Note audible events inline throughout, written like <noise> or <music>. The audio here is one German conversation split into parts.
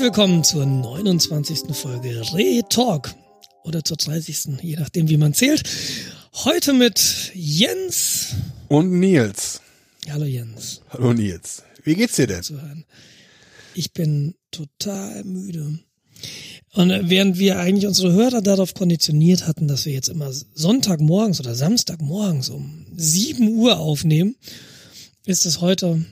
Herzlich willkommen zur 29. Folge Re Talk oder zur 30. je nachdem wie man zählt. Heute mit Jens und Nils. Hallo Jens. Hallo Nils. Wie geht's dir denn? Ich bin total müde. Und während wir eigentlich unsere Hörer darauf konditioniert hatten, dass wir jetzt immer Sonntagmorgens oder Samstagmorgens um 7 Uhr aufnehmen, ist es heute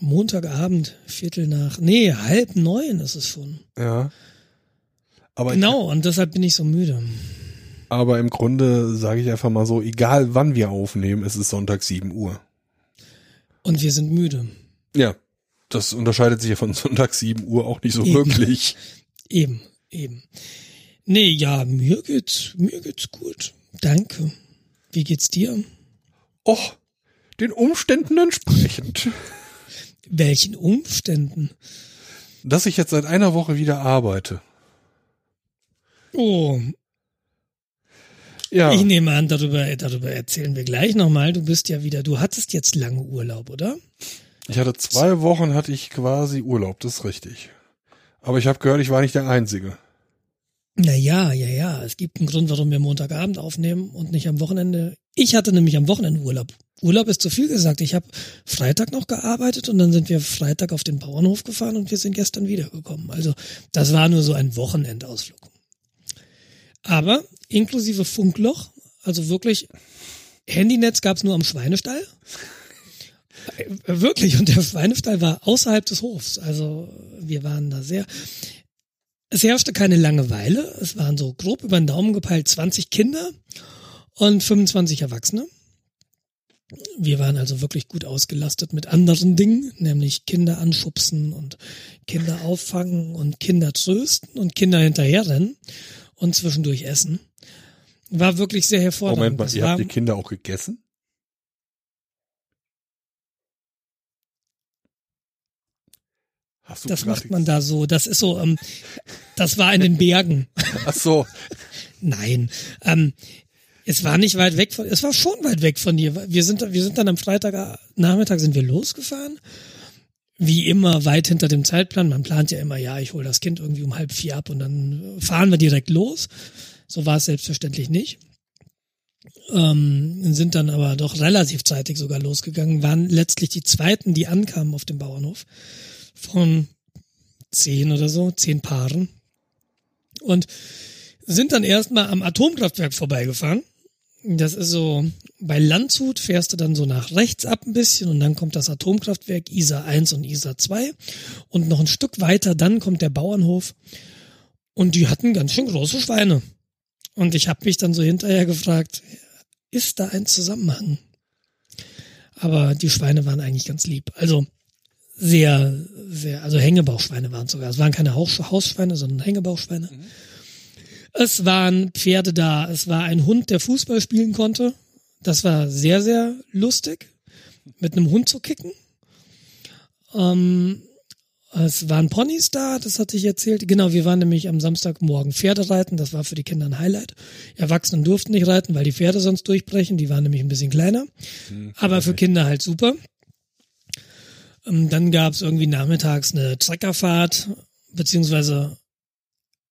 Montagabend, Viertel nach, nee, halb neun ist es schon. Ja. Aber genau, ich, und deshalb bin ich so müde. Aber im Grunde sage ich einfach mal so, egal wann wir aufnehmen, es ist Sonntag 7 Uhr. Und wir sind müde. Ja, das unterscheidet sich ja von Sonntag 7 Uhr auch nicht so eben. wirklich. Eben, eben. Nee, ja, mir geht's, mir geht's gut. Danke. Wie geht's dir? Och, den Umständen entsprechend. Welchen Umständen? Dass ich jetzt seit einer Woche wieder arbeite. Oh. Ja. Ich nehme an, darüber, darüber erzählen wir gleich nochmal. Du bist ja wieder, du hattest jetzt lange Urlaub, oder? Ich hatte zwei Wochen, hatte ich quasi Urlaub, das ist richtig. Aber ich habe gehört, ich war nicht der Einzige. Na ja, ja. Es gibt einen Grund, warum wir Montagabend aufnehmen und nicht am Wochenende. Ich hatte nämlich am Wochenende Urlaub. Urlaub ist zu viel gesagt. Ich habe Freitag noch gearbeitet und dann sind wir Freitag auf den Bauernhof gefahren und wir sind gestern wiedergekommen. Also das war nur so ein Wochenendausflug. Aber inklusive Funkloch, also wirklich Handynetz gab's nur am Schweinestall. Wirklich, und der Schweinestall war außerhalb des Hofs. Also wir waren da sehr. Es herrschte keine Langeweile. Es waren so grob über den Daumen gepeilt 20 Kinder und 25 Erwachsene. Wir waren also wirklich gut ausgelastet mit anderen Dingen, nämlich Kinder anschubsen und Kinder auffangen und Kinder trösten und Kinder hinterherrennen und zwischendurch essen. War wirklich sehr hervorragend. Moment mal, ihr habt die Kinder auch gegessen? Das macht man da so. Das ist so, ähm, das war in den Bergen. <laughs> Ach so. Nein. Ähm, es war nicht weit weg von, es war schon weit weg von dir. Wir sind, wir sind dann am Freitagnachmittag sind wir losgefahren. Wie immer weit hinter dem Zeitplan. Man plant ja immer, ja, ich hole das Kind irgendwie um halb vier ab und dann fahren wir direkt los. So war es selbstverständlich nicht. Ähm, sind dann aber doch relativ zeitig sogar losgegangen, waren letztlich die zweiten, die ankamen auf dem Bauernhof. Von zehn oder so, zehn Paaren. Und sind dann erstmal am Atomkraftwerk vorbeigefahren das ist so, bei Landshut fährst du dann so nach rechts ab ein bisschen und dann kommt das Atomkraftwerk ISA 1 und ISA 2 und noch ein Stück weiter dann kommt der Bauernhof und die hatten ganz schön große Schweine. Und ich habe mich dann so hinterher gefragt, ist da ein Zusammenhang? Aber die Schweine waren eigentlich ganz lieb. Also sehr, sehr, also Hängebauchschweine waren sogar. Es waren keine Hausschweine, sondern Hängebauchschweine. Mhm. Es waren Pferde da, es war ein Hund, der Fußball spielen konnte. Das war sehr, sehr lustig, mit einem Hund zu kicken. Ähm, es waren Ponys da, das hatte ich erzählt. Genau, wir waren nämlich am Samstagmorgen Pferde reiten, das war für die Kinder ein Highlight. Erwachsenen durften nicht reiten, weil die Pferde sonst durchbrechen, die waren nämlich ein bisschen kleiner. Hm, Aber für Kinder halt super. Ähm, dann gab es irgendwie nachmittags eine Treckerfahrt, beziehungsweise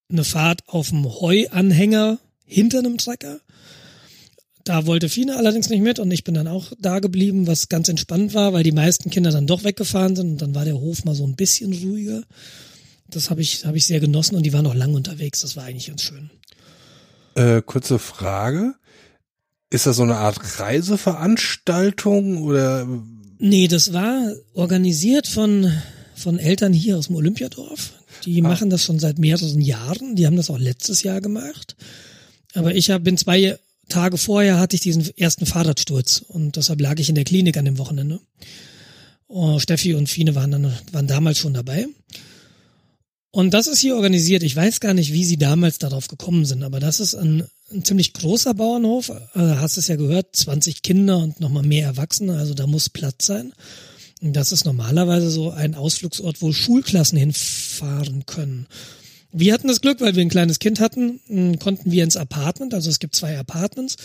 eine Fahrt auf dem Heuanhänger hinter einem Trecker. Da wollte Fine allerdings nicht mit und ich bin dann auch da geblieben, was ganz entspannt war, weil die meisten Kinder dann doch weggefahren sind und dann war der Hof mal so ein bisschen ruhiger. Das habe ich, hab ich sehr genossen und die waren auch lang unterwegs. Das war eigentlich ganz schön. Äh, kurze Frage. Ist das so eine Art Reiseveranstaltung oder? Nee, das war organisiert von, von Eltern hier aus dem Olympiadorf. Die ah. machen das schon seit mehreren Jahren. Die haben das auch letztes Jahr gemacht. Aber ich hab, bin zwei Tage vorher hatte ich diesen ersten Fahrradsturz und deshalb lag ich in der Klinik an dem Wochenende. Oh, Steffi und Fine waren dann waren damals schon dabei. Und das ist hier organisiert. Ich weiß gar nicht, wie sie damals darauf gekommen sind, aber das ist ein, ein ziemlich großer Bauernhof. Also hast es ja gehört, 20 Kinder und nochmal mehr Erwachsene, also da muss Platz sein. Das ist normalerweise so ein Ausflugsort, wo Schulklassen hinfahren können. Wir hatten das Glück, weil wir ein kleines Kind hatten, konnten wir ins Apartment, also es gibt zwei Apartments.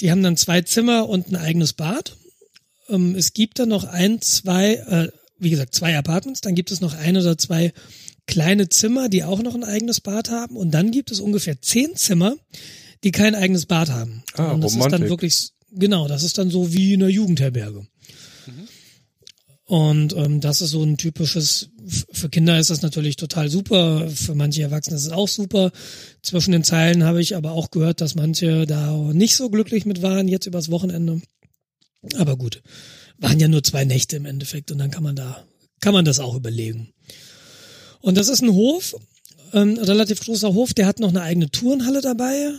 Die haben dann zwei Zimmer und ein eigenes Bad. Ähm, es gibt dann noch ein, zwei, äh, wie gesagt, zwei Apartments, dann gibt es noch ein oder zwei kleine Zimmer, die auch noch ein eigenes Bad haben. Und dann gibt es ungefähr zehn Zimmer, die kein eigenes Bad haben. Ah, und das Romantik. ist dann wirklich, genau, das ist dann so wie in einer Jugendherberge. Und ähm, das ist so ein typisches, für Kinder ist das natürlich total super, für manche Erwachsene ist es auch super. Zwischen den Zeilen habe ich aber auch gehört, dass manche da nicht so glücklich mit waren, jetzt übers Wochenende. Aber gut, waren ja nur zwei Nächte im Endeffekt und dann kann man da, kann man das auch überlegen. Und das ist ein Hof, ähm, relativ großer Hof, der hat noch eine eigene Turnhalle dabei.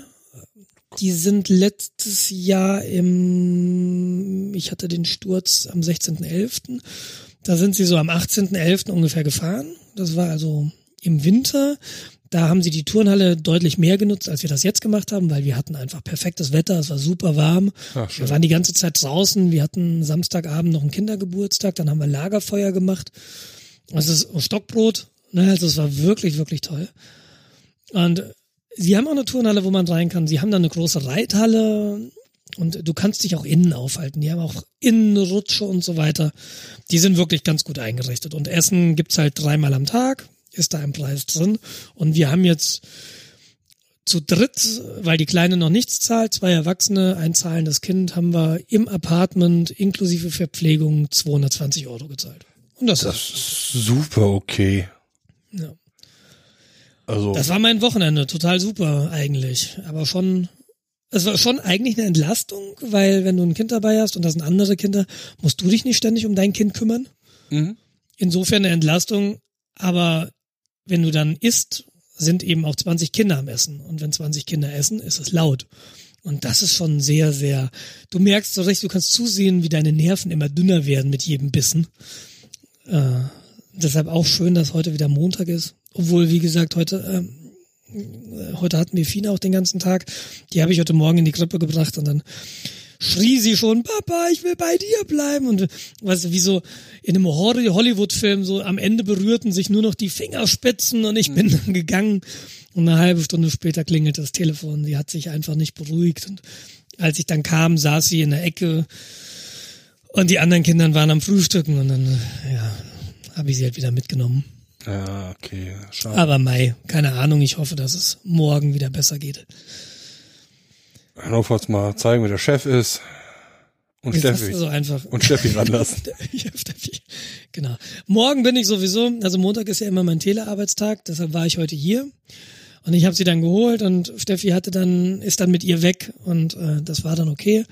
Die sind letztes Jahr im, ich hatte den Sturz am 16.11. Da sind sie so am 18.11. ungefähr gefahren. Das war also im Winter. Da haben sie die Turnhalle deutlich mehr genutzt, als wir das jetzt gemacht haben, weil wir hatten einfach perfektes Wetter, es war super warm. Ach, wir waren die ganze Zeit draußen, wir hatten Samstagabend noch einen Kindergeburtstag, dann haben wir Lagerfeuer gemacht. Das ist Stockbrot, ne, also es war wirklich, wirklich toll. Und sie haben auch eine Turnhalle, wo man rein kann. Sie haben da eine große Reithalle und du kannst dich auch innen aufhalten. Die haben auch Innenrutsche und so weiter. Die sind wirklich ganz gut eingerichtet. Und Essen gibt's halt dreimal am Tag, ist da im Preis drin. Und wir haben jetzt zu dritt, weil die Kleine noch nichts zahlt, zwei Erwachsene, ein zahlendes Kind, haben wir im Apartment inklusive Verpflegung 220 Euro gezahlt. Und das, Das ist, ist super okay. ja. Also, Das war mein Wochenende, total super eigentlich. Aber schon, es war schon eigentlich eine Entlastung, weil wenn du ein Kind dabei hast und das sind andere Kinder, musst du dich nicht ständig um dein Kind kümmern. mhm. Insofern eine Entlastung, aber wenn du dann isst, sind eben auch 20 Kinder am Essen. Und wenn 20 Kinder essen, ist es laut. Und das ist schon sehr, sehr, du merkst so recht, du kannst zusehen, wie deine Nerven immer dünner werden mit jedem Bissen. Äh, deshalb auch schön, dass heute wieder Montag ist. Obwohl, wie gesagt, heute, ähm, äh, heute hatten wir Fina auch den ganzen Tag. Die habe ich heute Morgen in die Krippe gebracht und dann schrie sie schon, Papa, ich will bei dir bleiben. Und du, wie so in einem Hollywood-Film, so am Ende berührten sich nur noch die Fingerspitzen und ich bin dann gegangen. Und eine halbe Stunde später klingelte das Telefon. Sie hat sich einfach nicht beruhigt. Und als ich dann kam, saß sie in der Ecke und die anderen Kinder waren am Frühstücken und dann, äh, ja, habe ich sie halt wieder mitgenommen. Ja, okay, schade. Aber Mai, keine Ahnung, ich hoffe, dass es morgen wieder besser geht. Notfalls mal zeigen, wer der Chef ist. Und Jetzt Steffi. so einfach. Und Steffi ranlassen. <laughs> Steffi. Genau. Morgen bin ich sowieso, also Montag ist ja immer mein Telearbeitstag, deshalb war ich heute hier. Und ich habe sie dann geholt und Steffi hatte dann, ist dann mit ihr weg und äh, das war dann okay.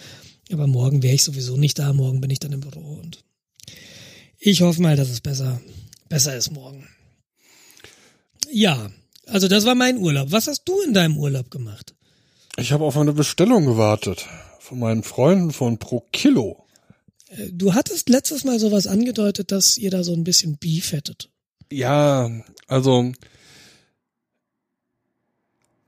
Aber morgen wäre ich sowieso nicht da, morgen bin ich dann im Büro und ich hoffe mal, dass es besser, besser ist morgen. Ja, also das war mein Urlaub. Was hast du in deinem Urlaub gemacht? Ich habe auf eine Bestellung gewartet. Von meinen Freunden von Pro Kilo. Äh, Du hattest letztes Mal sowas angedeutet, dass ihr da so ein bisschen Beef hättet. Ja, also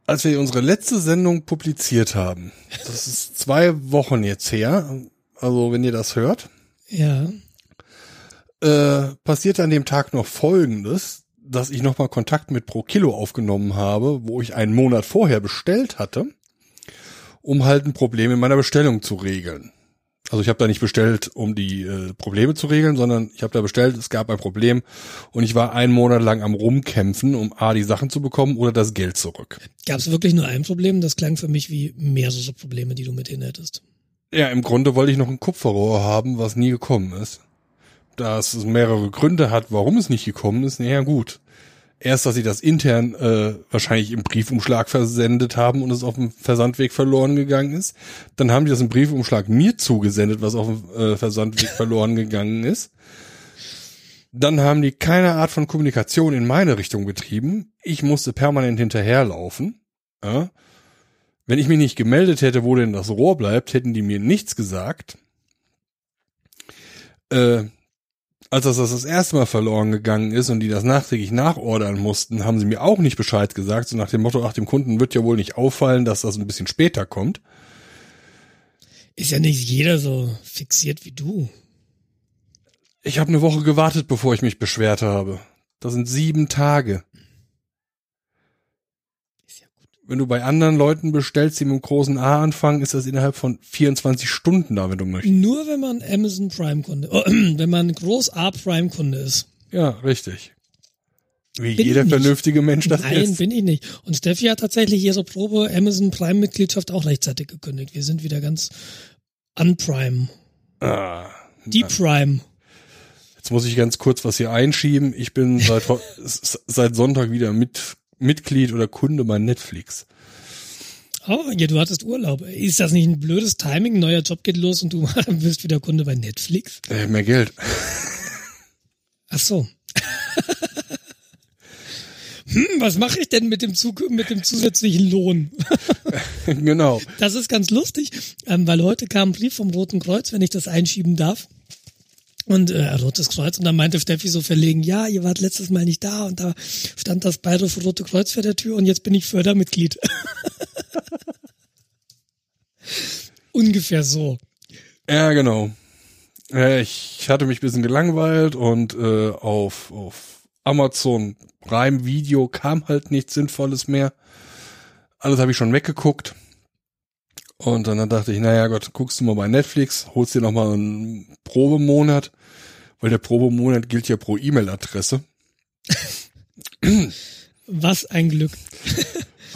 als wir unsere letzte Sendung publiziert haben, das ist zwei Wochen jetzt her, also wenn ihr das hört, Ja. äh, passierte an dem Tag noch Folgendes, dass ich nochmal Kontakt mit Pro Kilo aufgenommen habe, wo ich einen Monat vorher bestellt hatte, um halt ein Problem in meiner Bestellung zu regeln. Also ich habe da nicht bestellt, um die äh, Probleme zu regeln, sondern ich habe da bestellt, es gab ein Problem und ich war einen Monat lang am rumkämpfen, um A, die Sachen zu bekommen oder das Geld zurück. Gab es wirklich nur ein Problem? Das klang für mich wie mehrere Probleme, die du mit denen hättest. Ja, im Grunde wollte ich noch ein Kupferrohr haben, was nie gekommen ist. Da es mehrere Gründe hat, warum es nicht gekommen ist, naja gut. Erst, dass sie das intern äh, wahrscheinlich im Briefumschlag versendet haben und es auf dem Versandweg verloren gegangen ist. Dann haben die das im Briefumschlag mir zugesendet, was auf dem äh, Versandweg <laughs> verloren gegangen ist. Dann haben die keine Art von Kommunikation in meine Richtung betrieben. Ich musste permanent hinterherlaufen. Ja. Wenn ich mich nicht gemeldet hätte, wo denn das Rohr bleibt, hätten die mir nichts gesagt. Äh, als das das erste Mal verloren gegangen ist und die das nachträglich nachordern mussten, haben sie mir auch nicht Bescheid gesagt, so nach dem Motto, ach, dem Kunden wird ja wohl nicht auffallen, dass das ein bisschen später kommt. Ist ja nicht jeder so fixiert wie du. Ich habe eine Woche gewartet, bevor ich mich beschwert habe. Das sind sieben Tage. Wenn du bei anderen Leuten bestellst, die mit dem großen A anfangen, ist das innerhalb von 24 Stunden da, wenn du möchtest. Nur wenn man Amazon Prime Kunde, oh, <clears throat> wenn man Groß A Prime Kunde ist. Ja, richtig. Wie Bin jeder vernünftige Mensch das Nein, ist. bin ich nicht. Und Steffi hat tatsächlich ihre Probe Amazon Prime Mitgliedschaft auch rechtzeitig gekündigt. Wir sind wieder ganz unprime. Ah, Die Prime. jetzt muss ich ganz kurz was hier einschieben. Ich bin seit, <laughs> seit Sonntag wieder mit, Mitglied oder Kunde bei Netflix. Oh, ja, du hattest Urlaub. Ist das nicht ein blödes Timing? Neuer Job geht los und du <laughs> bist wieder Kunde bei Netflix? Äh, mehr Geld. Ach so. hm, was mache ich denn mit dem, Zug mit dem zusätzlichen Lohn? <laughs> genau. Das ist ganz lustig, ähm, weil heute kam ein Brief vom Roten Kreuz, wenn ich das einschieben darf. Und äh, Rotes Kreuz. Und dann meinte Steffi so verlegen, ja, ihr wart letztes Mal nicht da und da stand das Bayerische Rote Kreuz vor der Tür und jetzt bin ich Fördermitglied. <laughs> Ungefähr so. Ja, genau. Ich hatte mich ein bisschen gelangweilt und äh, auf, auf Amazon Prime Video kam halt nichts Sinnvolles mehr. Alles habe ich schon weggeguckt. Und dann dachte ich, naja Gott, guckst du mal bei Netflix, holst dir nochmal einen Probemonat, weil der Probemonat gilt ja pro E-Mail-Adresse. <laughs> Was ein Glück. <laughs>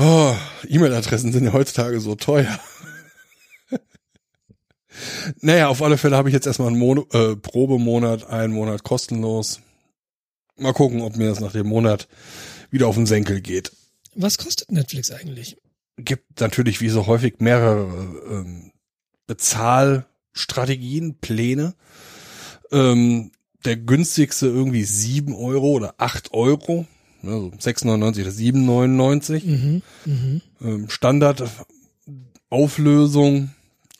Oh, E-Mail-Adressen sind ja heutzutage so teuer. <laughs> naja, auf alle Fälle habe ich jetzt erstmal einen Mon äh, Probemonat, einen Monat kostenlos. Mal gucken, ob mir das nach dem Monat wieder auf den Senkel geht. Was kostet Netflix eigentlich? Gibt natürlich wie so häufig mehrere ähm, Bezahlstrategien, Pläne. Ähm, der günstigste irgendwie sieben Euro oder acht Euro. Also 6,99 oder 7,99. Mhm, mhm. ähm, Standardauflösung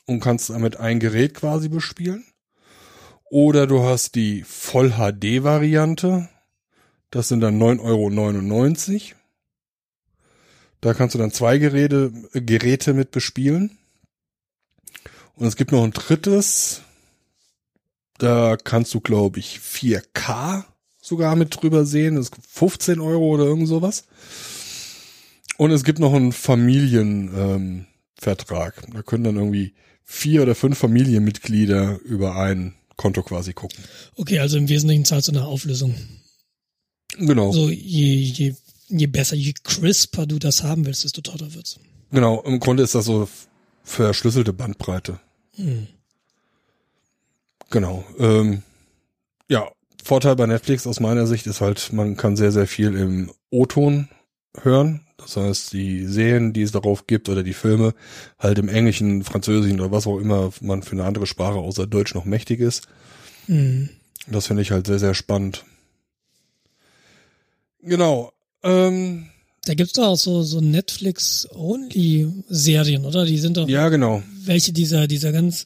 und kannst damit ein Gerät quasi bespielen. Oder du hast die Voll-HD-Variante. Das sind dann 9,99 Euro. Da kannst du dann zwei Geräte, Geräte mit bespielen. Und es gibt noch ein drittes. Da kannst du, glaube ich, 4K sogar mit drüber sehen. Das ist 15 Euro oder irgend sowas. Und es gibt noch einen Familienvertrag. Ähm, da können dann irgendwie vier oder fünf Familienmitglieder über ein Konto quasi gucken. Okay, also im Wesentlichen zahlst du nach Auflösung. Genau. So je, je, je besser, je crisper du das haben willst, desto teurer wird's. Genau. Im Grunde ist das so verschlüsselte Bandbreite. Hm. Genau. Ähm, ja, Vorteil bei Netflix aus meiner Sicht ist halt, man kann sehr, sehr viel im O-Ton hören. Das heißt, die Serien, die es darauf gibt oder die Filme, halt im Englischen, Französischen oder was auch immer man für eine andere Sprache außer Deutsch noch mächtig ist. Hm. Das finde ich halt sehr, sehr spannend. Genau. Ähm, Da gibt's doch auch so, so Netflix-Only-Serien, oder? Die sind doch ja, genau. welche dieser, dieser ganz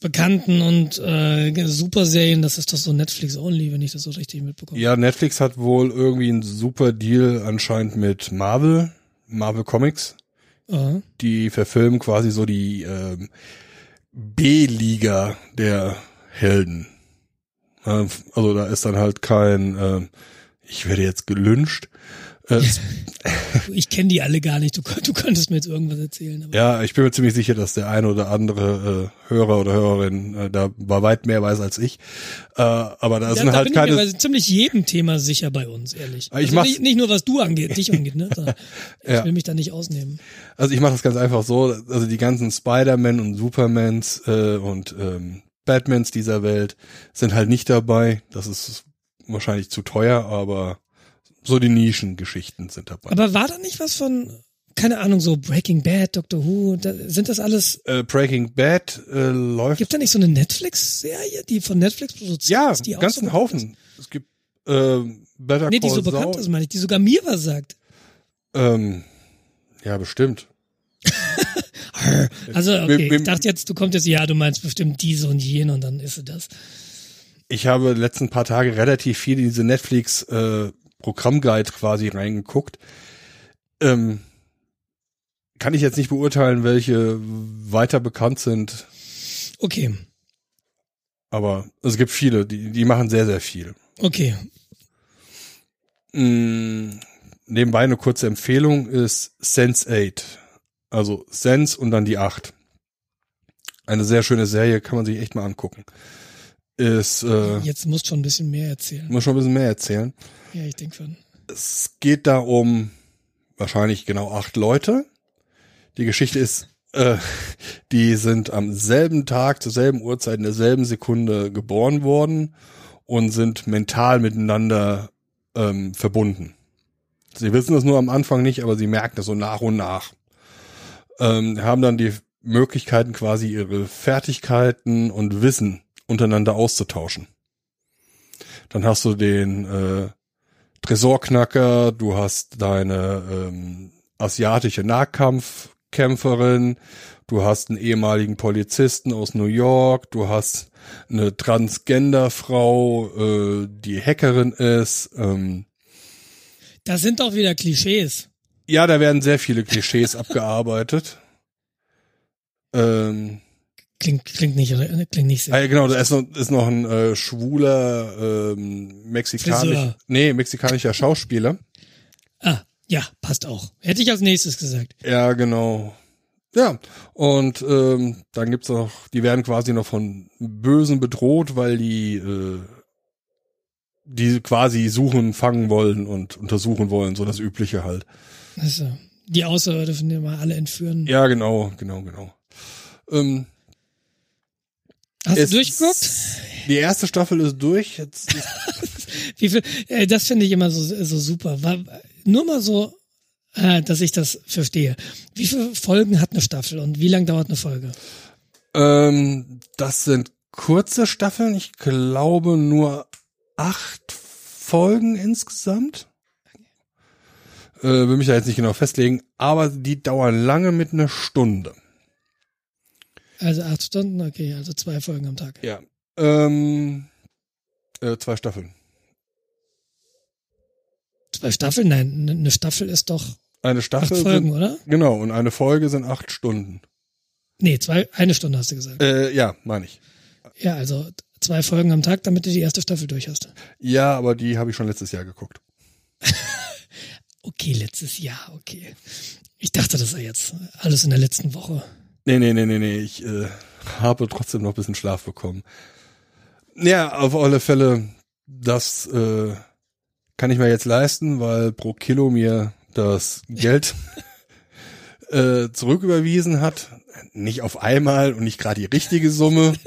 bekannten und äh, Superserien, das ist doch so Netflix-Only, wenn ich das so richtig mitbekomme. Ja, Netflix hat wohl irgendwie einen super Deal anscheinend mit Marvel, Marvel Comics. Aha. Die verfilmen quasi so die ähm, B-Liga der Helden. Ähm, Also da ist dann halt kein, ähm, ich werde jetzt gelünscht. Äh, <laughs> Ich kenne die alle gar nicht. Du, du könntest mir jetzt irgendwas erzählen. Ja, ich bin mir ziemlich sicher, dass der eine oder andere äh, Hörer oder Hörerin äh, da bei weit mehr weiß als ich. Äh, aber da da, sind da halt bin ich mir keine. bei ziemlich jedem Thema sicher bei uns, ehrlich. Ich also mach's- nicht, nicht nur was du angeht, dich angeht, ne? <laughs> Ich Ja. will mich da nicht ausnehmen. Also ich mache das ganz einfach so, also die ganzen Spider-Man und Supermans äh, und ähm, Batmans dieser Welt sind halt nicht dabei. Das ist wahrscheinlich zu teuer, aber so die Nischengeschichten sind dabei. Aber war da nicht was von, keine Ahnung, so Breaking Bad, Doctor Who, da, sind das alles, Äh, Breaking Bad äh, läuft gibt da nicht so eine Netflix-Serie, die von Netflix produziert ja ist? Auch ganzen so Haufen. Es gibt äh, Better Ist? Nee, die so bekannt ist, meine ich, die sogar mir was sagt. Ähm, ja, bestimmt. <laughs> Also, okay, ich dachte jetzt, du kommst jetzt, ja, du meinst bestimmt diese und jene und dann ist sie das. Ich habe letzten paar Tage relativ viel in diese Netflix äh, Programmguide quasi reingeguckt. Ähm, kann ich jetzt nicht beurteilen, welche weiter bekannt sind, Okay, aber es gibt viele, die, die machen sehr, sehr viel. okay. Mm, nebenbei eine kurze Empfehlung ist Sense 8. Also Sense und dann die 8. Eine sehr schöne Serie, kann man sich echt mal angucken. Ist, äh, Jetzt musst schon ein bisschen mehr erzählen. muss schon ein bisschen mehr erzählen. Ja, ich denke schon. es geht da um wahrscheinlich genau acht Leute. Die Geschichte ist, äh, die sind am selben Tag, zur selben Uhrzeit, in derselben Sekunde geboren worden und sind mental miteinander ähm, verbunden. Sie wissen es nur am Anfang nicht, aber sie merken es so nach und nach. Ähm, haben dann die Möglichkeiten, quasi ihre Fertigkeiten und Wissen untereinander auszutauschen. Dann hast du den äh, Tresorknacker, du hast deine ähm, asiatische Nahkampfkämpferin, du hast einen ehemaligen Polizisten aus New York, du hast eine Transgender-Frau, äh, die Hackerin ist. Ähm, Das sind doch wieder Klischees. ja, da werden sehr viele Klischees <laughs> abgearbeitet. Ähm, Klingt, klingt nicht, klingt nicht sehr. ah, ja, genau, da ist noch, ist noch ein äh, schwuler ähm, mexikanisch, Friseur. nee, mexikanischer Schauspieler. Ah, ja, passt auch. Hätte ich als nächstes gesagt. Ja, genau. Ja, und ähm, dann gibt's noch, die werden quasi noch von Bösen bedroht, weil die äh, die quasi suchen, fangen wollen und untersuchen wollen, so das Übliche halt. Also, die Außerirdischen, die wir alle entführen. Ja, genau, genau, genau. Ähm, Hast du durchgeguckt? Die erste Staffel ist durch. Jetzt ist, <laughs> Wie viel, äh, das finde ich immer so, so super. War, nur mal so, äh, dass ich das verstehe. Wie viele Folgen hat eine Staffel und wie lang dauert eine Folge? ähm, das sind kurze Staffeln. Ich glaube nur acht Folgen insgesamt. Äh, will mich da jetzt nicht genau festlegen, aber die dauern lange mit einer Stunde. Also acht Stunden, okay, also zwei Folgen am Tag. Ja. Ähm, äh, zwei Staffeln. Zwei Staffeln? Nein, ne- eine Staffel ist doch Eine acht Staffel Folgen, sind, oder? genau und eine Folge sind acht Stunden. Nee, zwei, eine Stunde hast du gesagt. Äh, ja, meine ich. Ja, also zwei Folgen am Tag, damit du die erste Staffel durch hast. Ja, aber die habe ich schon letztes Jahr geguckt. <laughs> Okay, letztes Jahr, okay. Ich dachte, das sei jetzt alles in der letzten Woche. Nee, nee, nee, nee, nee. Ich äh, habe trotzdem noch ein bisschen Schlaf bekommen. Ja, auf alle Fälle, das äh, kann ich mir jetzt leisten, weil pro Kilo mir das Geld <laughs> äh, zurücküberwiesen hat. Nicht auf einmal und nicht gerade die richtige Summe. <laughs>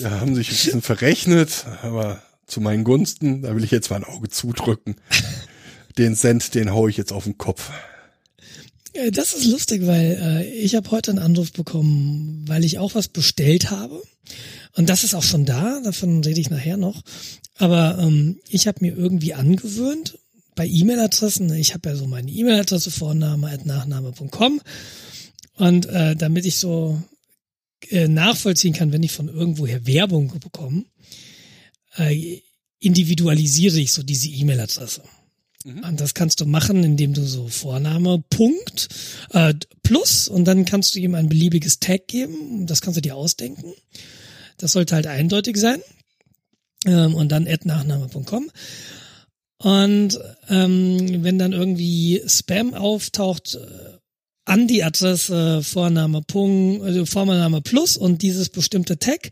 Da haben sich ein bisschen verrechnet, aber zu meinen Gunsten, da will ich jetzt mal ein Auge zudrücken. <laughs> Den Cent, den hau ich jetzt auf den Kopf. Äh, Das ist lustig, weil äh, ich habe heute einen Anruf bekommen, weil ich auch was bestellt habe. Und das ist auch schon da, davon rede ich nachher noch. Aber ähm, ich habe mir irgendwie angewöhnt, bei E-Mail-Adressen, ich habe ja so meine E-Mail-Adresse, Vorname, Nachname.com. Und äh, damit ich so äh, nachvollziehen kann, wenn ich von irgendwoher Werbung bekomme, äh, individualisiere ich so diese E-Mail-Adresse. Und das kannst du machen, indem du so Vorname, Punkt, äh, Plus und dann kannst du ihm ein beliebiges Tag geben. Das kannst du dir ausdenken. Das sollte halt eindeutig sein. Ähm, und dann at nachname.com. Und ähm, wenn dann irgendwie Spam auftaucht, äh, an die Adresse Vorname, Punkt, also Vorname plus und dieses bestimmte Tag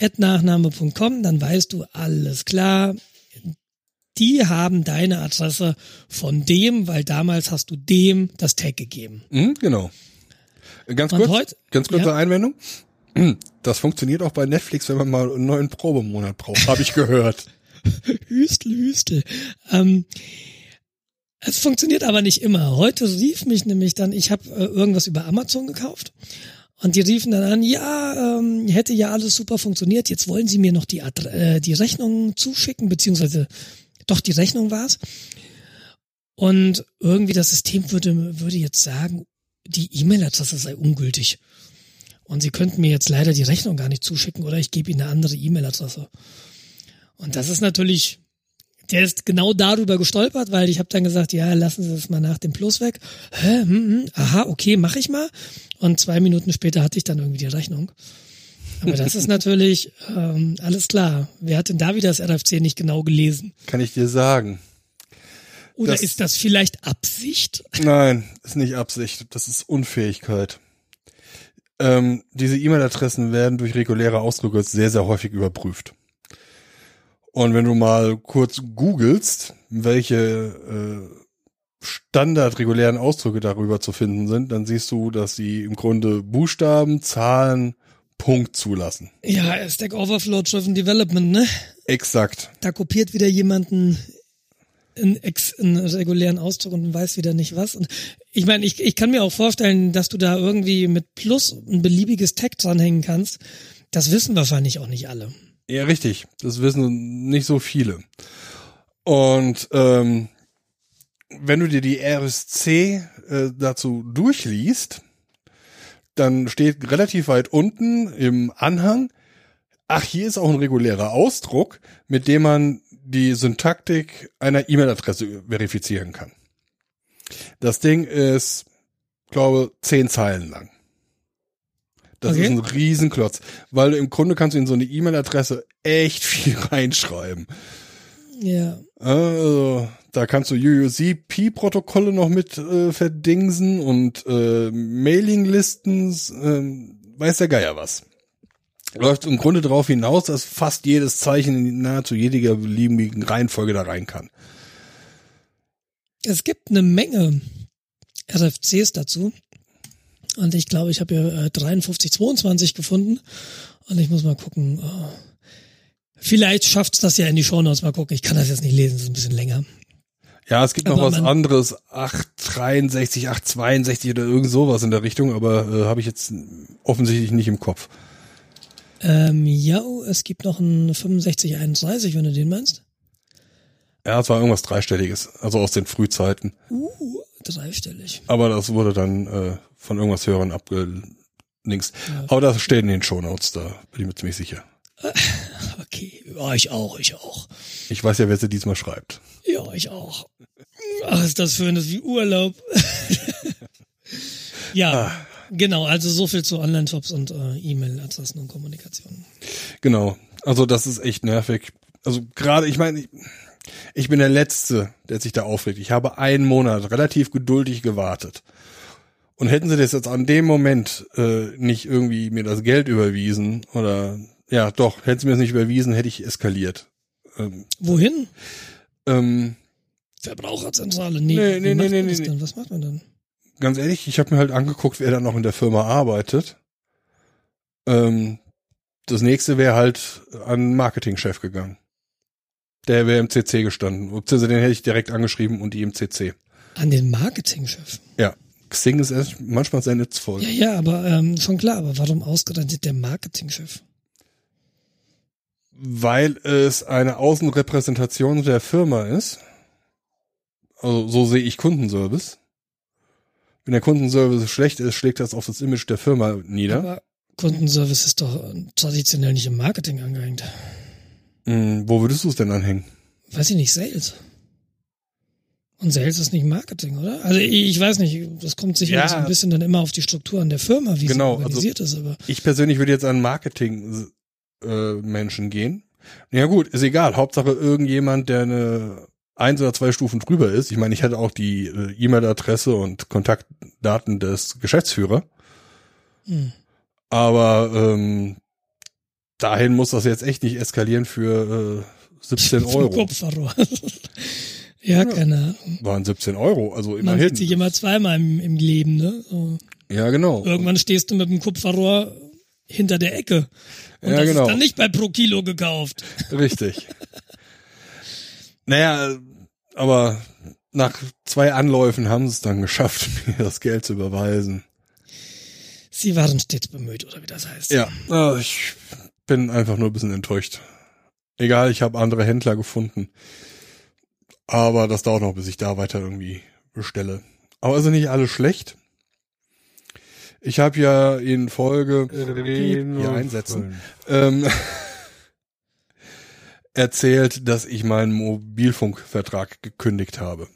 at nachname.com, dann weißt du, alles klar, die haben deine Adresse von dem, weil damals hast du dem das Tag gegeben. Mhm, genau. Ganz Und kurz, heut- ganz kurze ja. Einwendung. <clears throat> Das funktioniert auch bei Netflix, wenn man mal einen neuen Probemonat braucht, habe ich gehört. <laughs> Hüstel, Hüstel. Ähm, es funktioniert aber nicht immer. Heute rief mich nämlich dann, ich habe äh, irgendwas über Amazon gekauft und die riefen dann an, ja, ähm, hätte ja alles super funktioniert, jetzt wollen sie mir noch die, Adre äh, die Rechnung zuschicken, beziehungsweise doch die Rechnung war's. Und irgendwie das System würde, würde jetzt sagen, die E-Mail-Adresse sei ungültig. Und sie könnten mir jetzt leider die Rechnung gar nicht zuschicken oder ich gebe ihnen eine andere E-Mail-Adresse. Und das ist natürlich, der ist genau darüber gestolpert, weil ich habe dann gesagt, ja, lassen Sie das mal nach dem Plus weg. Hä? Hm, hm, aha, okay, mache ich mal. Und zwei Minuten später hatte ich dann irgendwie die Rechnung. Aber das ist natürlich ähm, alles klar. Wer hat denn da wieder das RFC nicht genau gelesen? Kann ich dir sagen. Oder Das- ist das vielleicht Absicht? Nein, ist nicht Absicht. Das ist Unfähigkeit. Ähm, diese E-Mail-Adressen werden durch reguläre Ausdrücke sehr, sehr häufig überprüft. Und wenn du mal kurz googelst, welche äh, standardregulären Ausdrücke darüber zu finden sind, dann siehst du, dass sie im Grunde Buchstaben, Zahlen, Punkt zulassen. Ja, Stack Overflow Driven Development, ne? Exakt. Da kopiert wieder jemanden einen, ex, einen regulären Ausdruck und weiß wieder nicht was. Und ich meine, ich, ich kann mir auch vorstellen, dass du da irgendwie mit Plus ein beliebiges Tag dranhängen kannst. Das wissen wahrscheinlich auch nicht alle. Ja, richtig. Das wissen nicht so viele. Und ähm, wenn du dir die RSC äh, dazu durchliest, dann steht relativ weit unten im Anhang, ach, hier ist auch ein regulärer Ausdruck, mit dem man die Syntaktik einer E-Mail-Adresse verifizieren kann. Das Ding ist, glaube, zehn Zeilen lang. Das okay. ist ein Riesenklotz, weil im Grunde kannst du in so eine E-Mail-Adresse echt <laughs> viel reinschreiben. Ja. Also, da kannst du UUCP-Protokolle noch mit äh, verdingsen und äh, Mailinglisten, äh, weiß der Geier was. Läuft im Grunde darauf hinaus, dass fast jedes Zeichen in nahezu jeder beliebigen Reihenfolge da rein kann. Es gibt eine Menge RFCs dazu. Und ich glaube, ich habe ja äh, 5322 gefunden. Und ich muss mal gucken. Oh. Vielleicht schafft's das ja in die Shownotes. Mal gucken. Ich kann das jetzt nicht lesen, das ist ein bisschen länger. Ja, es gibt aber noch was anderes, 863, 862 oder irgend sowas in der Richtung, aber äh, habe ich jetzt offensichtlich nicht im Kopf. Ähm, ja, es gibt noch ein 6531, wenn du den meinst. Ja, es war irgendwas Dreistelliges, also aus den Frühzeiten. Uh, dreistellig. Aber das wurde dann äh, von irgendwas Hörern abgelinkt. Ja. Aber das steht in den Shownotes, da bin ich mir ziemlich sicher. <laughs> Okay, ja, ich auch, ich auch. Ich weiß ja, wer sie diesmal schreibt. Ja, ich auch. Ach, ist das schön, das ist wie Urlaub. <laughs> ja, ah. genau, also so viel zu Online-Shops und äh, E-Mail-Adressen und Kommunikation. Genau, also das ist echt nervig. Also gerade, ich meine, ich bin der Letzte, der sich da aufregt. Ich habe einen Monat relativ geduldig gewartet. Und hätten sie das jetzt an dem Moment äh, nicht irgendwie mir das Geld überwiesen oder ja, doch, hätten sie mir das nicht überwiesen, hätte ich eskaliert. Ähm, Wohin? Ähm, Verbraucherzentrale, nee. Nee, nee, nee, nee, nee. Was macht man dann? Ganz ehrlich, ich habe mir halt angeguckt, wer da noch in der Firma arbeitet. Ähm, das nächste wäre halt an Marketingchef gegangen. Der wäre im CC gestanden. Beziehungsweise den hätte ich direkt angeschrieben und die im CC. An den Marketingchef? Ja. Xing ist erst manchmal sehr nutzvoll. Ja, ja, aber ähm, schon klar, aber warum ausgerechnet der Marketingchef? Weil es eine Außenrepräsentation der Firma ist. Also so sehe ich Kundenservice. Wenn der Kundenservice schlecht ist, schlägt das auf das Image der Firma nieder. Aber Kundenservice ist doch traditionell nicht im Marketing angehängt. Hm, wo würdest du es denn anhängen? Weiß ich nicht, Sales. Und Sales ist nicht Marketing, oder? Also ich weiß nicht, das kommt sicher ja. so ein bisschen dann immer auf die Strukturen der Firma, wie genau, sie organisiert also ist. Aber ich persönlich würde jetzt an Marketing äh, Menschen gehen. Ja gut, ist egal. Hauptsache irgendjemand, der eine eins oder zwei Stufen drüber ist. Ich meine, ich hätte auch die äh, E-Mail-Adresse und Kontaktdaten des Geschäftsführer. Hm. Aber ähm, dahin muss das jetzt echt nicht eskalieren für äh, 17 <laughs> Euro. <laughs> Ja, ja, keine Ahnung. Waren 17 Euro, also immerhin. Man sieht sich immer zweimal im, im Leben, ne? So. Ja, genau. Irgendwann stehst du mit dem Kupferrohr hinter der Ecke. Und ja, das genau. ist dann nicht bei pro Kilo gekauft. Richtig. <laughs> naja, aber nach zwei Anläufen haben sie es dann geschafft, <laughs> mir das Geld zu überweisen. Sie waren stets bemüht, oder wie das heißt. Ja, also ich bin einfach nur ein bisschen enttäuscht. Egal, ich habe andere Händler gefunden. Aber das dauert noch, bis ich da weiter irgendwie bestelle. Aber ist nicht alles schlecht. Ich habe ja in Folge hier einsetzen ähm, <laughs> erzählt, dass ich meinen Mobilfunkvertrag gekündigt habe.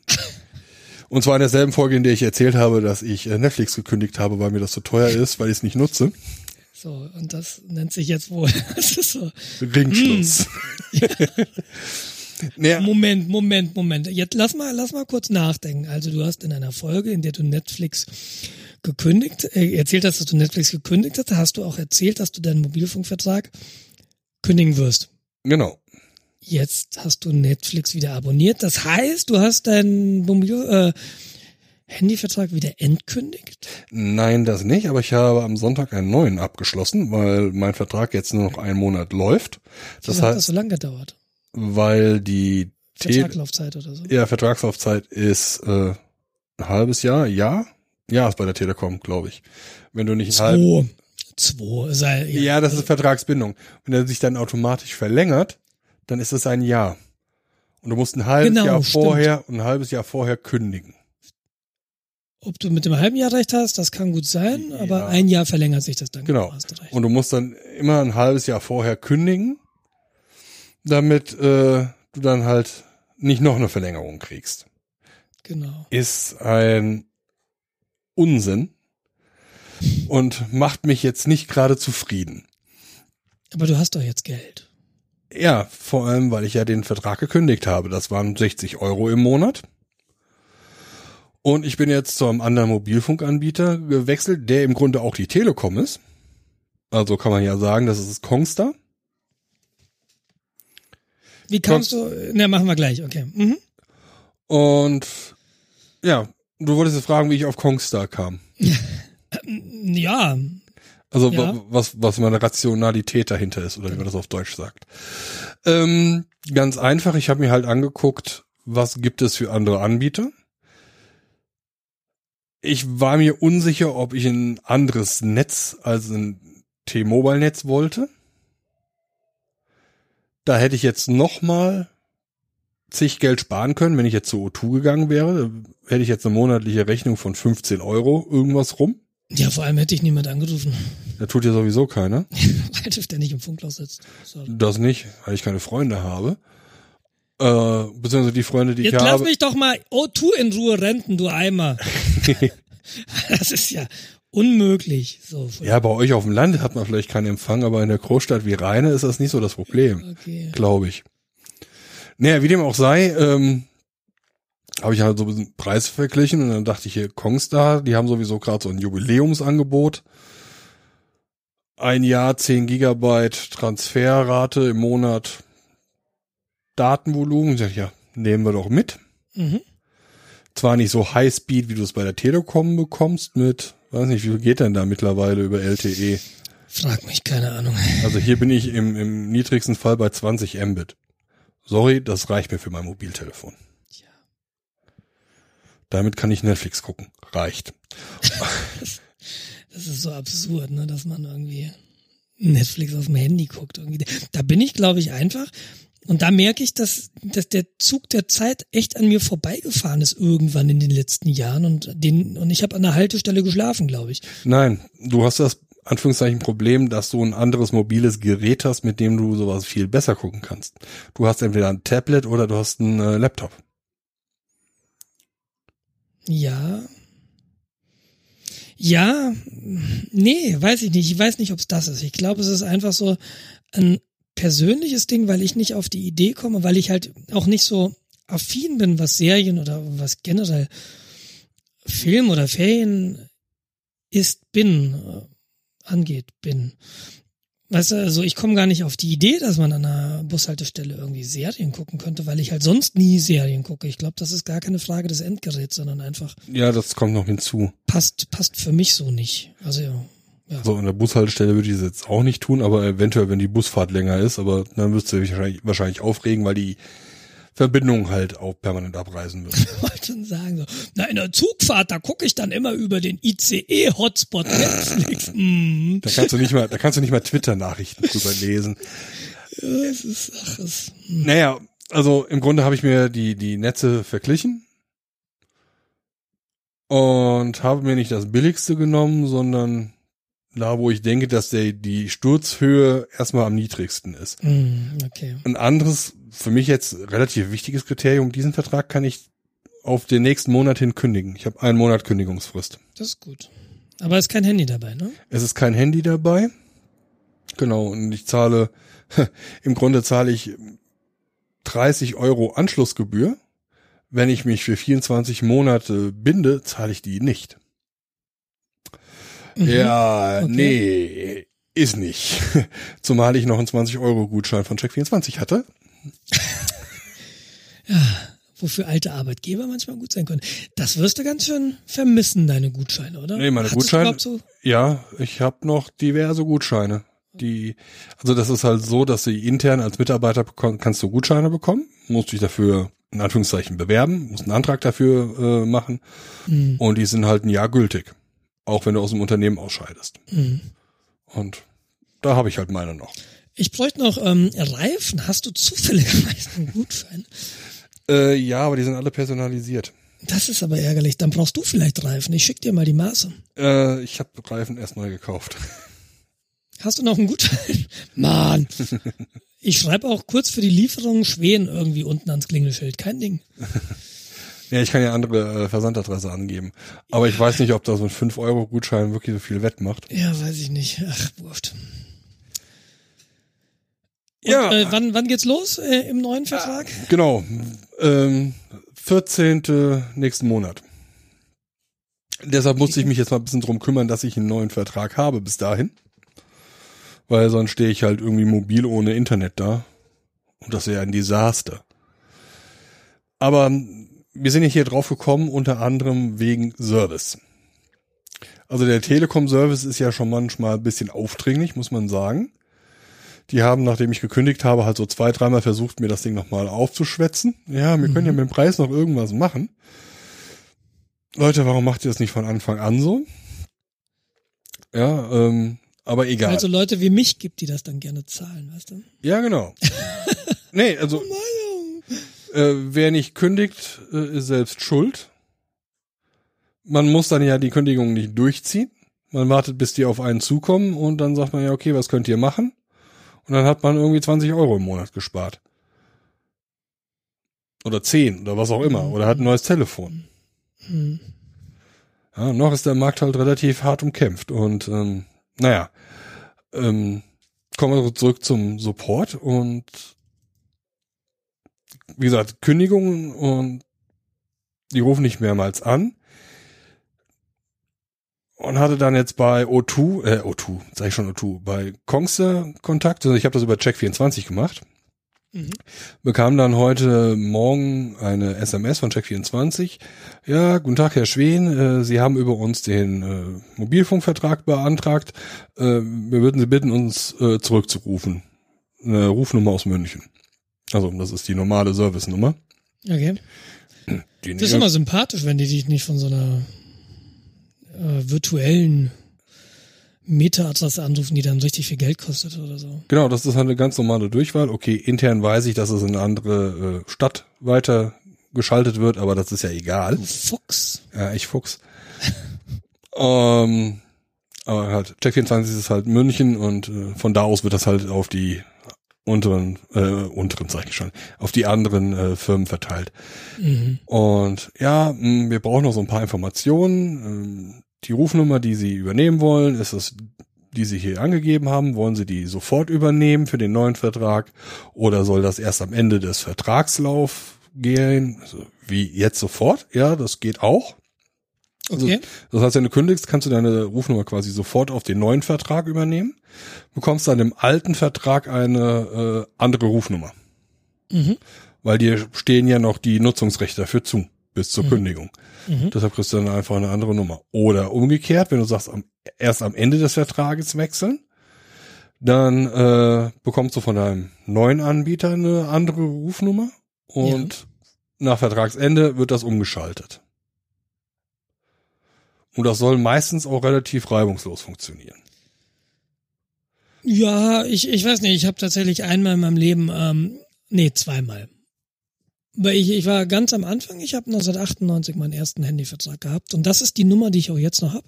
Und zwar in derselben Folge, in der ich erzählt habe, dass ich äh, Netflix gekündigt habe, weil mir das zu so teuer ist, weil ich es nicht nutze. So, und das nennt sich jetzt wohl. <laughs> Das ist so. Ringschluss. Hm. <laughs> Ja. Moment, Moment, Moment. Jetzt lass mal, lass mal kurz nachdenken. Also du hast in einer Folge, in der du Netflix gekündigt, äh, erzählt hast, dass du Netflix gekündigt hast, hast du auch erzählt, dass du deinen Mobilfunkvertrag kündigen wirst. Genau. Jetzt hast du Netflix wieder abonniert. Das heißt, du hast deinen äh, Handyvertrag wieder entkündigt? Nein, das nicht, aber ich habe am Sonntag einen neuen abgeschlossen, weil mein Vertrag jetzt nur noch einen Monat läuft. Das Wieso hat das so lange gedauert? Weil die Vertragslaufzeit oder so? Ja, Vertragslaufzeit ist äh, ein halbes Jahr, ja. Ja, ist bei der Telekom, glaube ich. Wenn du nicht Zwei. Halb Zwei. Sei, ja, ja, das ist Vertragsbindung. Wenn er sich dann automatisch verlängert, dann ist es ein Jahr. Und du musst ein halbes genau, Jahr vorher stimmt. und ein halbes Jahr vorher kündigen. Ob du mit dem halben Jahr recht hast, das kann gut sein, ja. aber ein Jahr verlängert sich das dann. Genau. Und du musst dann immer ein halbes Jahr vorher kündigen, damit äh, du dann halt nicht noch eine Verlängerung kriegst. Genau. Ist ein Unsinn und macht mich jetzt nicht gerade zufrieden. Aber du hast doch jetzt Geld. Ja, vor allem, weil ich ja den Vertrag gekündigt habe. Das waren 60 Euro im Monat. Und ich bin jetzt zu einem anderen Mobilfunkanbieter gewechselt, der im Grunde auch die Telekom ist. Also kann man ja sagen, das ist Kongstar. Wie kamst du? Na, machen wir gleich, okay. Mhm. Und ja, du wolltest jetzt fragen, wie ich auf Kongstar kam. <laughs> ja. Also ja. was, was meine Rationalität dahinter ist, oder wie man das auf Deutsch sagt. Ähm, ganz einfach, ich habe mir halt angeguckt, was gibt es für andere Anbieter ich war mir unsicher, ob ich ein anderes Netz als ein T-Mobile-Netz wollte. Da hätte ich jetzt noch mal zig Geld sparen können, wenn ich jetzt zu O2 gegangen wäre. Hätte ich jetzt eine monatliche Rechnung von 15 Euro irgendwas rum. Ja, vor allem hätte ich niemand angerufen. Da tut ja sowieso keiner. <laughs> weil der nicht im Funkloch sitzt. Sorry. Das nicht, weil ich keine Freunde habe. Äh, beziehungsweise die Freunde, die Jetzt ich habe. Jetzt lass mich doch mal O2 in Ruhe renten, du Eimer. <laughs> das ist ja unmöglich. So, ja, bei euch auf dem Land hat man vielleicht keinen Empfang, aber in der Großstadt wie Rheine ist das nicht so das Problem. Okay. Glaube ich. Naja, wie dem auch sei, ähm, habe ich halt so ein bisschen Preis verglichen und dann dachte ich hier, Kongstar, die haben sowieso gerade so ein Jubiläumsangebot. Ein Jahr 10 Gigabyte Transferrate im Monat Datenvolumen. Ich sag, ja, nehmen wir doch mit. Mhm. Zwar nicht so High Speed, wie du es bei der Telekom bekommst mit, weiß nicht, wie viel geht denn da mittlerweile über LTE? Frag mich, keine Ahnung. Also hier bin ich im, im niedrigsten Fall bei 20 Mbit. Sorry, das reicht mir für mein Mobiltelefon. Damit kann ich Netflix gucken. Reicht. das ist so absurd, ne, dass man irgendwie Netflix auf dem Handy guckt. Irgendwie. Da bin ich, glaube ich, einfach und da merke ich, dass, dass der Zug der Zeit echt an mir vorbeigefahren ist irgendwann in den letzten Jahren und den und ich habe an der Haltestelle geschlafen, glaube ich. Nein, du hast das Anführungszeichen Problem, dass du ein anderes mobiles Gerät hast, mit dem du sowas viel besser gucken kannst. Du hast entweder ein Tablet oder du hast einen äh, Laptop. Ja. Ja, nee, weiß ich nicht. Ich weiß nicht, ob es das ist. Ich glaube, es ist einfach so ein persönliches Ding, weil ich nicht auf die Idee komme, weil ich halt auch nicht so affin bin, was Serien oder was generell Film oder Ferien ist, bin, äh, angeht, bin. Weißt du, also ich komme gar nicht auf die Idee, dass man an einer Bushaltestelle irgendwie Serien gucken könnte, weil ich halt sonst nie Serien gucke. Ich glaube, das ist gar keine Frage des Endgeräts, sondern einfach. Ja, das kommt noch hinzu. Passt, passt für mich so nicht. Also ja. Ja. So, an der Bushaltestelle würde ich das jetzt auch nicht tun, aber eventuell, wenn die Busfahrt länger ist, aber dann du dich wahrscheinlich, wahrscheinlich aufregen, weil die Verbindung halt auch permanent abreisen wird. <laughs> Ich wollte schon sagen, so, na, in der Zugfahrt, da gucke ich dann immer über den ICE-Hotspot Netflix. <laughs> Mm. Da kannst du nicht mal, da kannst du nicht mal Twitter-Nachrichten drüber lesen. Ja, es ist, ach, es, hm. Naja, also im Grunde habe ich mir die, die Netze verglichen und habe mir nicht das billigste genommen, sondern da, wo ich denke, dass der, die Sturzhöhe erstmal am niedrigsten ist. Mm, okay. Ein anderes, für mich jetzt relativ wichtiges Kriterium, diesen Vertrag kann ich auf den nächsten Monat hin kündigen. Ich habe einen Monat Kündigungsfrist. Das ist gut. Aber es ist kein Handy dabei, ne? Es ist kein Handy dabei. Genau, und ich zahle, <laughs> im Grunde zahle ich 30 Euro Anschlussgebühr. Wenn ich mich für 24 Monate binde, zahle ich die nicht. Mhm. Ja, okay. nee, ist nicht. <laughs> Zumal ich noch einen 20-Euro-Gutschein von Check24 hatte. Wofür alte Arbeitgeber manchmal gut sein können. Das wirst du ganz schön vermissen, deine Gutscheine, oder? Nee, meine Hattest Gutscheine. So? Ja, ich habe noch diverse Gutscheine. Die, also das ist halt so, dass sie intern als Mitarbeiter bekomm, kannst du Gutscheine bekommen, musst dich dafür in Anführungszeichen bewerben, musst einen Antrag dafür äh, machen Mhm. und die sind halt ein Jahr gültig, auch wenn du aus dem Unternehmen ausscheidest. Mhm. Und da habe ich halt meine noch. Ich bräuchte noch ähm, Reifen. Hast du zufälligerweise <laughs> einen Gutschein? Äh, ja, aber die sind alle personalisiert. Das ist aber ärgerlich. Dann brauchst du vielleicht Reifen. Ich schick dir mal die Maße. Äh, ich habe Reifen erst neu gekauft. <laughs> Hast du noch einen Gutschein? <laughs> Mann. Ich schreibe auch kurz für die Lieferung Schweden irgendwie unten ans Klingelschild. Kein Ding. Ja, ich kann ja andere äh, Versandadresse angeben. Aber ich weiß nicht, ob da so ein 5-Euro-Gutschein wirklich so viel wettmacht. Ja, weiß ich nicht. Ach, wurscht. Und, Ja. Äh, wann, wann geht's los äh, im neuen Vertrag? Genau. Ähm, 14. nächsten Monat. Deshalb musste ich mich jetzt mal ein bisschen drum kümmern, dass ich einen neuen Vertrag habe bis dahin. Weil sonst stehe ich halt irgendwie mobil ohne Internet da. Und das wäre ein Desaster. Aber wir sind ja hier drauf gekommen, unter anderem wegen Service. Also der Telekom-Service ist ja schon manchmal ein bisschen aufdringlich, muss man sagen. Die haben, nachdem ich gekündigt habe, halt so zwei, dreimal versucht, mir das Ding nochmal aufzuschwätzen. Ja, wir können ja mit dem Preis noch irgendwas machen. Leute, warum macht ihr das nicht von Anfang an so? Ja, ähm, aber egal. Also Leute wie mich gibt, die das dann gerne zahlen, weißt du? ja, genau. <laughs> nee, also äh, wer nicht kündigt, äh, ist selbst schuld. Man muss dann ja die Kündigung nicht durchziehen. Man wartet, bis die auf einen zukommen und dann sagt man ja, okay, was könnt ihr machen? Und dann hat man irgendwie 20 Euro im Monat gespart. Oder 10 oder was auch immer. Oder hat ein neues Telefon. Hm. Ja, noch ist der Markt halt relativ hart umkämpft. Und ähm, naja, ähm, kommen wir zurück zum Support und wie gesagt, Kündigungen und die rufen nicht mehrmals an. Und hatte dann jetzt bei O2, äh, O2, sag ich schon O2, bei Kongster Kontakt, also ich habe das über Check24 gemacht. Mhm. Bekam dann heute Morgen eine SMS von Check24. Ja, guten Tag, Herr Schwen. Äh, Sie haben über uns den äh, Mobilfunkvertrag beantragt. Äh, wir würden Sie bitten, uns äh, zurückzurufen. Eine Rufnummer aus München. Also, das ist die normale Service-Nummer. Okay. Die Das ist immer sympathisch, wenn die dich nicht von so einer äh, virtuellen Meta-Adresse anrufen, die dann richtig viel Geld kostet oder so. Genau, das ist halt eine ganz normale Durchwahl. Okay, intern weiß ich, dass es in eine andere äh, Stadt weiter geschaltet wird, aber das ist ja egal. Fuchs. Ja, ich Fuchs. <laughs> ähm, aber halt, Check24 ist halt München und äh, von da aus wird das halt auf die unteren, äh, unteren sag ich schon, auf die anderen äh, Firmen verteilt. Mhm. Und ja, mh, wir brauchen noch so ein paar Informationen. Ähm, die Rufnummer, die Sie übernehmen wollen, ist es, die Sie hier angegeben haben. Wollen Sie die sofort übernehmen für den neuen Vertrag oder soll das erst am Ende des Vertragslauf gehen? Also, wie jetzt sofort? Ja, das geht auch. Also, Okay. Das heißt, wenn du kündigst, kannst du deine Rufnummer quasi sofort auf den neuen Vertrag übernehmen, bekommst dann im alten Vertrag eine äh, andere Rufnummer, Mhm. weil dir stehen ja noch die Nutzungsrechte dafür zu bis zur Kündigung. Mhm. Deshalb kriegst du dann einfach eine andere Nummer. Oder umgekehrt, wenn du sagst, am, erst am Ende des Vertrages wechseln, dann äh, bekommst du von deinem neuen Anbieter eine andere Rufnummer und nach Vertragsende wird das umgeschaltet. Und das soll meistens auch relativ reibungslos funktionieren. Ja, ich, ich weiß nicht, ich habe tatsächlich einmal in meinem Leben, ähm, nee, zweimal. Weil ich, ich war ganz am Anfang, ich habe 1998 meinen ersten Handyvertrag gehabt und das ist die Nummer, die ich auch jetzt noch habe.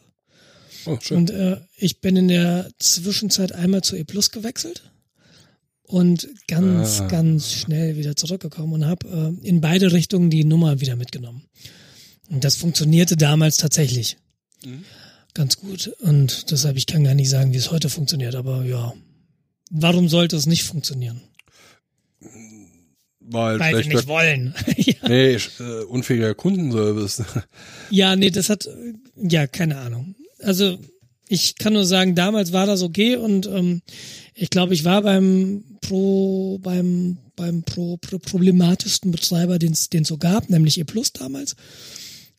Oh, schön. Und äh, ich bin in der Zwischenzeit einmal zu E Plus gewechselt und ganz, Ah. ganz schnell wieder zurückgekommen und habe äh, in beide Richtungen die Nummer wieder mitgenommen. Und das funktionierte damals tatsächlich Mhm. ganz gut. Und deshalb, ich kann gar nicht sagen, wie es heute funktioniert, aber ja. Warum sollte es nicht funktionieren? Weil, Weil schlechter, nicht wollen. <laughs> ja. nee, äh, unfähiger Kundenservice. <laughs> ja, nee, das hat, äh, ja, keine Ahnung. Also, Ich kann nur sagen, damals war das okay und ähm, ich glaube, ich war beim Pro, beim, beim Pro, Pro problematischsten Betreiber, den es so gab, nämlich E Plus damals.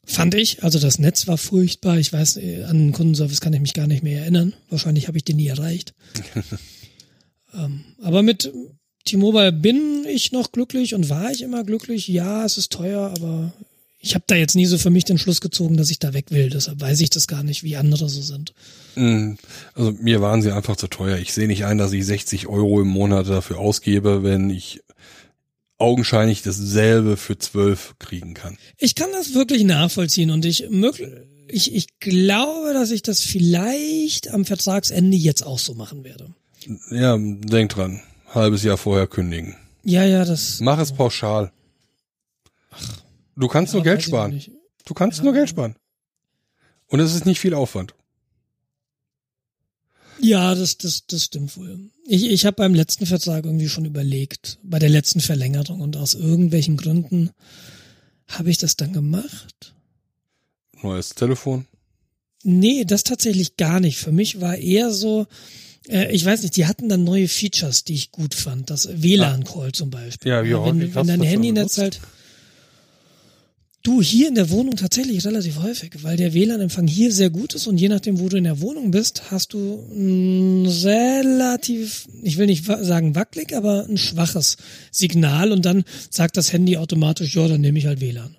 Fand ich. Also das Netz war furchtbar. Ich weiß, äh, an den Kundenservice kann ich mich gar nicht mehr erinnern. Wahrscheinlich habe ich den nie erreicht. <laughs> ähm, aber mit T-Mobile bin ich noch glücklich und war ich immer glücklich. Ja, es ist teuer, aber ich habe da jetzt nie so für mich den Schluss gezogen, dass ich da weg will. Deshalb weiß ich das gar nicht, wie andere so sind. Mm, also mir waren sie einfach zu teuer. Ich sehe nicht ein, dass ich 60 Euro im Monat dafür ausgebe, wenn ich augenscheinlich dasselbe für 12 kriegen kann. Ich kann das wirklich nachvollziehen und ich ich, ich glaube, dass ich das vielleicht am Vertragsende jetzt auch so machen werde. Ja, denk dran. Halbes Jahr vorher kündigen. Ja, ja, das. Mach es pauschal. Ach. Du kannst ja, nur Geld sparen. Du kannst ja. nur Geld sparen. Und es ist nicht viel Aufwand. Ja, das, das, das stimmt wohl. Ich, ich habe beim letzten Vertrag irgendwie schon überlegt, bei der letzten Verlängerung und aus irgendwelchen Gründen habe ich das dann gemacht. Neues Telefon? Nee, das tatsächlich gar nicht. Für mich war eher so, äh, ich weiß nicht, die hatten dann neue Features, die ich gut fand. Das WLAN-Call zum Beispiel. Ja, ja, wenn, wenn dein Handynetz halt Du, hier in der Wohnung tatsächlich relativ häufig, weil der WLAN-Empfang hier sehr gut ist und je nachdem, wo du in der Wohnung bist, hast du ein relativ, ich will nicht sagen wackelig, aber ein schwaches Signal und dann sagt das Handy automatisch, ja, dann nehme ich halt WLAN.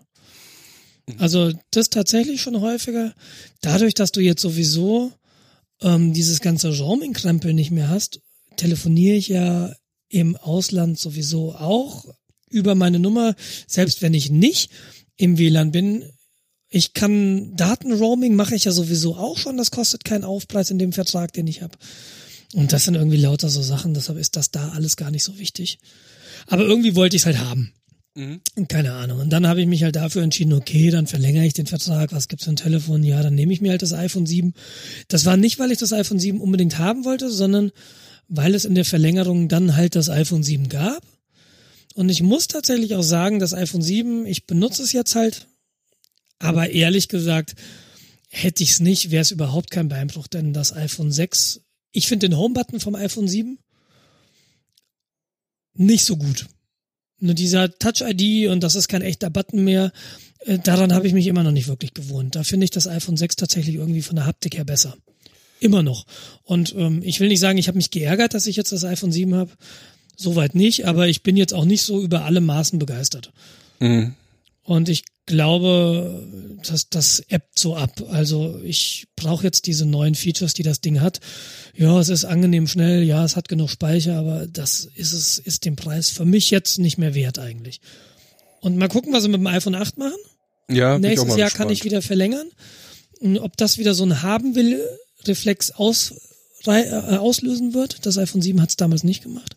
Also das tatsächlich schon häufiger. Dadurch, dass du jetzt sowieso ähm, dieses ganze Roaming-Krempel nicht mehr hast, telefoniere ich ja im Ausland sowieso auch über meine Nummer, selbst wenn ich nicht im WLAN bin. Ich kann Datenroaming mache ich ja sowieso auch schon, das kostet keinen Aufpreis in dem Vertrag, den ich habe. Und das sind irgendwie lauter so Sachen, deshalb ist das da alles gar nicht so wichtig. Aber irgendwie wollte ich es halt haben. Mhm. Keine Ahnung. Und dann habe ich mich halt dafür entschieden, okay, dann verlängere ich den Vertrag. Was gibt's für ein Telefon? Ja, dann nehme ich mir halt das iPhone 7. Das war nicht, weil ich das iPhone 7 unbedingt haben wollte, sondern weil es in der Verlängerung dann halt das iPhone 7 gab. Und ich muss tatsächlich auch sagen, das iPhone 7, ich benutze es jetzt halt, aber ehrlich gesagt, hätte ich es nicht, wäre es überhaupt kein Beinbruch, denn das iPhone 6, ich finde den Home-Button vom iPhone 7 nicht so gut. Nur dieser Touch-ID und das ist kein echter Button mehr, äh, daran habe ich mich immer noch nicht wirklich gewohnt. Da finde ich das iPhone 6 tatsächlich irgendwie von der Haptik her besser. Immer noch. Und ähm, ich will nicht sagen, ich habe mich geärgert, dass ich jetzt das iPhone 7 habe. Soweit nicht, aber ich bin jetzt auch nicht so über alle Maßen begeistert. Mhm. Und ich glaube, dass das ebbt so ab. Also ich brauche jetzt diese neuen Features, die das Ding hat. Ja, es ist angenehm schnell, ja, es hat genug Speicher, aber das ist es, ist den Preis für mich jetzt nicht mehr wert eigentlich. Und mal gucken, was sie mit dem iPhone 8 machen. Ja, nächstes Jahr kann ich wieder verlängern. Und ob das wieder so ein haben will Reflex aus, äh, auslösen wird. Das iPhone 7 hat es damals nicht gemacht.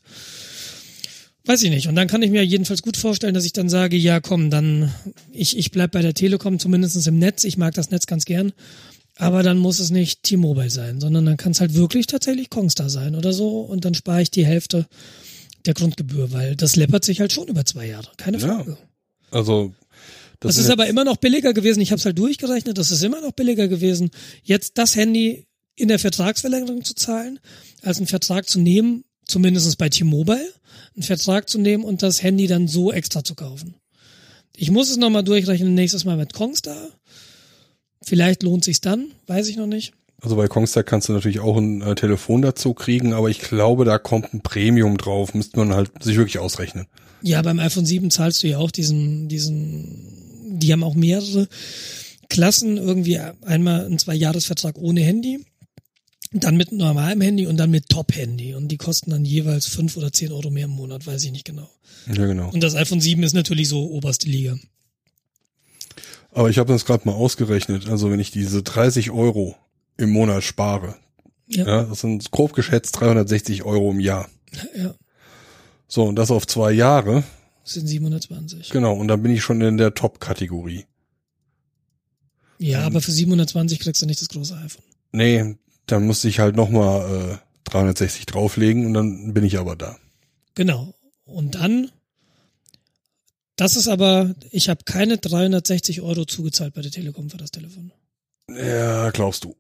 Weiß ich nicht. Und dann kann ich mir jedenfalls gut vorstellen, dass ich dann sage, ja komm, dann ich, ich bleib bei der Telekom zumindestens im Netz. Ich mag das Netz ganz gern. Aber dann muss es nicht T-Mobile sein, sondern dann kann es halt wirklich tatsächlich Kongstar sein oder so. Und dann spare ich die Hälfte der Grundgebühr, weil das läppert sich halt schon über zwei Jahre. Keine Frage. Ja, also das, das ist, aber immer noch billiger gewesen. Ich habe es halt durchgerechnet. Das ist immer noch billiger gewesen, jetzt das Handy in der Vertragsverlängerung zu zahlen, als einen Vertrag zu nehmen, zumindestens bei T-Mobile einen Vertrag zu nehmen und das Handy dann so extra zu kaufen. Ich muss es nochmal durchrechnen, nächstes Mal mit Kongstar. Vielleicht lohnt sich's dann, weiß ich noch nicht. Also bei Kongstar kannst du natürlich auch ein äh, Telefon dazu kriegen, aber ich glaube, da kommt ein Premium drauf, müsste man halt sich wirklich ausrechnen. Ja, beim iPhone 7 zahlst du ja auch diesen, diesen, die haben auch mehrere Klassen, irgendwie einmal ein Zwei-Jahres-Vertrag ohne Handy dann mit normalem Handy und dann mit Top-Handy. Und die kosten dann jeweils fünf oder zehn Euro mehr im Monat, weiß ich nicht genau. Ja, genau. Und das iPhone 7 ist natürlich so oberste Liga. Aber ich habe das gerade mal ausgerechnet. Also wenn ich diese 30 Euro im Monat spare, ja. ja, das sind grob geschätzt 360 Euro im Jahr. Ja. So, und das auf zwei Jahre. Das sind 720. Genau, und dann bin ich schon in der Top-Kategorie. Ja, um, aber für 720 kriegst du nicht das große iPhone. Nee, dann musste ich halt nochmal äh, 360 drauflegen und dann bin ich aber da. Genau. Und dann, das ist aber, ich habe keine 360 Euro zugezahlt bei der Telekom für das Telefon. Ja, glaubst du.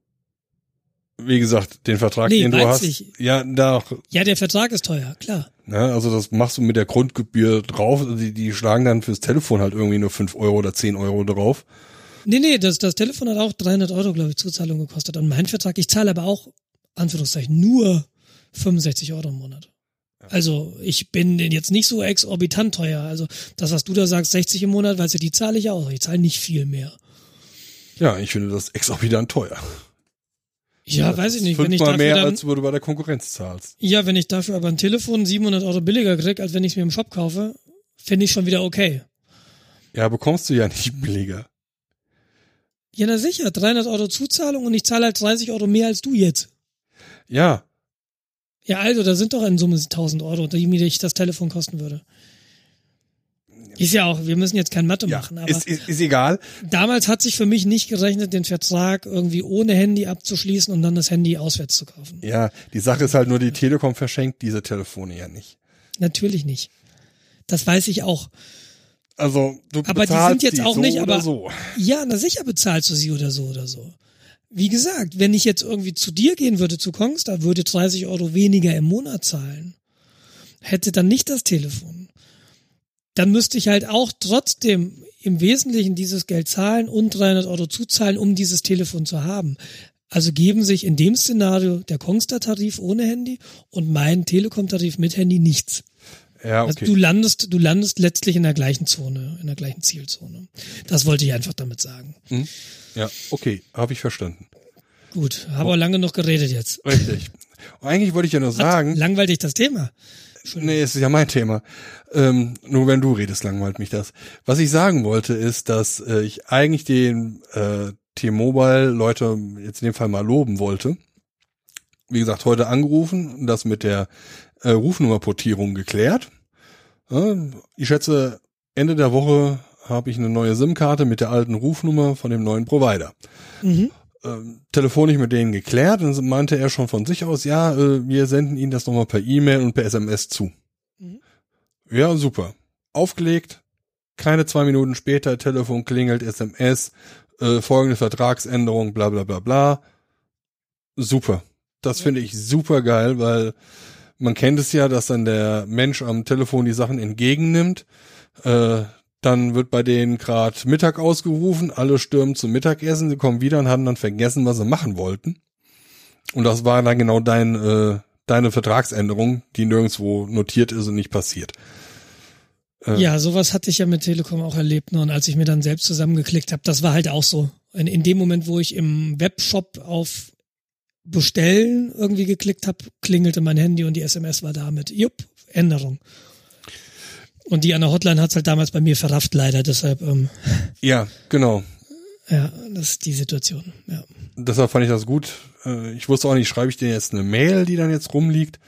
wie gesagt, den Vertrag, Nee, den du hast, ich. ja, da, Ja, der Vertrag ist teuer, klar. ne, also das machst du mit der Grundgebühr drauf. Die, die schlagen dann fürs Telefon halt irgendwie nur fünf Euro oder zehn Euro drauf. Nee, nee, das, das Telefon hat auch 300 Euro, glaube ich, Zuzahlung gekostet. Und mein Vertrag, ich zahle aber auch, Anführungszeichen, nur 65 Euro im Monat. Also ich bin jetzt nicht so exorbitant teuer. Also das, was du da sagst, 60 im Monat, weißt du, die zahle ich auch. Ich zahle nicht viel mehr. Ja, ich finde das exorbitant teuer. Ja, Das weiß ich nicht. Wenn ich dafür mehr, dann, als du bei der Konkurrenz zahlst. ja, wenn ich dafür aber ein Telefon 700 Euro billiger krieg, als wenn ich es mir im Shop kaufe, finde ich schon wieder okay. Ja, bekommst du ja nicht billiger. Ja, na sicher, 300 Euro Zuzahlung und ich zahle halt 30 Euro mehr als du jetzt. Ja, Ja, also, da sind doch in Summe 1000 Euro, die mir ich das Telefon kosten würde. Ist ja auch, wir müssen jetzt kein Mathe ja, machen, aber ist, ist, ist egal. damals hat sich für mich nicht gerechnet, den Vertrag irgendwie ohne Handy abzuschließen und dann das Handy auswärts zu kaufen. Ja, die Sache ist halt nur, die Telekom verschenkt diese Telefone ja nicht. Natürlich nicht. Das weiß ich auch. Also du Aber die bezahlst sind jetzt die auch so nicht, oder aber- so. Ja, na sicher bezahlst du sie oder so oder so. Wie gesagt, wenn ich jetzt irgendwie zu dir gehen würde, zu Kongstar, würde 30 Euro weniger im Monat zahlen. Hätte dann nicht das Telefon. Dann müsste ich halt auch trotzdem im Wesentlichen dieses Geld zahlen und 300 Euro zuzahlen, um dieses Telefon zu haben. Also geben sich in dem Szenario der Kongstar-Tarif ohne Handy und mein Telekom-Tarif mit Handy nichts. Ja, Also okay. du landest, du landest letztlich in der gleichen Zone, in der gleichen Zielzone. Das wollte ich einfach damit sagen. ja, okay, habe ich verstanden. Gut, habe auch lange noch geredet jetzt. Richtig. Und eigentlich wollte ich ja nur sagen, Langweilt dich das Thema? nee, es ist ja mein Thema. Ähm, nur wenn du redest, langweilt mich das. Was ich sagen wollte, ist, dass äh, ich eigentlich den äh, T-Mobile-Leute jetzt in dem Fall mal loben wollte. Wie gesagt, heute angerufen, und das mit der äh, Rufnummerportierung geklärt. Ja, ich schätze, Ende der Woche habe ich eine neue SIM-Karte mit der alten Rufnummer von dem neuen Provider. Mhm. ähm, telefonisch mit denen geklärt und dann meinte er schon von sich aus, ja, äh, wir senden Ihnen das nochmal per E-Mail und per SMS zu. Mhm. Ja, super. Aufgelegt, keine zwei Minuten später, Telefon klingelt, SMS, äh, folgende Vertragsänderung, bla bla bla bla. Super. Das finde ich super geil, weil man kennt es ja, dass dann der Mensch am Telefon die Sachen entgegennimmt. Äh, dann wird bei denen gerade Mittag ausgerufen, alle stürmen zum Mittagessen, sie kommen wieder und haben dann vergessen, was sie machen wollten. Und das war dann genau dein, äh, deine Vertragsänderung, die nirgendwo notiert ist und nicht passiert. Äh, Ja, sowas hatte ich ja mit Telekom auch erlebt. ne? Und als ich mir dann selbst zusammengeklickt habe, das war halt auch so. In, in dem Moment, wo ich im Webshop auf Bestellen irgendwie geklickt habe, klingelte mein Handy und die SMS war damit. Jupp, Änderung. Und die an der Hotline hat's halt damals bei mir verrafft, leider. Deshalb, ähm, Ja, genau. ja, das ist die Situation. Ja. Deshalb fand ich das gut. Äh, Ich wusste auch nicht, schreibe ich dir jetzt eine Mail, die dann jetzt rumliegt.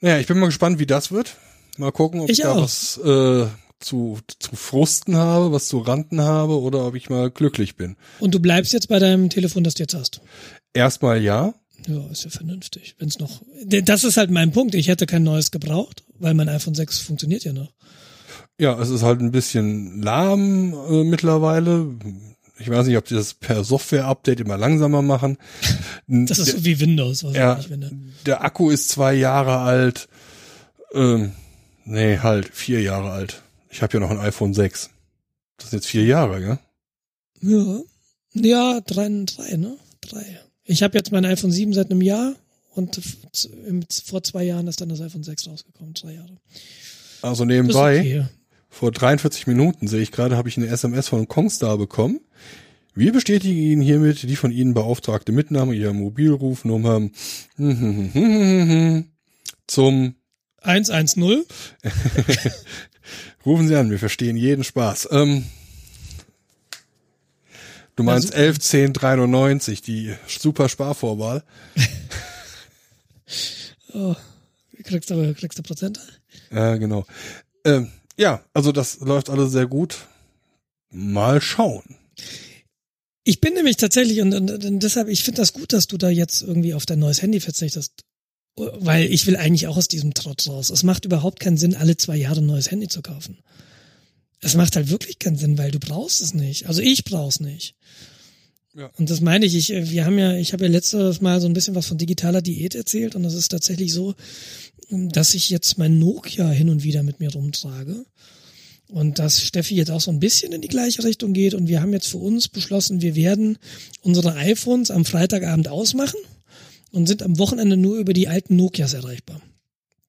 Naja, ich bin mal gespannt, wie das wird. Mal gucken, ob ich, Ich da auch. was äh, zu, zu frusten habe, was zu ranten habe oder ob ich mal glücklich bin. Und du bleibst jetzt bei deinem Telefon, das du jetzt hast. Erstmal ja. Ja, ist ja vernünftig. Wenn's noch. Das ist halt mein Punkt. Ich hätte kein neues gebraucht, weil mein iPhone 6 funktioniert ja noch. Ja, es ist halt ein bisschen lahm äh, mittlerweile. Ich weiß nicht, ob die das per Software-Update immer langsamer machen. <laughs> Das ist so wie Windows, was Ja, ich finde. der Akku ist zwei Jahre alt. Ähm, nee, halt, vier Jahre alt. Ich habe ja noch ein iPhone 6. Das sind jetzt vier Jahre, gell? Ja. Ja, drei, drei, ne? Drei. Ich habe jetzt mein iPhone 7 seit einem Jahr und vor zwei Jahren ist dann das iPhone 6 rausgekommen. Drei Jahre. Also nebenbei, okay. vor 43 Minuten sehe ich gerade, habe ich eine SMS von Kongstar bekommen. Wir bestätigen Ihnen hiermit die von Ihnen beauftragte Mitnahme Ihrer Mobilrufnummer zum 110. <laughs> Rufen Sie an, wir verstehen jeden Spaß. Ähm, du meinst super. 11 10 93, die super Sparvorwahl. <laughs> Oh, kriegst du, kriegst du Prozent? Ja, genau. Ähm, ja, also das läuft alles sehr gut. Mal schauen. Ich bin nämlich tatsächlich, und, und, und deshalb, ich finde das gut, dass du da jetzt irgendwie auf dein neues Handy verzichtest. Weil ich will eigentlich auch aus diesem Trotz raus. Es macht überhaupt keinen Sinn, alle zwei Jahre ein neues Handy zu kaufen. Es macht halt wirklich keinen Sinn, weil du brauchst es nicht. Also ich brauch's nicht. Ja. Und das meine ich, ich, wir haben ja, ich habe ja letztes Mal so ein bisschen was von digitaler Diät erzählt und das ist tatsächlich so, dass ich jetzt mein Nokia hin und wieder mit mir rumtrage. Und dass Steffi jetzt auch so ein bisschen in die gleiche Richtung geht und wir haben jetzt für uns beschlossen, wir werden unsere iPhones am Freitagabend ausmachen und sind am Wochenende nur über die alten Nokias erreichbar.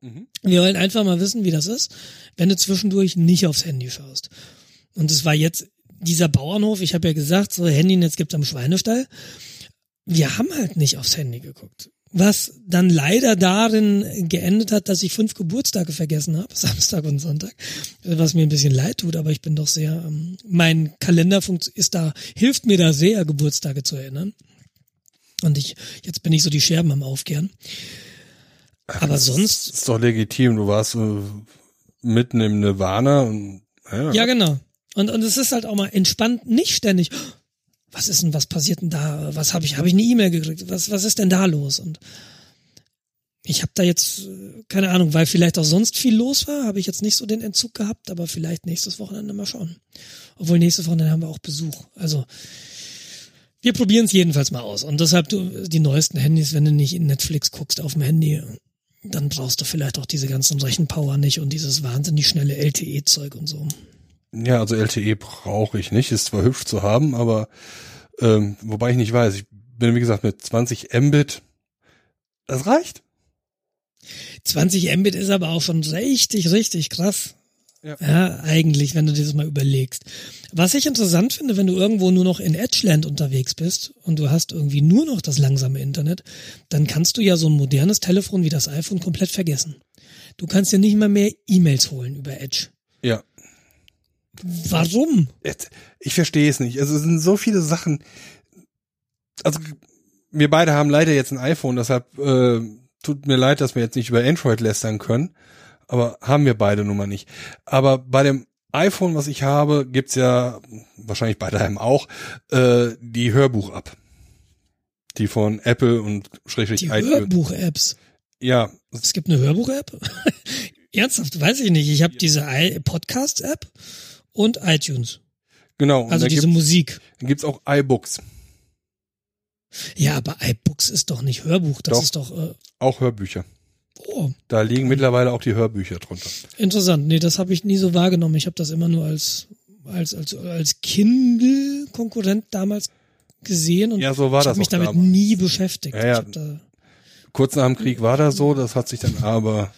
Mhm. Wir wollen einfach mal wissen, wie das ist, wenn du zwischendurch nicht aufs Handy schaust. Und es war jetzt dieser Bauernhof, ich habe ja gesagt, so Handynetz gibt's am Schweinestall. Wir haben halt nicht aufs Handy geguckt. Was dann leider darin geendet hat, dass ich fünf Geburtstage vergessen habe, <laughs> Samstag und Sonntag, was mir ein bisschen leid tut, aber ich bin doch sehr, ähm, mein Kalender ist da, hilft mir da sehr, Geburtstage zu erinnern. Und ich, jetzt bin ich so die Scherben am Aufkehren. Aber sonst, Das ist doch legitim. Du warst äh, mitten im Nirvana und ja, Ja, genau. Und, und es ist halt auch mal entspannt, nicht ständig, was ist denn, was passiert denn da? Was habe ich, habe ich eine E-Mail gekriegt? Was, was ist denn da los? Und ich habe da jetzt, äh, keine Ahnung, weil vielleicht auch sonst viel los war, habe ich jetzt nicht so den Entzug gehabt, aber vielleicht nächstes Wochenende mal schauen. Obwohl nächstes Wochenende haben wir auch Besuch. Also wir probieren es jedenfalls mal aus. Und deshalb du, die neuesten Handys, wenn du nicht in Netflix guckst auf dem Handy, dann brauchst du vielleicht auch diese ganzen Rechenpower nicht und dieses wahnsinnig schnelle LTE-Zeug und so. Ja, also LTE brauche ich nicht. Ist zwar hübsch zu haben, aber ähm, wobei ich nicht weiß. Ich bin wie gesagt mit 20 Mbit. Das reicht. 20 Mbit ist aber auch schon richtig, richtig krass. Ja. Ja, eigentlich, wenn du dir das mal überlegst. Was ich interessant finde, wenn du irgendwo nur noch in Edgeland unterwegs bist und du hast irgendwie nur noch das langsame Internet, dann kannst du ja so ein modernes Telefon wie das iPhone komplett vergessen. Du kannst ja nicht mal mehr E-Mails holen über Edge. Ja. Warum? Ich verstehe es nicht. Also es sind so viele Sachen. Also wir beide haben leider jetzt ein iPhone, deshalb äh, tut mir leid, dass wir jetzt nicht über Android lästern können. Aber haben wir beide nun mal nicht. Aber bei dem iPhone, was ich habe, gibt's ja wahrscheinlich bei deinem auch äh, die Hörbuch-App. Die von Apple und schrägstrich Die. Hörbuch-Apps. Ja, Es gibt eine Hörbuch-App? <laughs> Ernsthaft, weiß ich nicht. Ich habe diese Podcast-App und iTunes. genau. Also diese Musik. dann gibt's auch iBooks, Ja, aber iBooks ist doch nicht Hörbuch, das Doch. ist doch, äh, auch Hörbücher. Oh, Da liegen mittlerweile auch die Hörbücher drunter. interessant. Nee, das habe ich nie so wahrgenommen. Ich habe das immer nur als, als, als, als Kindle-Konkurrent damals gesehen und Ja, so war ich habe mich damit damals. nie beschäftigt. Ja, ja. Kurz nach dem Krieg war das so, das hat sich dann aber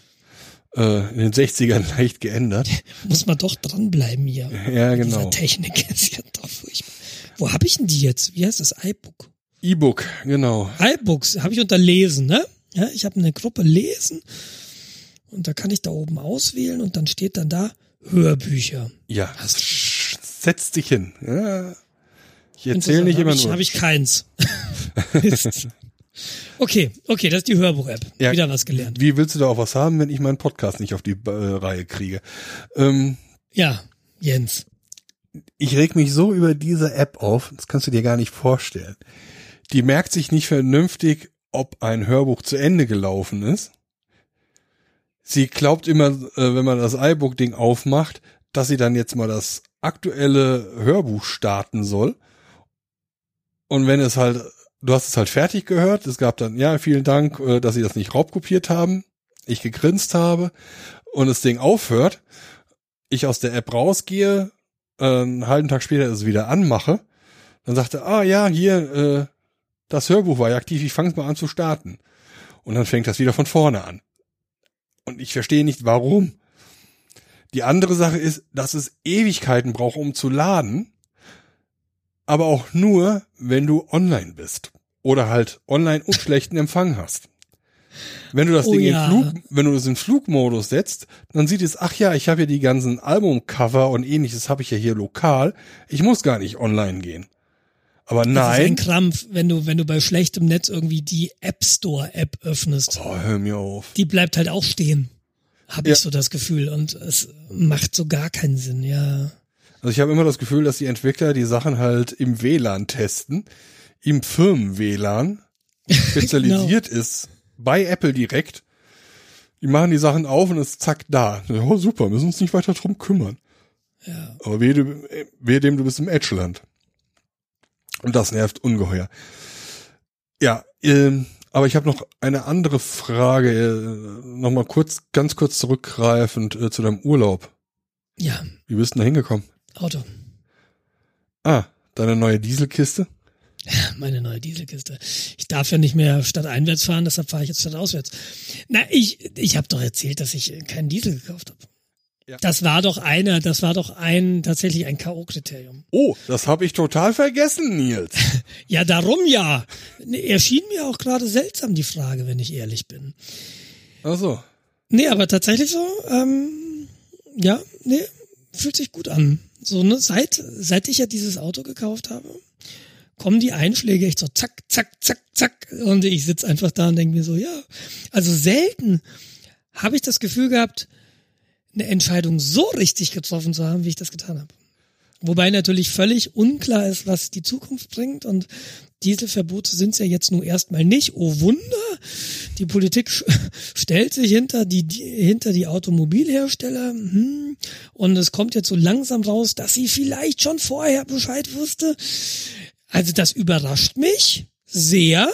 äh, in den 60ern <laughs> leicht geändert. <laughs> muss man doch dranbleiben hier. Ja, genau. Technik <laughs> ist ja doch furchtbar. Wo habe ich denn die jetzt? Wie heißt das? iBook. E-Book, genau. iBooks habe ich unter Lesen, ne? Ja, ich habe eine Gruppe Lesen und da kann ich da oben auswählen und dann steht dann da Hörbücher. Ja, Sch- setz dich hin. Ja. Ich erzähle nicht immer hab ich, nur. Habe ich keins. <laughs> Okay, okay, das ist die Hörbuch-App. Ja. Wieder was gelernt. Wie willst du da auch was haben, wenn ich meinen Podcast nicht auf die äh, Reihe kriege? Ähm, Ja, Jens. ich reg mich so über diese App auf, das kannst du dir gar nicht vorstellen. Die merkt sich nicht vernünftig, ob ein Hörbuch zu Ende gelaufen ist. Sie glaubt immer, äh, wenn man das iBook-Ding aufmacht, dass sie dann jetzt mal das aktuelle Hörbuch starten soll. Und wenn es halt, du hast es halt fertig gehört, es gab dann, ja, vielen Dank, äh, dass Sie das nicht raubkopiert haben, ich gegrinst habe und das Ding aufhört, ich aus der App rausgehe, äh, einen halben Tag später es wieder anmache, dann sagt er, ah ja, hier, das Hörbuch war ja aktiv, ich fange mal an zu starten. Und dann fängt das wieder von vorne an. Und ich verstehe nicht, warum. Die andere Sache ist, dass es Ewigkeiten braucht, um zu laden, aber auch nur, wenn du online bist oder halt online und schlechten Empfang hast. Wenn du das Oh Ding ja. in Flug, wenn du das in Flugmodus setzt, dann sieht es, ach ja, ich habe ja die ganzen Albumcover und ähnliches habe ich ja hier lokal. Ich muss gar nicht online gehen. Aber Das ist ein nein. Krampf, wenn du, wenn du bei schlechtem Netz irgendwie die App Store App öffnest. Oh, hör mir auf. Die bleibt halt auch stehen. Habe Ja. ich so das Gefühl. Und es macht so gar keinen Sinn, ja. Also ich habe immer das Gefühl, dass die Entwickler die Sachen halt im WLAN testen, im Firmen-WLAN <laughs> spezialisiert ist, bei Apple direkt. Die machen die Sachen auf und es ist zack da. Oh, super, müssen uns nicht weiter drum kümmern. Ja. Aber wehe, wehe dem, du bist im Edgeland. Und das nervt ungeheuer. Ja, ähm, aber ich habe noch eine andere Frage, äh, nochmal kurz, ganz kurz zurückgreifend äh, zu deinem Urlaub. Ja, Wie bist du da hingekommen? Auto. Ah, deine neue Dieselkiste? Meine neue Dieselkiste. Ich darf ja nicht mehr stadteinwärts fahren, deshalb fahre ich jetzt stadtauswärts. Na, ich, ich habe doch erzählt, dass ich keinen Diesel gekauft habe. Ja. Das war doch einer, das war doch ein tatsächlich ein K.O.-Kriterium. Oh, das habe ich total vergessen, Nils. <laughs> Ja, darum ja. Erschien mir auch gerade seltsam, die Frage, wenn ich ehrlich bin. Ach so. Nee, aber tatsächlich so, ähm, ja, nee, fühlt sich gut an. So, ne, seit, seit ich ja dieses Auto gekauft habe, kommen die Einschläge echt so zack, zack, zack, zack. Und ich sitz einfach da und denke mir so, ja. Also selten habe ich das Gefühl gehabt, eine Entscheidung so richtig getroffen zu haben, wie ich das getan habe. Wobei natürlich völlig unklar ist, was die Zukunft bringt und Dieselverbote sind es ja jetzt nur erstmal nicht. Oh Wunder, die Politik <laughs> stellt sich hinter die, die hinter die Automobilhersteller hm, und es kommt jetzt so langsam raus, dass sie vielleicht schon vorher Bescheid wusste. Also das überrascht mich sehr.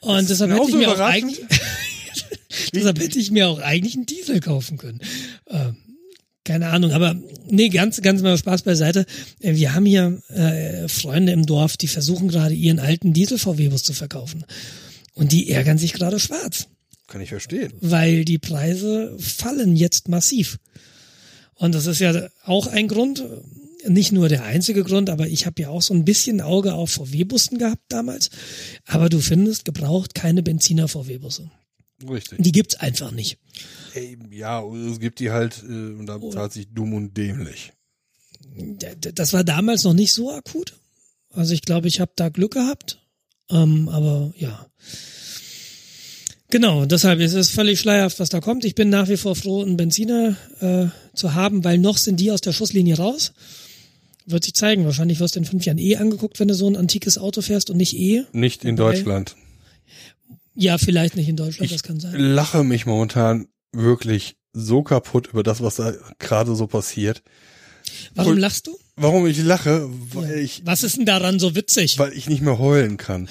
Und deshalb hätte ich mir auch eigentlich <laughs> deshalb hätte ich mir auch eigentlich einen Diesel kaufen können. Ähm, keine Ahnung, aber nee, ganz, ganz mal Spaß beiseite. Äh, Wir haben hier äh, Freunde im Dorf, die versuchen gerade ihren alten Diesel-VW-Bus zu verkaufen. Und die ärgern sich gerade schwarz, Kann ich verstehen. weil die Preise fallen jetzt massiv. Und das ist ja auch ein Grund, nicht nur der einzige Grund, aber ich habe ja auch so ein bisschen Auge auf VW-Bussen gehabt damals. Aber du findest gebraucht keine Benziner-VW-Busse. Richtig. Die gibt's einfach nicht. Ey, ja, es gibt die halt, äh, und da bezahlt sich dumm und dämlich. Das war damals noch nicht so akut. Also ich glaube, ich habe da Glück gehabt. Ähm, aber ja. Genau, deshalb ist es völlig schleierhaft, was da kommt. Ich bin nach wie vor froh, einen Benziner äh, zu haben, weil noch sind die aus der Schusslinie raus. Wird sich zeigen. Wahrscheinlich wirst du in fünf Jahren eh angeguckt, wenn du so ein antikes Auto fährst und nicht eh. Nicht in Wobei- Deutschland. Ja, vielleicht nicht in Deutschland, Ich das kann sein. lache mich momentan wirklich so kaputt über das, was da gerade so passiert. Warum Pol- lachst du? Warum ich lache? Weil ich, Was ist denn daran so witzig? weil ich nicht mehr heulen kann.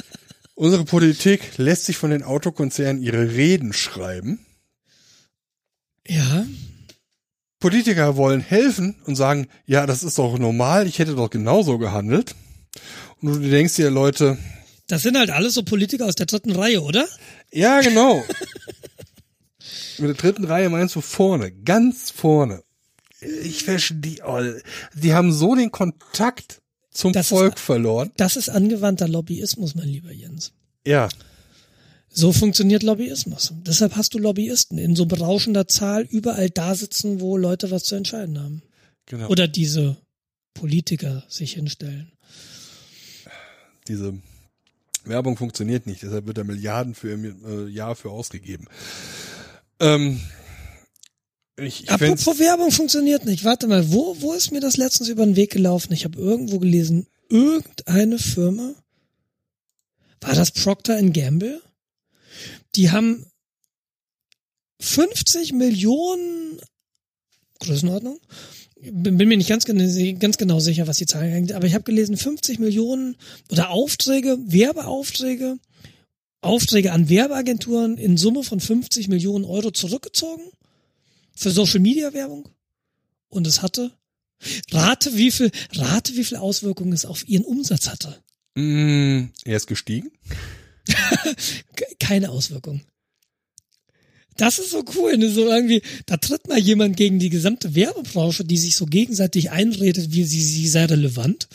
<laughs> Unsere Politik lässt sich von den Autokonzernen ihre Reden schreiben. Ja, Politiker wollen helfen und sagen, ja, das ist doch normal, ich hätte doch genauso gehandelt. Und du denkst dir, Leute, das sind halt alles so Politiker aus der dritten Reihe, oder? ja, genau. <laughs> Mit der dritten Reihe meinst du vorne, ganz vorne. Ich verstehe, oh, die haben so den Kontakt zum Das ist- Volk verloren. Das ist angewandter Lobbyismus, mein lieber Jens. Ja, So funktioniert Lobbyismus. Deshalb hast du Lobbyisten in so berauschender Zahl überall da sitzen, wo Leute was zu entscheiden haben. genau. Oder diese Politiker sich hinstellen. Diese Werbung funktioniert nicht, deshalb wird da Milliarden für im äh, Jahr für ausgegeben. Ähm, ich, ich Apropos Werbung funktioniert nicht. Warte mal, wo, wo ist mir das letztens über den Weg gelaufen? Ich habe irgendwo gelesen, irgendeine Firma, war das Procter Gamble? Die haben 50 Millionen Größenordnung. Bin, bin mir nicht ganz, ganz genau sicher, was die Zahlen eigentlich, aber ich habe gelesen, 50 Millionen oder Aufträge, Werbeaufträge, Aufträge an Werbeagenturen in Summe von 50 Millionen Euro zurückgezogen für Social Media Werbung und es hatte rate wie viel rate wie viel Auswirkungen es auf ihren Umsatz hatte. Mm, er ist gestiegen. <laughs> Ke- Keine Auswirkung. Das ist so cool, ne? so irgendwie, da tritt mal jemand gegen die gesamte Werbebranche, die sich so gegenseitig einredet, wie sie, sie sei relevant.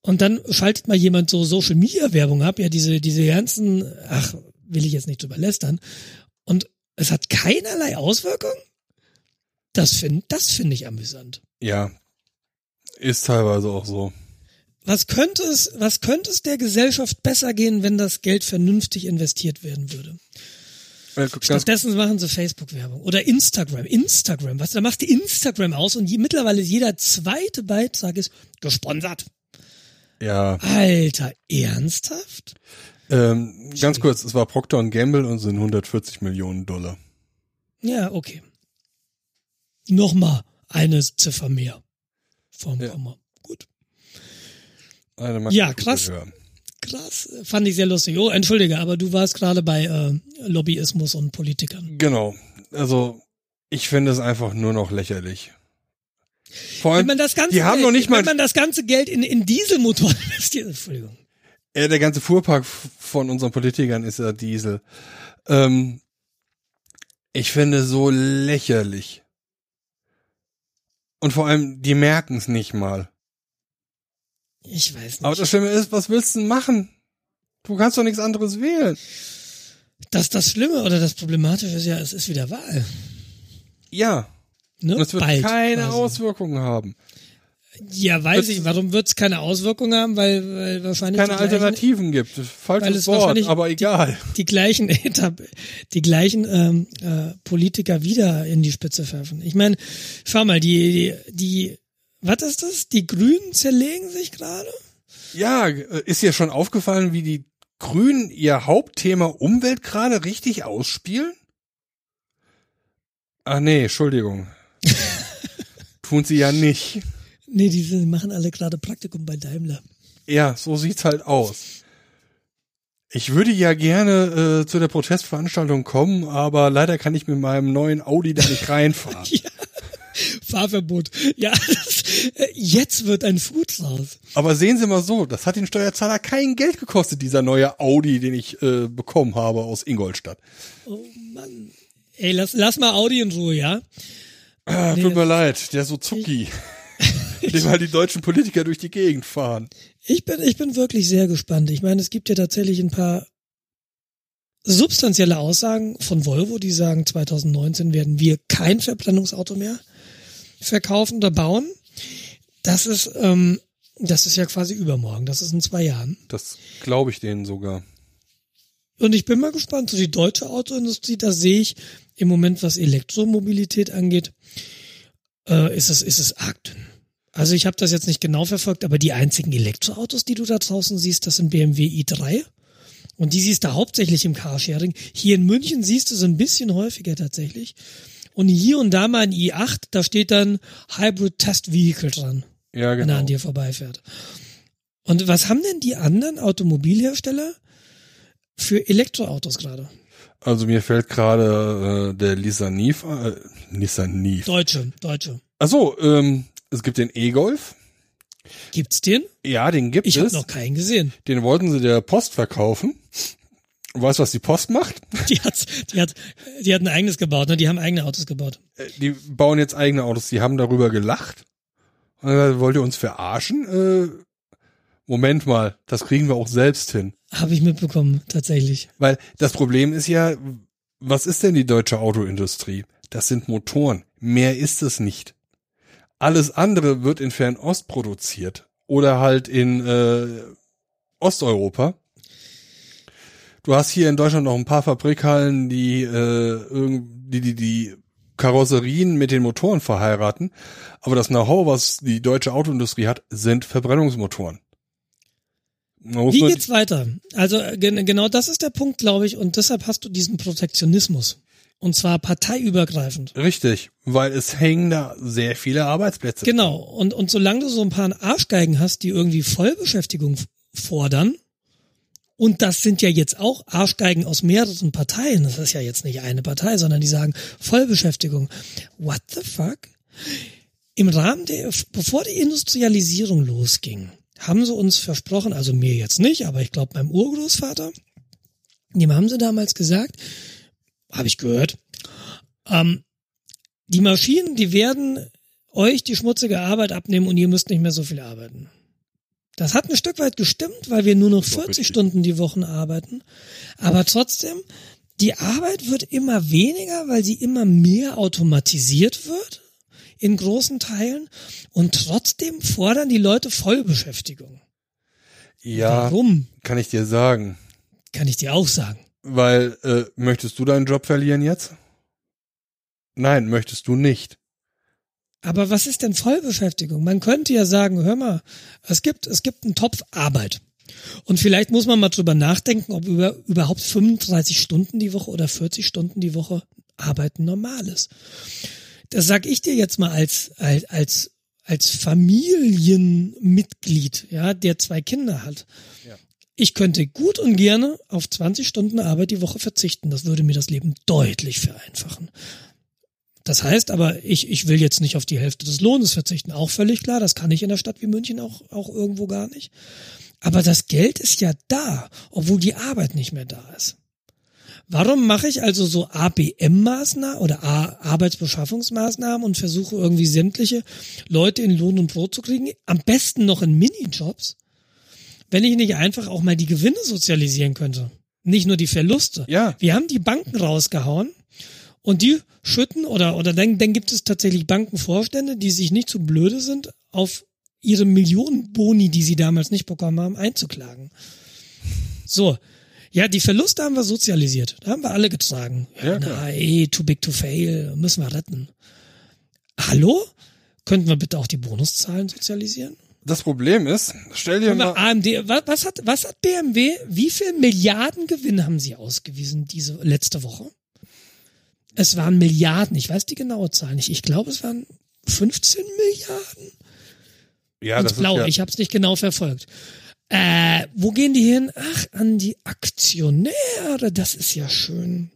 Und dann schaltet mal jemand so Social Media Werbung ab, ja, diese, diese ganzen, ach, will ich jetzt nicht drüber lästern. Und es hat keinerlei Auswirkung? Das finde, das finde ich amüsant. Ja, ist teilweise auch so. Was könnte es, was könnte es der Gesellschaft besser gehen, wenn das Geld vernünftig investiert werden würde? Stattdessen machen sie Facebook-Werbung oder Instagram. Instagram, was, da machst du Instagram aus und je, mittlerweile jeder zweite Beitrag ist gesponsert. ja, Alter, ernsthaft? ähm, ganz kurz, es war Procter Gamble und sind 140 Millionen Dollar. Ja, okay. Nochmal eine Ziffer mehr vom Ja. Komma. Gut. Eine Ja, krass. höher. Krass, fand ich sehr lustig. Oh, entschuldige, aber du warst gerade bei äh, Lobbyismus und Politikern. Genau. Also, ich finde es einfach nur noch lächerlich. Vor Wenn allem, man das ganze die haben Geld, noch nicht wenn mal, man das ganze Geld in, in Dieselmotoren <laughs> investiert, Entschuldigung. äh, der ganze Fuhrpark von unseren Politikern ist ja Diesel. Ähm, ich finde so lächerlich. Und vor allem, die merken es nicht mal. Ich weiß nicht. Aber das Schlimme ist, was willst du denn machen? Du kannst doch nichts anderes wählen. das, das Schlimme oder das Problematische ist ja, es ist wieder Wahl. Ja. Ne? Und es wird Bald keine quasi. Auswirkungen haben. Ja, weiß Es- ich. Warum wird es keine Auswirkungen haben? Weil, weil wahrscheinlich Keine die gleichen, Alternativen gibt. Falsches es Wort, aber egal. die gleichen <laughs> Etab- die gleichen ähm, äh, Politiker wieder in die Spitze werfen. Ich meine, schau mal, die, die, die, was ist das? Die Grünen zerlegen sich gerade? Ja, äh, ist dir schon aufgefallen, wie die Grünen ihr Hauptthema Umwelt gerade richtig ausspielen? Ach nee, Entschuldigung. <laughs> Tun sie ja nicht. Nee, die sind- machen alle gerade Praktikum bei Daimler. Ja, so sieht's halt aus. Ich würde ja gerne äh, zu der Protestveranstaltung kommen, aber leider kann ich mit meinem neuen Audi da nicht <laughs> reinfahren. Fahrverbot. Ja, das, äh, jetzt wird ein Food raus. aber sehen Sie mal so, das hat den Steuerzahler kein Geld gekostet, dieser neue Audi, den ich äh, bekommen habe aus Ingolstadt. Oh Mann. Ey, lass, lass mal Audi in Ruhe, ja? Ah, Nee, tut mir leid, der ist so zucki. <laughs> Dem halt die deutschen Politiker durch die Gegend fahren. Ich bin, ich bin wirklich sehr gespannt. Ich meine, es gibt ja tatsächlich ein paar substanzielle Aussagen von Volvo, die sagen, 2019 werden wir kein Verbrennungsauto mehr verkaufen oder bauen. Das ist, ähm, das ist ja quasi übermorgen. Das ist in zwei Jahren. Das glaube ich denen sogar. Und ich bin mal gespannt. So die deutsche Autoindustrie, da sehe ich im Moment, was Elektromobilität angeht, äh, ist es, ist es arg dünn. Also ich habe das jetzt nicht genau verfolgt, aber die einzigen Elektroautos, die du da draußen siehst, das sind BMW i3. Und die siehst du hauptsächlich im Carsharing. Hier in München siehst du so ein bisschen häufiger tatsächlich. Und hier und da mal ein i8, da steht dann Hybrid Test Vehicle dran, Ja, wenn er genau. an dir vorbeifährt. Und was haben denn die anderen Automobilhersteller für Elektroautos gerade? Also mir fällt gerade äh, der Nissan Neve, äh, Nissan Neve. Deutsche, Deutsche. Achso, ähm, es gibt den E-Golf. Gibt's den? Ja, den gibt Ich habe es. noch keinen gesehen. Den wollten sie der Post verkaufen. Weißt du, was die Post macht? <laughs> Die hat, die hat, die hat ein eigenes gebaut, ne? Die haben eigene Autos gebaut. Äh, Die bauen jetzt eigene Autos. Die haben darüber gelacht. Und dann wollt ihr uns verarschen? Äh, Moment mal, das kriegen wir auch selbst hin. Habe ich mitbekommen, tatsächlich. Weil das Problem ist ja, was ist denn die deutsche Autoindustrie? Das sind Motoren. Mehr ist es nicht. Alles andere wird in Fernost produziert oder halt in äh, Osteuropa. Du hast hier in Deutschland noch ein paar Fabrikhallen, die äh, die die die Karosserien mit den Motoren verheiraten, aber das Know-how, was die deutsche Autoindustrie hat, sind Verbrennungsmotoren. Wie geht's weiter? Also gen genau das ist der Punkt, glaube ich, und deshalb hast du diesen Protektionismus. Und zwar parteiübergreifend. Richtig, weil es hängen da sehr viele Arbeitsplätze. Genau. Und, und solange du so ein paar Arschgeigen hast, die irgendwie Vollbeschäftigung fordern, und das sind ja jetzt auch Arschgeigen aus mehreren Parteien, das ist ja jetzt nicht eine Partei, sondern die sagen Vollbeschäftigung. What the fuck? Im Rahmen der, bevor die Industrialisierung losging, haben sie uns versprochen, also mir jetzt nicht, aber ich glaube meinem Urgroßvater, dem haben sie damals gesagt, habe ich gehört, ähm, die Maschinen, die werden euch die schmutzige Arbeit abnehmen und ihr müsst nicht mehr so viel arbeiten. Das hat ein Stück weit gestimmt, weil wir nur noch Doch, 40 richtig. Stunden die Woche arbeiten. Aber trotzdem, die Arbeit wird immer weniger, weil sie immer mehr automatisiert wird in großen Teilen und trotzdem fordern die Leute Vollbeschäftigung. Ja, Warum? kann ich dir sagen. Kann ich dir auch sagen. Weil, äh, möchtest du deinen Job verlieren jetzt? Nein, möchtest du nicht. Aber was ist denn Vollbeschäftigung? Man könnte ja sagen, hör mal, es gibt, es gibt einen Topf Arbeit. Und vielleicht muss man mal drüber nachdenken, ob über, überhaupt 35 Stunden die Woche oder 40 Stunden die Woche Arbeiten normal ist. Das sag ich dir jetzt mal als, als, als, als Familienmitglied, ja, der zwei Kinder hat, Ja. ich könnte gut und gerne auf 20 Stunden Arbeit die Woche verzichten. Das würde mir das Leben deutlich vereinfachen. Das heißt aber, ich, ich will jetzt nicht auf die Hälfte des Lohnes verzichten. Auch völlig klar, das kann ich in einer Stadt wie München auch, auch irgendwo gar nicht. Aber das Geld ist ja da, obwohl die Arbeit nicht mehr da ist. Warum mache ich also so ABM-Maßnahmen oder A Arbeitsbeschaffungsmaßnahmen und versuche irgendwie sämtliche Leute in Lohn und Brot zu kriegen? Am besten noch in Minijobs, wenn ich nicht einfach auch mal die Gewinne sozialisieren könnte. Nicht nur die Verluste. Ja. Wir haben die Banken rausgehauen und die schütten oder, oder dann, dann gibt es tatsächlich Bankenvorstände, die sich nicht zu blöde sind, auf ihre Millionenboni, die sie damals nicht bekommen haben, einzuklagen. So. Ja, die Verluste haben wir sozialisiert. Da haben wir alle getragen. Ja, na, ey, too big to fail, müssen wir retten. Hallo? Könnten wir bitte auch die Bonuszahlen sozialisieren? Das Problem ist, stell dir mal, AMD, was, was hat, was hat BMW, wie viel Milliarden Gewinn haben sie ausgewiesen diese letzte Woche? Es waren Milliarden, ich weiß die genaue Zahl nicht. Ich glaube, es waren 15 Milliarden. ja, das ist Blaue. ja, Ich habe es nicht genau verfolgt. Äh, wo gehen die hin? Ach, an die Aktionäre. Das ist ja schön.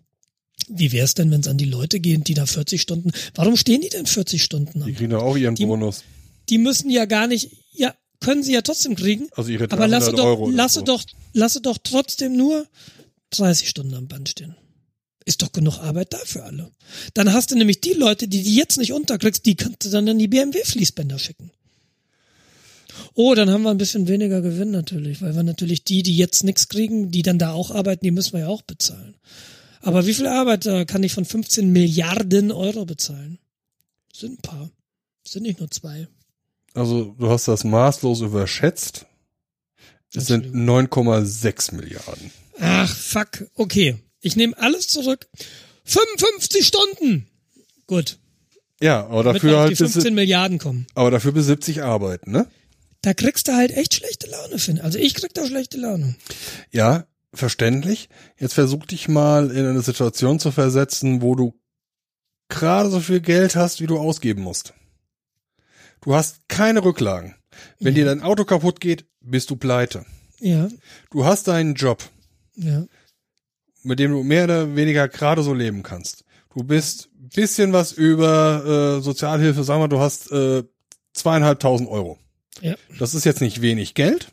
Wie wär's denn, wenn es an die Leute geht, die da 40 Stunden? Warum stehen die denn 40 Stunden? die An? kriegen doch auch ihren Die- Bonus. Die müssen ja gar nicht. Ja, können sie ja trotzdem kriegen. Also ihre Aber 300 lasse doch, Euro. lasse so. doch, lasse doch trotzdem nur 30 Stunden am Band stehen. Ist doch genug Arbeit da für alle. Dann hast du nämlich die Leute, die die jetzt nicht unterkriegst, die kannst du dann in die BMW-Fließbänder schicken. Oh, dann haben wir ein bisschen weniger Gewinn natürlich, weil wir natürlich die, die jetzt nichts kriegen, die dann da auch arbeiten, die müssen wir ja auch bezahlen. Aber wie viel Arbeiter kann ich von 15 Milliarden Euro bezahlen? Sind ein paar. Sind nicht nur zwei. Also du hast das maßlos überschätzt. Es sind 9,6 Milliarden. Ach, fuck. Okay. Ich nehme alles zurück. 55 Stunden. Gut. Ja, aber dafür halt die bis, 15 Milliarden kommen. aber dafür bis 70 arbeiten, ne? Da kriegst du halt echt schlechte Laune, Finn. Also ich krieg da schlechte Laune. Ja, verständlich. Jetzt versuch dich mal in eine Situation zu versetzen, wo du gerade so viel Geld hast, wie du ausgeben musst. Du hast keine Rücklagen. Wenn dir dein Auto kaputt geht, bist du pleite. Ja, Du hast deinen Job, ja. Mit dem du mehr oder weniger gerade so leben kannst. Du bist bisschen was über äh, Sozialhilfe, sagen wir, du hast äh, zweieinhalbtausend Euro. Ja. Das ist jetzt nicht wenig Geld.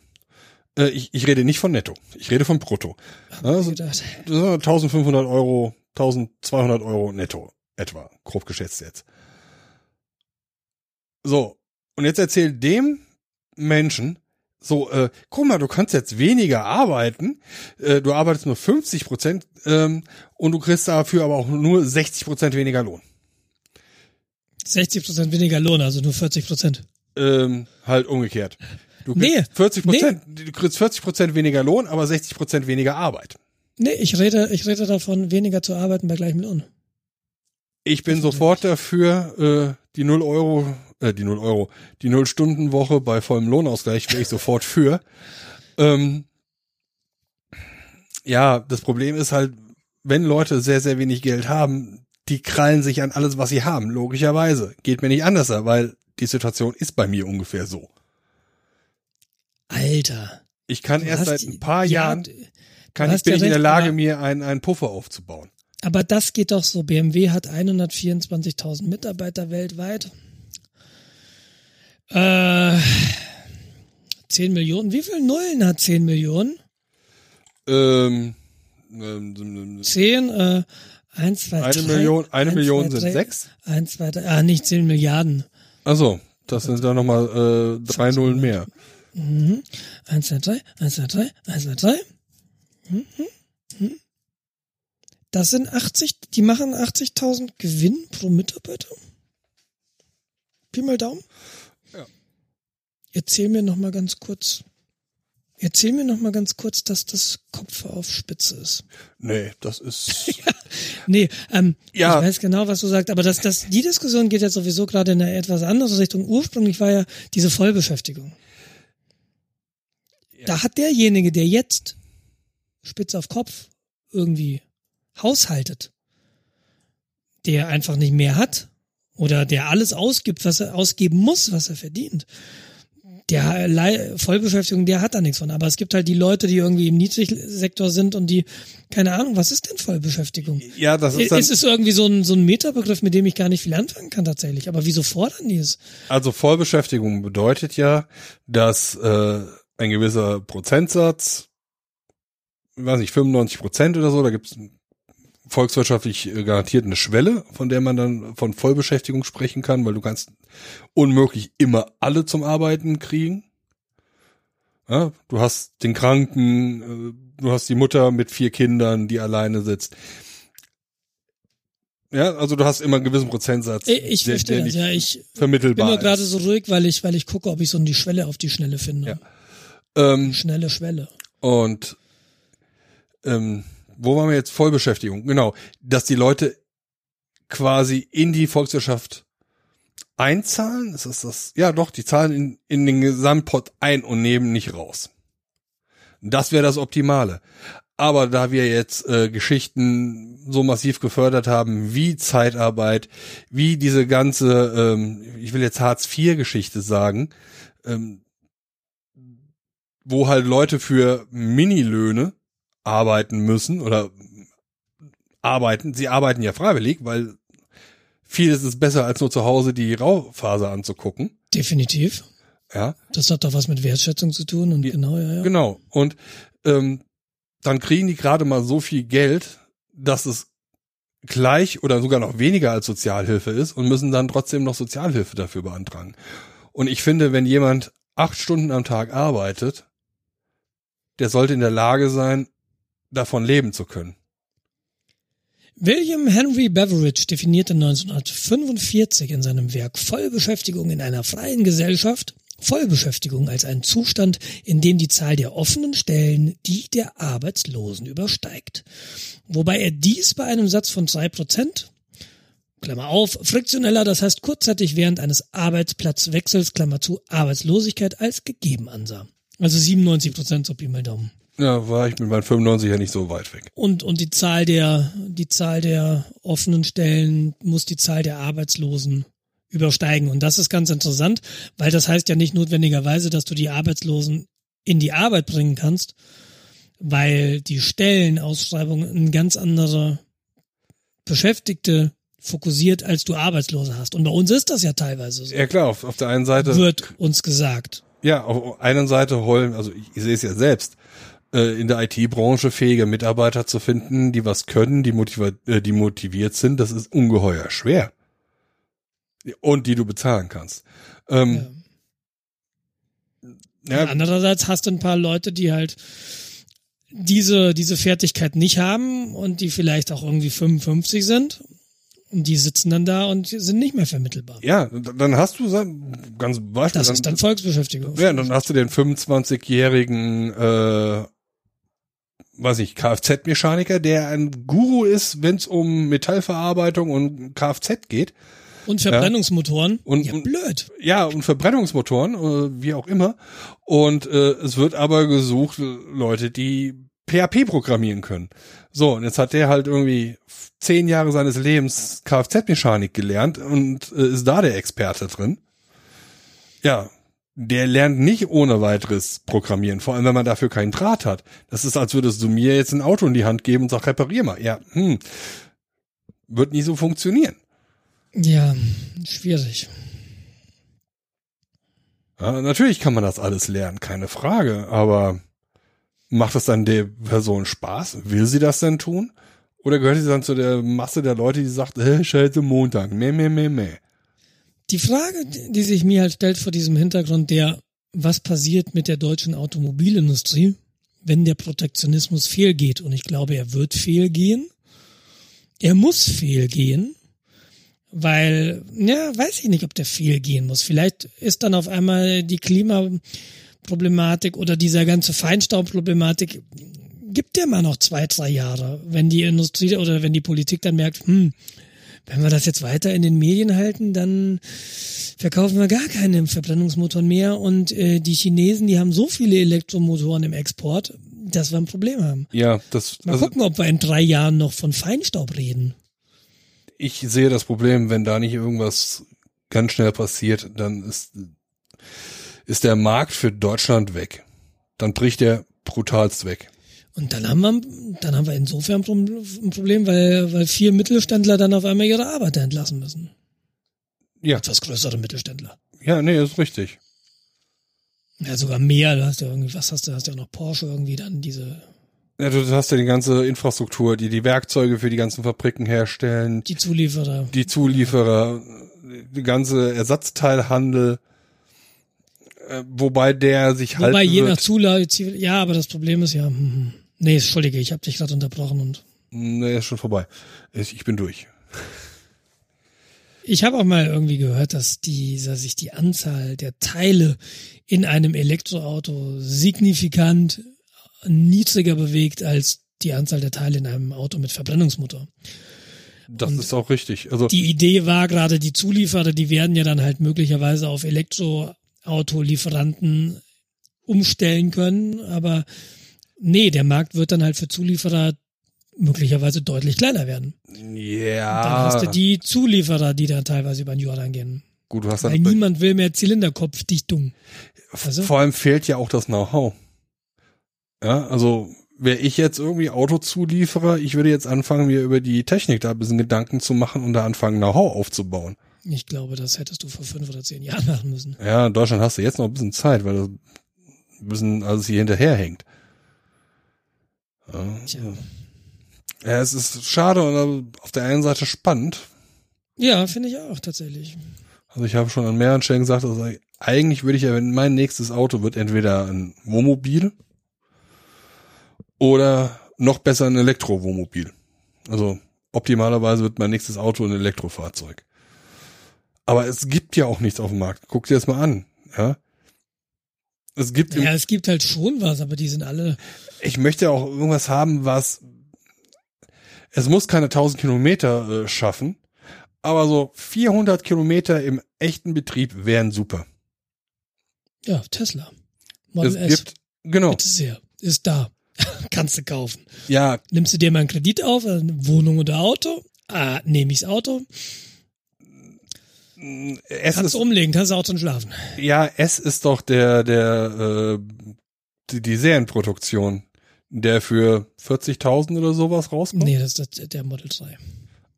Äh, ich, ich rede nicht von Netto, ich rede von Brutto. Also, Gedacht. das sind 1500 Euro, 1200 Euro netto, etwa, grob geschätzt jetzt. So, und jetzt erzähl dem Menschen, so, äh, guck mal, du kannst jetzt weniger arbeiten, äh, du arbeitest nur 50 Prozent ähm, und du kriegst dafür aber auch nur 60 Prozent weniger Lohn. 60 Prozent weniger Lohn, also nur 40 Prozent. Ähm, halt umgekehrt. Du kriegst Nee, 40 Prozent, du kriegst 40 Prozent weniger Lohn, aber 60 Prozent weniger Arbeit. Nee, ich rede, ich rede davon, weniger zu arbeiten bei gleichem Lohn. Ich bin sofort dafür, äh, die 0 Euro, äh, die 0 Euro, die 0 Stunden Woche bei vollem Lohnausgleich wäre ich sofort für. Ähm, ja, das Problem ist halt, wenn Leute sehr, sehr wenig Geld haben, die krallen sich an alles, was sie haben, logischerweise. Geht mir nicht anders, weil die Situation ist bei mir ungefähr so. Alter. Ich kann erst seit ein paar ja, Jahren, kann ich, bin ja ich in der Lage, mir einen, einen Puffer aufzubauen. Aber das geht doch so. BMW hat 124.000 Mitarbeiter weltweit. Äh, 10 Millionen. Wie viele Nullen hat 10 Millionen? Ähm, ähm, 10, äh, 1, 2, 3. eine Million, eine Million sind sechs. 1, 2, 3, ah, nicht 10 Milliarden. Also, das sind dann nochmal äh, drei Nullen mehr. 1, 2, 3, 1, 2, 3, 1, 2, 3. Hm, hm, hm. Das sind 80, die machen 80.000 Gewinn pro Mitarbeiter. Pi mal Daumen. Ja. Erzähl mir noch mal ganz kurz. Erzähl mir noch mal ganz kurz, dass das Kopf auf Spitze ist. Nee, das ist. <laughs> Nee, ähm, Ja. ich weiß genau, was du sagst, aber das, das, die Diskussion geht jetzt sowieso gerade in eine etwas andere Richtung. Ursprünglich war ja diese Vollbeschäftigung. Da hat derjenige, der jetzt spitz auf Kopf irgendwie haushaltet, der einfach nicht mehr hat oder der alles ausgibt, was er ausgeben muss, was er verdient, der Lei- Vollbeschäftigung, der hat da nichts von. Aber es gibt halt die Leute, die irgendwie im Niedrigsektor sind und die, keine Ahnung, was ist denn Vollbeschäftigung? Ja, das ist dann, es ist irgendwie so ein, so ein Metabegriff, mit dem ich gar nicht viel anfangen kann tatsächlich. Aber wieso fordern die es? also Vollbeschäftigung bedeutet ja, dass äh, ein gewisser Prozentsatz, weiß nicht, 95 Prozent oder so, da gibt es volkswirtschaftlich äh, garantiert eine Schwelle, von der man dann von Vollbeschäftigung sprechen kann, weil du kannst unmöglich immer alle zum Arbeiten kriegen. Ja, du hast den Kranken, äh, du hast die Mutter mit vier Kindern, die alleine sitzt. Ja, also du hast immer einen gewissen Prozentsatz. Ich, der- verstehe der das, ja. Ich bin vermittelbar nur gerade ist. so ruhig, weil ich, weil ich gucke, ob ich so die Schwelle auf die Schnelle finde. Ähm, Schnelle Schwelle. Und ähm, wo waren wir jetzt? Vollbeschäftigung, genau. Dass die Leute quasi in die Volkswirtschaft einzahlen, ist das das? Ja, doch, die zahlen in, in den Gesamtpot ein und nehmen nicht raus. Das wäre das Optimale. Aber da wir jetzt äh, Geschichten so massiv gefördert haben, wie Zeitarbeit, wie diese ganze, ähm, ich will jetzt Hartz-IV-Geschichte sagen, ähm, wo halt Leute für Minilöhne arbeiten müssen oder arbeiten. Sie arbeiten ja freiwillig, weil vieles ist besser als nur zu Hause die Raufaser anzugucken. Definitiv. Ja, Das hat doch was mit Wertschätzung zu tun und genau, ja, ja. genau. Und ähm, dann kriegen die gerade mal so viel Geld, dass es gleich oder sogar noch weniger als Sozialhilfe ist und müssen dann trotzdem noch Sozialhilfe dafür beantragen. Und ich finde, wenn jemand acht Stunden am Tag arbeitet, der sollte in der Lage sein, davon leben zu können. William Henry Beveridge definierte 1945 in seinem Werk Vollbeschäftigung in einer freien Gesellschaft Vollbeschäftigung als einen Zustand, in dem die Zahl der offenen Stellen die der Arbeitslosen übersteigt. Wobei er dies bei einem Satz von drei Prozent Klammer auf, friktioneller, das heißt kurzzeitig während eines Arbeitsplatzwechsels, Klammer zu, Arbeitslosigkeit als gegeben ansah. Also 97 Prozent, so Pi mal Daumen. Ja, war ich mit meinen 95 ja nicht so weit weg. Und, und die Zahl der, die Zahl der offenen Stellen muss die Zahl der Arbeitslosen übersteigen. Und das ist ganz interessant, weil das heißt ja nicht notwendigerweise, dass du die Arbeitslosen in die Arbeit bringen kannst, weil die Stellenausschreibung ein ganz andere Beschäftigte fokussiert, als du Arbeitslose hast. Und bei uns ist das ja teilweise so. Ja klar, auf, auf der einen Seite, Wird uns gesagt. ja, auf einer Seite holen, also ich, ich sehe es ja selbst, äh, in der IT-Branche fähige Mitarbeiter zu finden, die was können, die, motiva äh, die motiviert sind, das ist ungeheuer schwer. Und die du bezahlen kannst. Ähm, ja. Andererseits hast du ein paar Leute, die halt diese, diese Fertigkeit nicht haben und die vielleicht auch irgendwie 55 sind. Und die sitzen dann da und sind nicht mehr vermittelbar. Ja, dann hast du ganz Beispiel. Das ist dann Volksbeschäftigung. Ja, dann hast du den 25-jährigen, äh, weiß ich, Kfz-Mechaniker, der ein Guru ist, wenn es um Metallverarbeitung und Kfz geht. Und Verbrennungsmotoren. Und- ja, und- blöd. Ja, und Verbrennungsmotoren, äh, wie auch immer. Und äh, es wird aber gesucht, Leute, die PHP programmieren können. So, und jetzt hat der halt irgendwie zehn Jahre seines Lebens Kfz-Mechanik gelernt und äh, ist da der Experte drin. Ja, der lernt nicht ohne weiteres Programmieren, vor allem wenn man dafür keinen Draht hat. Das ist, als würdest du mir jetzt ein Auto in die Hand geben und sag, reparier mal. Ja, hm, wird nie so funktionieren. Ja, schwierig. Ja, natürlich kann man das alles lernen, keine Frage, aber macht es dann der Person Spaß? Will sie das denn tun? Oder gehört sie dann zu der Masse der Leute, die sagt, äh, scheiße Montag, meh, meh, meh, meh. Die Frage, die sich mir halt stellt vor diesem Hintergrund der, was passiert mit der deutschen Automobilindustrie, wenn der Protektionismus fehlgeht? Und ich glaube, er wird fehlgehen. Er muss fehlgehen, weil, ja, weiß ich nicht, ob der fehlgehen muss. Vielleicht ist dann auf einmal die Klimaproblematik oder dieser ganze Feinstaubproblematik gibt der mal noch zwei, drei Jahre, wenn die Industrie oder wenn die Politik dann merkt, hm, wenn wir das jetzt weiter in den Medien halten, dann verkaufen wir gar keine Verbrennungsmotoren mehr und äh, die Chinesen, die haben so viele Elektromotoren im Export, dass wir ein Problem haben. Ja, das, Mal also, gucken, ob wir in drei Jahren noch von Feinstaub reden. ich sehe das Problem, wenn da nicht irgendwas ganz schnell passiert, dann ist, ist der Markt für Deutschland weg. Dann bricht er brutalst weg. Und dann haben wir, dann haben wir insofern ein Problem, weil, weil vier Mittelständler dann auf einmal ihre Arbeiter entlassen müssen. Ja. Etwas größere Mittelständler. Ja, nee, ist richtig. Ja, sogar mehr. Du hast ja irgendwie, was hast du? Hast ja auch noch Porsche irgendwie dann diese. Ja, du hast ja die ganze Infrastruktur, die die Werkzeuge für die ganzen Fabriken herstellen, Die Zulieferer. die Zulieferer, die ganze Ersatzteilhandel, äh, wobei der sich halt Wobei je nach wird. Zulage, ja, aber das Problem ist ja, hm, hm. Nee, entschuldige, ich habe dich gerade unterbrochen und Nee, ist schon vorbei. Ich, ich bin durch. ich habe auch mal irgendwie gehört, dass die, dass sich die Anzahl der Teile in einem Elektroauto signifikant niedriger bewegt als die Anzahl der Teile in einem Auto mit Verbrennungsmotor. Das ist auch richtig. Also Die Idee war gerade, die Zulieferer, die werden ja dann halt möglicherweise auf Elektroautolieferanten umstellen können, aber nee, der Markt wird dann halt für Zulieferer möglicherweise deutlich kleiner werden. ja, Dann hast du die Zulieferer, die dann teilweise über den Jordan gehen. gut, du hast Weil dann niemand will mehr Zylinderkopfdichtung. Also, vor allem fehlt ja auch das Know-how. Ja, also wäre ich jetzt irgendwie Autozulieferer, ich würde jetzt anfangen, mir über die Technik da ein bisschen Gedanken zu machen und da anfangen, Know-how aufzubauen. ich glaube, das hättest du vor fünf oder zehn Jahren machen müssen. Ja, in Deutschland hast du jetzt noch ein bisschen Zeit, weil das ein bisschen alles hier hinterherhängt. Ja. Tja. ja, es ist schade und auf der einen Seite spannend. Ja, finde ich auch tatsächlich. Also ich habe schon an mehreren Stellen gesagt, also eigentlich würde ich ja, wenn mein nächstes Auto wird, entweder ein Wohnmobil oder noch besser ein Elektrowohnmobil. Also optimalerweise wird mein nächstes Auto ein Elektrofahrzeug. Aber es gibt ja auch nichts auf dem Markt. Guck dir das mal an, ja. Es gibt, im- Ja, es gibt halt schon was, aber die sind alle, ich möchte auch irgendwas haben, was, es muss keine 1000 Kilometer äh, schaffen, aber so 400 Kilometer im echten Betrieb wären super. ja, Tesla. Model es S. gibt, genau, Bitte sehr. Ist da. <laughs> Kannst du kaufen. ja, Nimmst du dir mal einen Kredit auf, also eine Wohnung oder Auto? Ah, nehme ich's Auto. es Kannst ist, du umlegen, kannst du auch drin schlafen. ja, es ist doch der, der, äh, die, die Serienproduktion, der für 40.000 oder sowas rauskommt. Nee, das ist der- Model 3.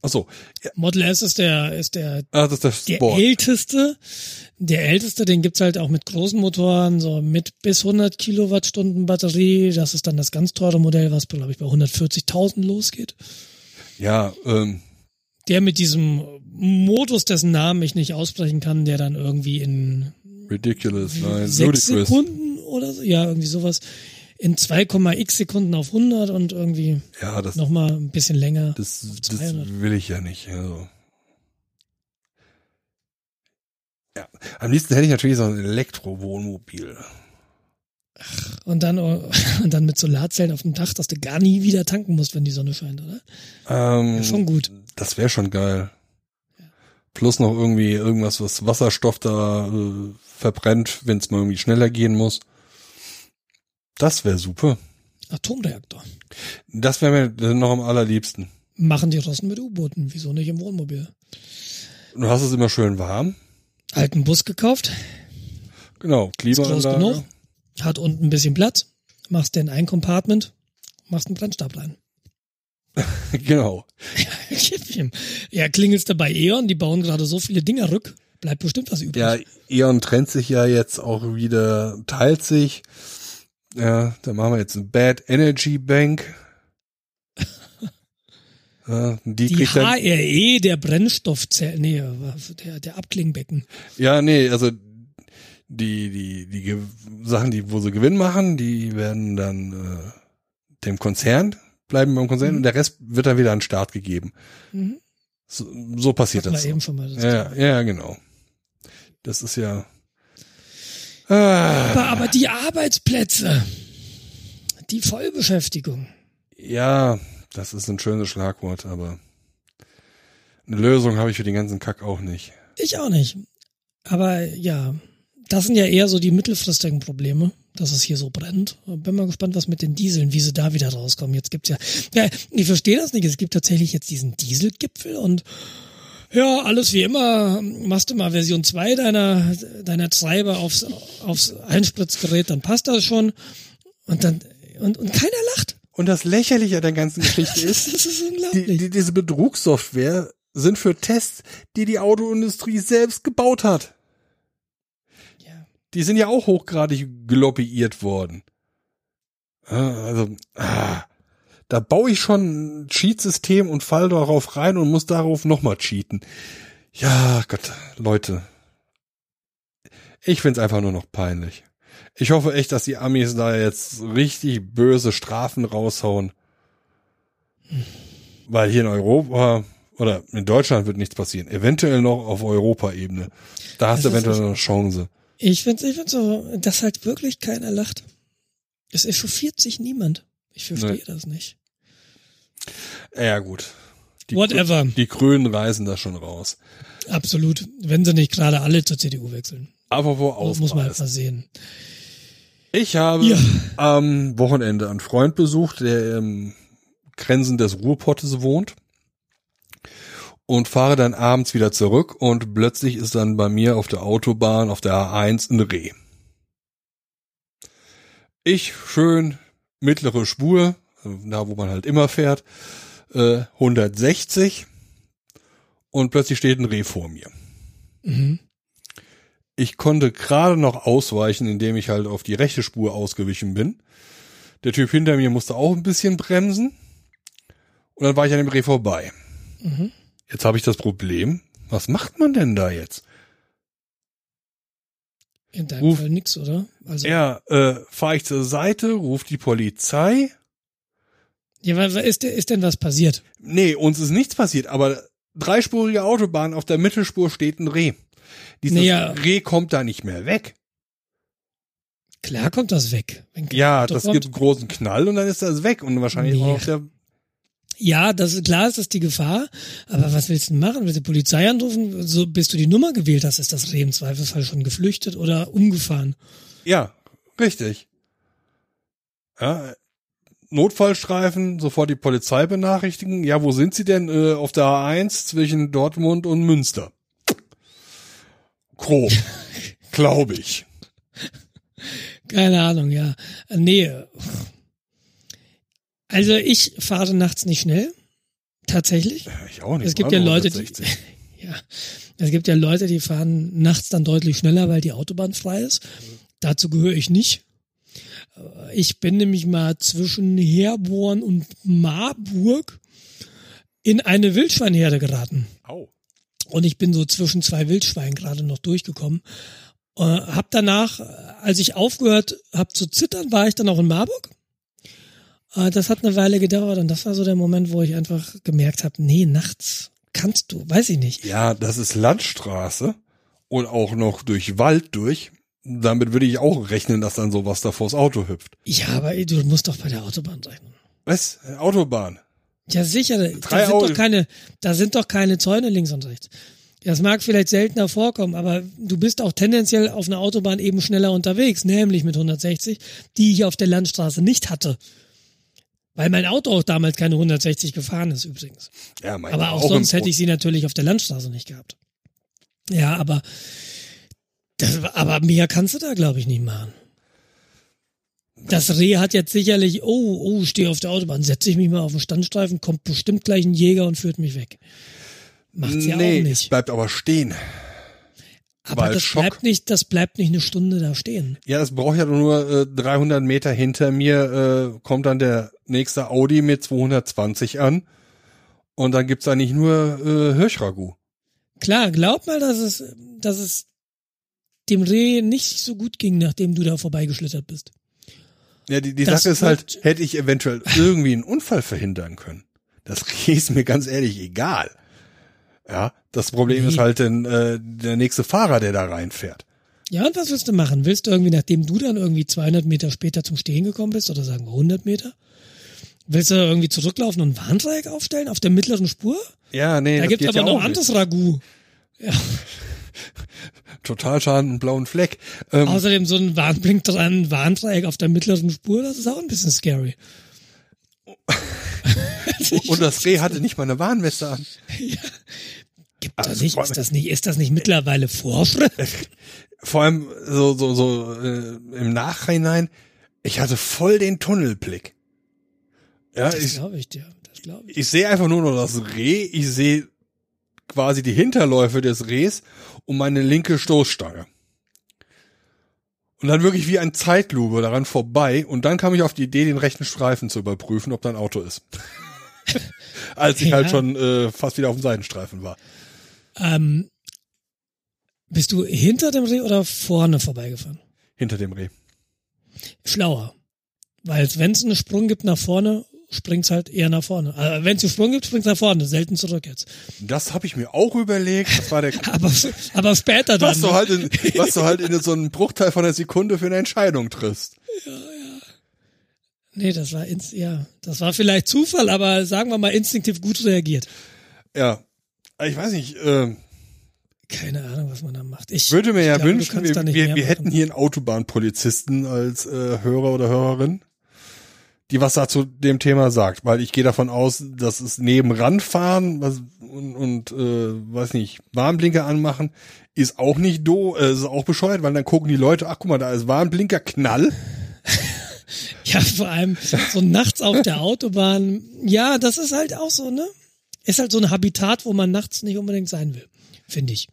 Ach so, ja, Model S ist der, ist der, ah, das ist der der älteste. Der älteste, den gibt's halt auch mit großen Motoren, so mit bis 100 Kilowattstunden Batterie. Das ist dann das ganz teure Modell, was, glaube ich, bei 140.000 losgeht. Ja, ähm, Der mit diesem Modus, dessen Namen ich nicht aussprechen kann, der dann irgendwie in ridiculous, nein, sechs ludicrous. Sekunden oder so, ja, irgendwie sowas, in 2,x Sekunden auf 100 und irgendwie Ja, das, nochmal ein bisschen länger. das, das 200. will ich ja nicht. Also. Ja, am liebsten hätte ich natürlich so ein Elektrowohnmobil. Und dann, <laughs> und dann mit Solarzellen auf dem Dach, dass du gar nie wieder tanken musst, wenn die Sonne scheint, oder? Ähm, Ja, schon gut. Das wäre schon geil. Plus noch irgendwie irgendwas, was Wasserstoff da äh, verbrennt, wenn es mal irgendwie schneller gehen muss. Das wäre super. Atomreaktor. Das wäre mir noch am allerliebsten. Machen die Russen mit U-Booten, wieso nicht im Wohnmobil? Du hast es immer schön warm. Alten Bus gekauft, Genau, ist groß Klimaanlage. genug, hat unten ein bisschen Platz, machst den ein Compartment, machst einen Brennstab rein. <laughs> Genau. Ja, klingelst du bei E.ON, die bauen gerade so viele Dinger rück, bleibt bestimmt was übrig. Ja, E.ON trennt sich ja jetzt auch wieder, teilt sich. Ja, da machen wir jetzt ein Bad Energy Bank. <laughs> Ja, die, die HRE der Brennstoffzellen, nee, der, der Abklingbecken. ja, nee, also die, die, die Sachen, die, wo sie Gewinn machen, die werden dann äh, dem Konzern, bleiben beim Konzern Mhm. und der Rest wird dann wieder an den Start gegeben. Mhm. So, so passiert das. so. mal das Ja, Thema. ja, genau. Das ist ja. Ah, Aber, aber die Arbeitsplätze, die Vollbeschäftigung. ja, das ist ein schönes Schlagwort, aber eine Lösung habe ich für den ganzen Kack auch nicht. Ich auch nicht. Aber ja, das sind ja eher so die mittelfristigen Probleme, dass es hier so brennt. Bin mal gespannt, was mit den Dieseln, wie sie da wieder rauskommen. Jetzt gibt's ja, ja ich verstehe das nicht. Es gibt tatsächlich jetzt diesen Dieselgipfel und ja, alles wie immer. Machst du mal Version 2 deiner, deiner Treiber aufs, aufs Einspritzgerät, dann passt das schon. Und dann, und, und keiner lacht. Und das Lächerliche an der ganzen Geschichte <laughs> ist, Das ist unglaublich. die, die, diese Betrugssoftware sind für Tests, die die Autoindustrie selbst gebaut hat. Die sind ja auch hochgradig globbiert worden. Also, ah, da baue ich schon ein Cheat-System und fall darauf rein und muss darauf nochmal cheaten. Ja, Gott, Leute. Ich find's einfach nur noch peinlich. Ich hoffe echt, dass die Amis da jetzt richtig böse Strafen raushauen. Weil hier in Europa oder in Deutschland wird nichts passieren. Eventuell noch auf Europaebene. Da hast du Das ist eventuell noch eine Chance. Ich find's, ich find's so, dass halt wirklich keiner lacht. Es echauffiert sich niemand. Ich verstehe Nee. das nicht. Ja, gut. Die, Whatever. Grü- Die Grünen reißen da schon raus. Absolut. Wenn sie nicht gerade alle zur CDU wechseln. Aber wo Das muss man halt mal sehen. Ich habe Ja. am Wochenende einen Freund besucht, der im Grenzen des Ruhrpottes wohnt. Und fahre dann abends wieder zurück und plötzlich ist dann bei mir auf der Autobahn auf der A1 ein Reh. Ich schön mittlere Spur, da wo man halt immer fährt, äh, 160 und plötzlich steht ein Reh vor mir. Mhm. Ich konnte gerade noch ausweichen, indem ich halt auf die rechte Spur ausgewichen bin. Der Typ hinter mir musste auch ein bisschen bremsen. Und dann war ich an dem Reh vorbei. Mhm. Jetzt habe ich das Problem, was macht man denn da jetzt? In deinem Ruf- Fall nix, oder? Also, Ja, äh, fahre ich zur Seite, ruft die Polizei. ja ist, denn- ist denn was passiert? Nee, uns ist nichts passiert, aber dreispurige Autobahn, auf der Mittelspur steht ein Reh. Dieses Naja. Reh kommt da nicht mehr weg. Klar kommt das weg. Ja, Auto das kommt. gibt einen großen Knall und dann ist das weg und wahrscheinlich Nee. auch noch der Ja, das ist klar, ist das die Gefahr. Aber was willst du machen? Willst du die Polizei anrufen? So, bis du die Nummer gewählt hast, ist das Reh im Zweifelsfall schon geflüchtet oder umgefahren. Ja, richtig. Ja, Notfallstreifen, sofort die Polizei benachrichtigen. Ja, wo sind sie denn? Äh, auf der A1 zwischen Dortmund und Münster. Grob. <laughs> Glaube ich. Keine Ahnung, ja. Nee. Also ich fahre nachts nicht schnell. Tatsächlich. Ich auch nicht. Es gibt ja Leute, die, 160. <laughs> ja, es gibt ja Leute, die fahren nachts dann deutlich schneller, weil die Autobahn frei ist. Dazu gehöre ich nicht. Äh, Ich bin nämlich mal zwischen Herborn und Marburg in eine Wildschweinherde geraten. Au. Und ich bin so zwischen zwei Wildschweinen gerade noch durchgekommen. Äh, hab danach, als ich aufgehört habe zu zittern, war ich dann auch in Marburg. Äh, das hat eine Weile gedauert und das war so der Moment, wo ich einfach gemerkt habe, nee, nachts kannst du, weiß ich nicht. Ja, das ist Landstraße und auch noch durch Wald durch. Damit würde ich auch rechnen, dass dann sowas da vors Auto hüpft. Ja, aber ey, du musst doch bei der Autobahn rechnen. Was? Autobahn. Ja, sicher, Drei da sind doch keine, da sind doch keine Zäune links und rechts. Das mag vielleicht seltener vorkommen, aber du bist auch tendenziell auf einer Autobahn eben schneller unterwegs, nämlich mit 160, die ich auf der Landstraße nicht hatte. Weil mein Auto auch damals keine 160 gefahren ist übrigens. Ja, mein Aber auch, im sonst hätte ich sie natürlich auf der Landstraße nicht gehabt. Ja, aber das, aber mehr kannst du da, glaube ich, nicht machen. Das Reh hat jetzt sicherlich, oh, oh, stehe auf der Autobahn, setze ich mich mal auf den Standstreifen, kommt bestimmt gleich ein Jäger und führt mich weg. Macht's ja nee, auch es nicht. bleibt aber stehen. Aber das Schock- bleibt nicht, das bleibt nicht eine Stunde da stehen. Ja, es braucht ja nur äh, 300 Meter hinter mir, äh, kommt dann der nächste Audi mit 220 an. Und dann gibt's da nicht nur äh, Hirschragout. Klar, glaub mal, dass es, dass es dem Reh nicht so gut ging, nachdem du da vorbeigeschlittert bist. Ja, die, die Das Sache ist halt, hätte ich eventuell <laughs> irgendwie einen Unfall verhindern können. Das <laughs> ist mir ganz ehrlich egal. Ja, das Problem Nee. ist halt denn, äh, der nächste Fahrer, der da reinfährt. Ja, und was willst du machen? Willst du irgendwie, nachdem du dann irgendwie 200 Meter später zum Stehen gekommen bist, oder sagen wir 100 Meter, willst du irgendwie zurücklaufen und ein Warndreieck aufstellen auf der mittleren Spur? Ja, nee, Da das gibt's aber ja noch anderes. Ragout. <laughs> Totalschaden und blauen Fleck. Ähm, Außerdem so ein Warnblink dran, Warndreieck auf der mittleren Spur, das ist auch ein bisschen scary. <laughs> und das Reh hatte nicht mal eine Warnweste an. <laughs> Gibt Also, nicht, ist das nicht, ist das nicht mittlerweile Vorschrift? <laughs> Vor allem so, so, so äh, im Nachhinein, ich hatte voll den Tunnelblick. Ja, Das ich, glaube ich dir, das glaube ich. ich sehe einfach nur noch das Reh, ich sehe quasi die Hinterläufe des Rehs und meine linke Stoßstange. Und dann wirklich wie ein Zeitlupe daran vorbei und dann kam ich auf die Idee, den rechten Streifen zu überprüfen, ob da ein Auto ist. <laughs> Als ich Ja. halt schon äh, fast wieder auf dem Seitenstreifen war. Ähm, bist du hinter dem Reh oder vorne vorbeigefahren? Hinter dem Reh. Schlauer. Weil wenn es einen Sprung gibt nach vorne, springt's halt eher nach vorne. Also, wenn es einen Sprung gibt, springt's nach vorne, selten zurück jetzt. Das habe ich mir auch überlegt. Das war der <laughs> Aber, aber später dann. was du ne? halt in, <laughs> was du halt in so einem Bruchteil von einer Sekunde für eine Entscheidung triffst. Nee, das war ins, ja, das war vielleicht Zufall, aber sagen wir mal instinktiv gut reagiert. Ja. Ich weiß nicht, äh, Keine Ahnung, was man da macht. Ich würde mir ich ja glaube, wünschen, wir, wir, wir hätten hier einen Autobahnpolizisten als äh, Hörer oder Hörerin, die was da zu dem Thema sagt, weil ich gehe davon aus, dass es neben Ranfahren was, und, und äh, weiß nicht, Warnblinker anmachen, ist auch nicht do, äh, ist auch bescheuert, weil dann gucken die Leute, ach guck mal, da ist Warnblinker, Knall. <laughs> Ja, vor allem so nachts auf der Autobahn. Ja, das ist halt auch so, ne? Ist halt so ein Habitat, wo man nachts nicht unbedingt sein will, finde ich.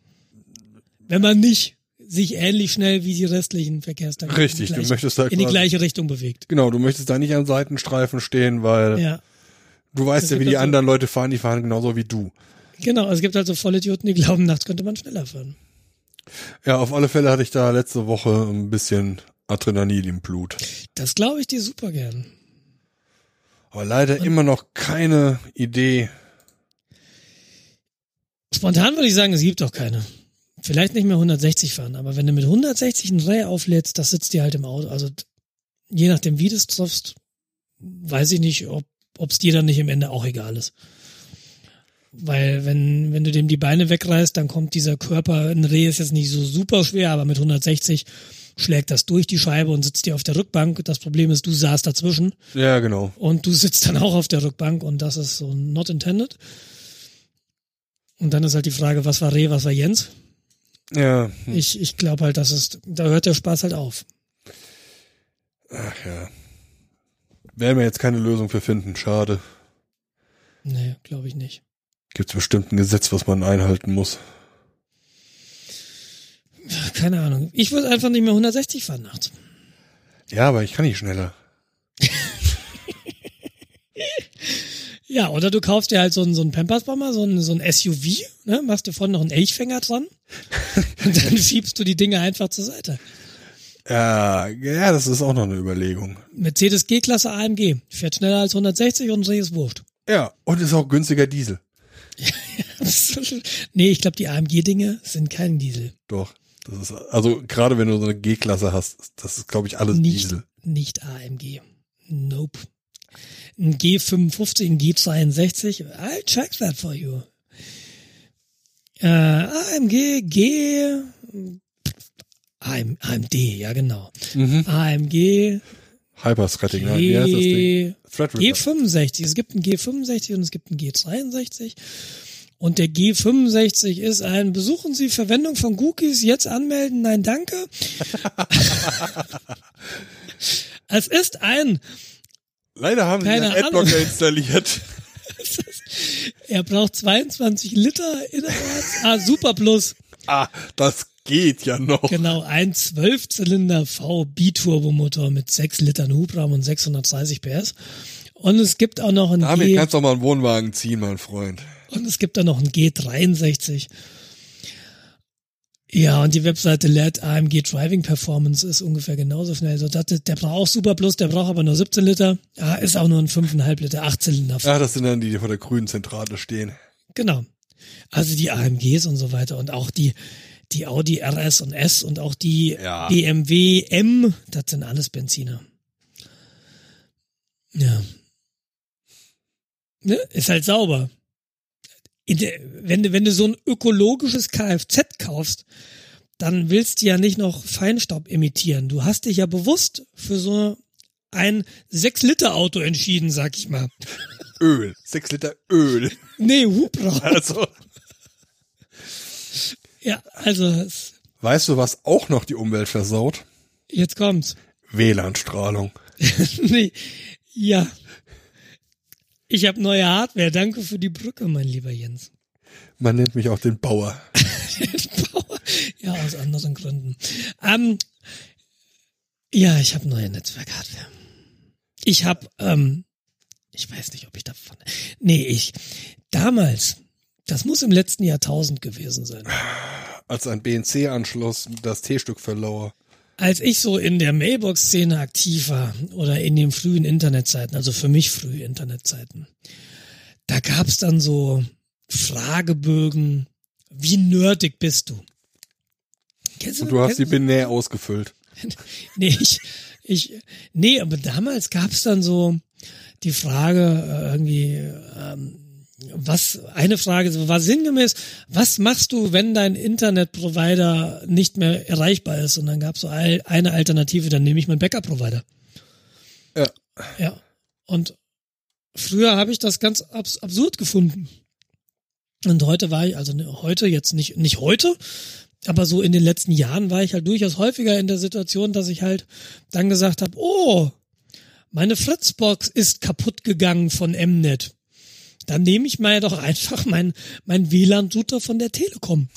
Wenn man nicht sich ähnlich schnell wie die restlichen Verkehrsteilnehmer Richtig, in die du gleiche- möchtest da in die gleiche Richtung bewegt. Genau, du möchtest da nicht am Seitenstreifen stehen, weil Ja, du weißt Es ja, wie die also- anderen Leute fahren, die fahren genauso wie du. genau. Es gibt halt so Vollidioten, die glauben, nachts könnte man schneller fahren. Ja, auf alle Fälle hatte ich da letzte Woche ein bisschen Adrenalin im Blut. Das glaube ich dir super gern. Aber leider immer noch keine Idee. Spontan würde ich sagen, es gibt doch keine. Vielleicht nicht mehr 160 fahren, aber wenn du mit 160 ein Reh auflädst, das sitzt dir halt im Auto. Also je nachdem, wie du es triffst, weiß ich nicht, ob es dir dann nicht im Ende auch egal ist. Weil wenn, wenn du dem die Beine wegreißt, dann kommt dieser Körper, ein Reh ist jetzt nicht so super schwer, aber mit 160 schlägt das durch die Scheibe und sitzt dir auf der Rückbank. Das Problem ist, du saßt dazwischen Ja, genau. und du sitzt dann auch auf der Rückbank und das ist so not intended. Und dann ist halt die Frage, was war Reh, was war Jens? Ja, hm, Ich, ich glaube halt, das ist, da hört der Spaß halt auf. ach ja. Werden wir jetzt keine Lösung für finden, schade. Nee, glaube ich nicht. Gibt's bestimmt ein Gesetz, was man einhalten muss. Keine Ahnung. Ich würde einfach nicht mehr 160 fahren nachts. Ja, aber ich kann nicht schneller. Ja, oder du kaufst dir halt so einen, so einen Pampers-Bomber, so ein, so SUV, ne, machst dir vorne noch einen Elchfänger dran <laughs> und dann schiebst du die Dinge einfach zur Seite. Ja, ja, das ist auch noch eine Überlegung. Mercedes G-Klasse AMG. Fährt schneller als 160 und ist wurscht. Ja, und ist auch günstiger Diesel. <laughs> nee, ich glaube, die AMG-Dinge sind kein Diesel. Doch. Das ist, also gerade wenn du so eine G-Klasse hast, das ist, glaube ich, alles Nicht, Diesel. nicht AMG. Nope. Ein G55, ein G62. I'll check that for you. Äh, AMG, G, AM, AMD, ja genau. Mhm. AMG, Hyperthreading? Wie heißt das Ding? G, Threadripper. G65. Es gibt ein G65 und es gibt ein G63. Und der G65 ist ein, besuchen Sie Verwendung von Cookies, jetzt anmelden, nein, danke. <laughs> es ist ein, Leider haben sie Keine einen Adblocker Ahnung. installiert. <laughs> er braucht 22 Liter innerorts. Ah, Super Plus. Ah, das geht ja noch. Genau, ein Zwölfzylinder V Biturbomotor mit 6 Litern Hubraum und 630 PS. Und es gibt auch noch ein Damit G, kannst du auch mal einen Wohnwagen ziehen, mein Freund. und es gibt da noch ein G63. Ja, und die Webseite lädt AMG Driving Performance ist ungefähr genauso schnell. So, das, der braucht auch Super Plus, der braucht aber nur 17 Liter. Ja, ist auch nur ein 5,5 Liter, 8 Zylinder. Ja, das sind dann die, die vor der grünen Zentrale stehen. Genau. Also die AMGs und so weiter und auch die, die Audi RS und S und auch die Ja. BMW M, das sind alles Benziner. Ja. Ne? Ist halt sauber. Der, wenn, du, wenn du so ein ökologisches Kfz kaufst, dann willst du ja nicht noch Feinstaub emittieren. Du hast dich ja bewusst für so ein 6-Liter-Auto entschieden, sag ich mal. Öl. 6 Liter Öl. Nee, Hubraum. Also. Ja, also Weißt du, was auch noch die Umwelt versaut? jetzt kommt's. WLAN-Strahlung. <laughs> nee, ja. Ich habe neue Hardware. Danke für die Brücke, mein lieber Jens. Man nennt mich auch den Bauer. <laughs> ja, aus anderen Gründen. Ähm, ja, ich habe neue Netzwerkhardware. Ich habe, ähm, ich weiß nicht, ob ich davon. Nee, ich damals, das muss im letzten Jahrtausend gewesen sein. Als ein BNC-Anschluss das T-Stück verlor. Als ich so in der Mailbox-Szene aktiv war oder in den frühen Internetzeiten, also für mich frühe Internetzeiten, da gab's dann so Fragebögen, wie nerdig bist du? Kennst Und du hast kennst binär ausgefüllt. <laughs> Nee, ich, ich, nee, aber damals gab's dann so die Frage äh, irgendwie, ähm, was, eine Frage so war sinngemäß, was machst du, wenn dein Internetprovider nicht mehr erreichbar ist? Und dann gab's so ein, eine Alternative, dann nehme ich meinen Backup-Provider. Ja. Ja. Und früher habe ich das ganz abs absurd gefunden. Und heute war ich, also ne, heute jetzt nicht, nicht heute, aber so in den letzten Jahren war ich halt durchaus häufiger in der Situation, dass ich halt dann gesagt habe, oh, meine Fritzbox ist kaputt gegangen von Mnet. Dann nehme ich mal doch einfach mein, mein WLAN-Router von der Telekom.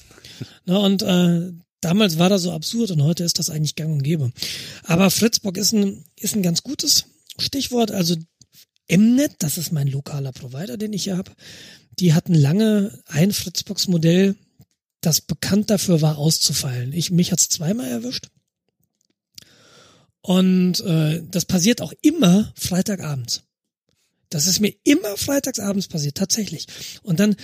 Na, und äh, damals war das so absurd und heute ist das eigentlich gang und gäbe. Aber Fritzbox ist ein, ist ein ganz gutes Stichwort. Also Mnet, das ist mein lokaler Provider, den ich hier habe, die hatten lange ein Fritzbox-Modell, das bekannt dafür war, auszufallen. Ich, mich hat's zweimal erwischt. Und äh, das passiert auch immer Freitagabends. Das ist mir immer freitagsabends passiert, tatsächlich. Und dann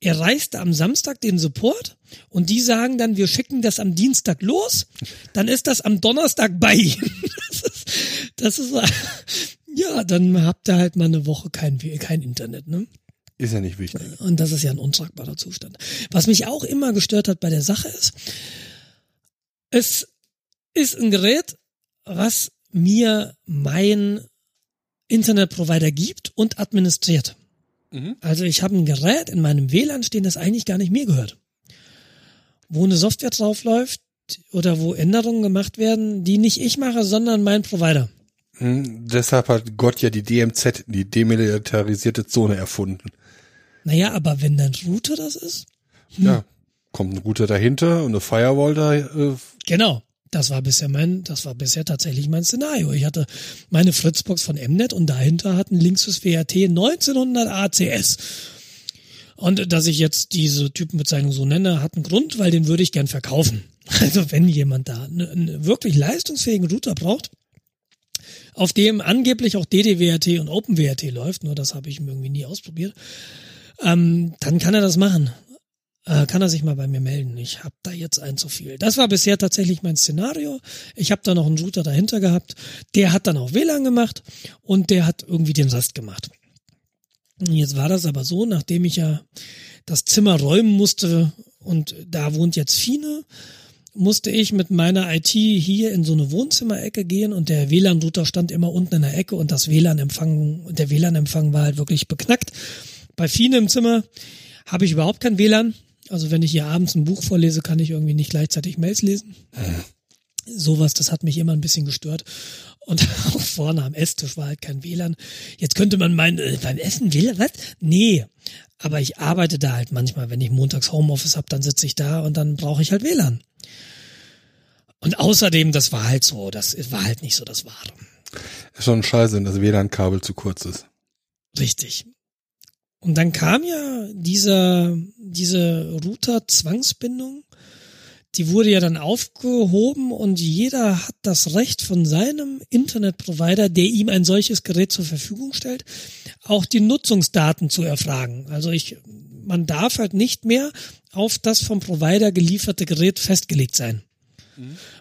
erreicht am Samstag den Support und die sagen dann, wir schicken das am Dienstag los, dann ist das am Donnerstag bei Ihnen. <laughs> Das ist, das ist ja, dann habt ihr halt mal eine Woche kein, kein Internet, ne? Ist ja nicht wichtig. Und das ist ja ein untragbarer Zustand. Was mich auch immer gestört hat bei der Sache ist, es ist ein Gerät, was mir mein Internetprovider gibt und administriert. Mhm. Also ich habe ein Gerät in meinem WLAN stehen, das eigentlich gar nicht mir gehört. Wo eine Software draufläuft oder wo Änderungen gemacht werden, die nicht ich mache, sondern mein Provider. Hm, deshalb hat Gott ja die DMZ, die demilitarisierte Zone, erfunden. Naja, aber wenn dein Router das ist? Ja, kommt ein Router dahinter und eine Firewall da. Äh, Genau. Das war bisher mein, das war bisher tatsächlich mein Szenario. Ich hatte meine Fritzbox von Mnet und dahinter hatten Linksys WRT 1900 ACS. Und dass ich jetzt diese Typenbezeichnung so nenne, hat einen Grund, weil den würde ich gern verkaufen. <laughs> Also wenn jemand da einen wirklich leistungsfähigen Router braucht, auf dem angeblich auch DDWRT und OpenWRT läuft, nur das habe ich irgendwie nie ausprobiert, ähm, dann kann er das machen. Äh, kann er sich mal bei mir melden. Ich habe da jetzt ein zu viel. Das war bisher tatsächlich mein Szenario. Ich habe da noch einen Router dahinter gehabt. Der hat dann auch WLAN gemacht und der hat irgendwie den Rest gemacht. Jetzt war das aber so, nachdem ich ja das Zimmer räumen musste und da wohnt jetzt Fine, musste ich mit meiner IT hier in so eine Wohnzimmerecke gehen und der WLAN-Router stand immer unten in der Ecke und das WLAN-Empfang, der WLAN-Empfang war halt wirklich beknackt. Bei Fine im Zimmer habe ich überhaupt kein WLAN. Also wenn ich hier abends ein Buch vorlese, kann ich irgendwie nicht gleichzeitig Mails lesen. Sowas, das hat mich immer ein bisschen gestört. Und <laughs> auch vorne am Esstisch war halt kein WLAN. Jetzt könnte man meinen, äh, beim Essen WLAN, was? Nee. Aber ich arbeite da halt manchmal, wenn ich montags Homeoffice hab, dann sitze ich da und dann brauche ich halt WLAN. Und außerdem, das war halt so, das war halt nicht so das Wahre. ist schon scheiße, wenn das WLAN-Kabel zu kurz ist. Richtig. Und dann kam ja dieser, diese Router-Zwangsbindung, die wurde ja dann aufgehoben und jeder hat das Recht von seinem Internetprovider, der ihm ein solches Gerät zur Verfügung stellt, auch die Nutzungsdaten zu erfragen. Also ich, man darf halt nicht mehr auf das vom Provider gelieferte Gerät festgelegt sein.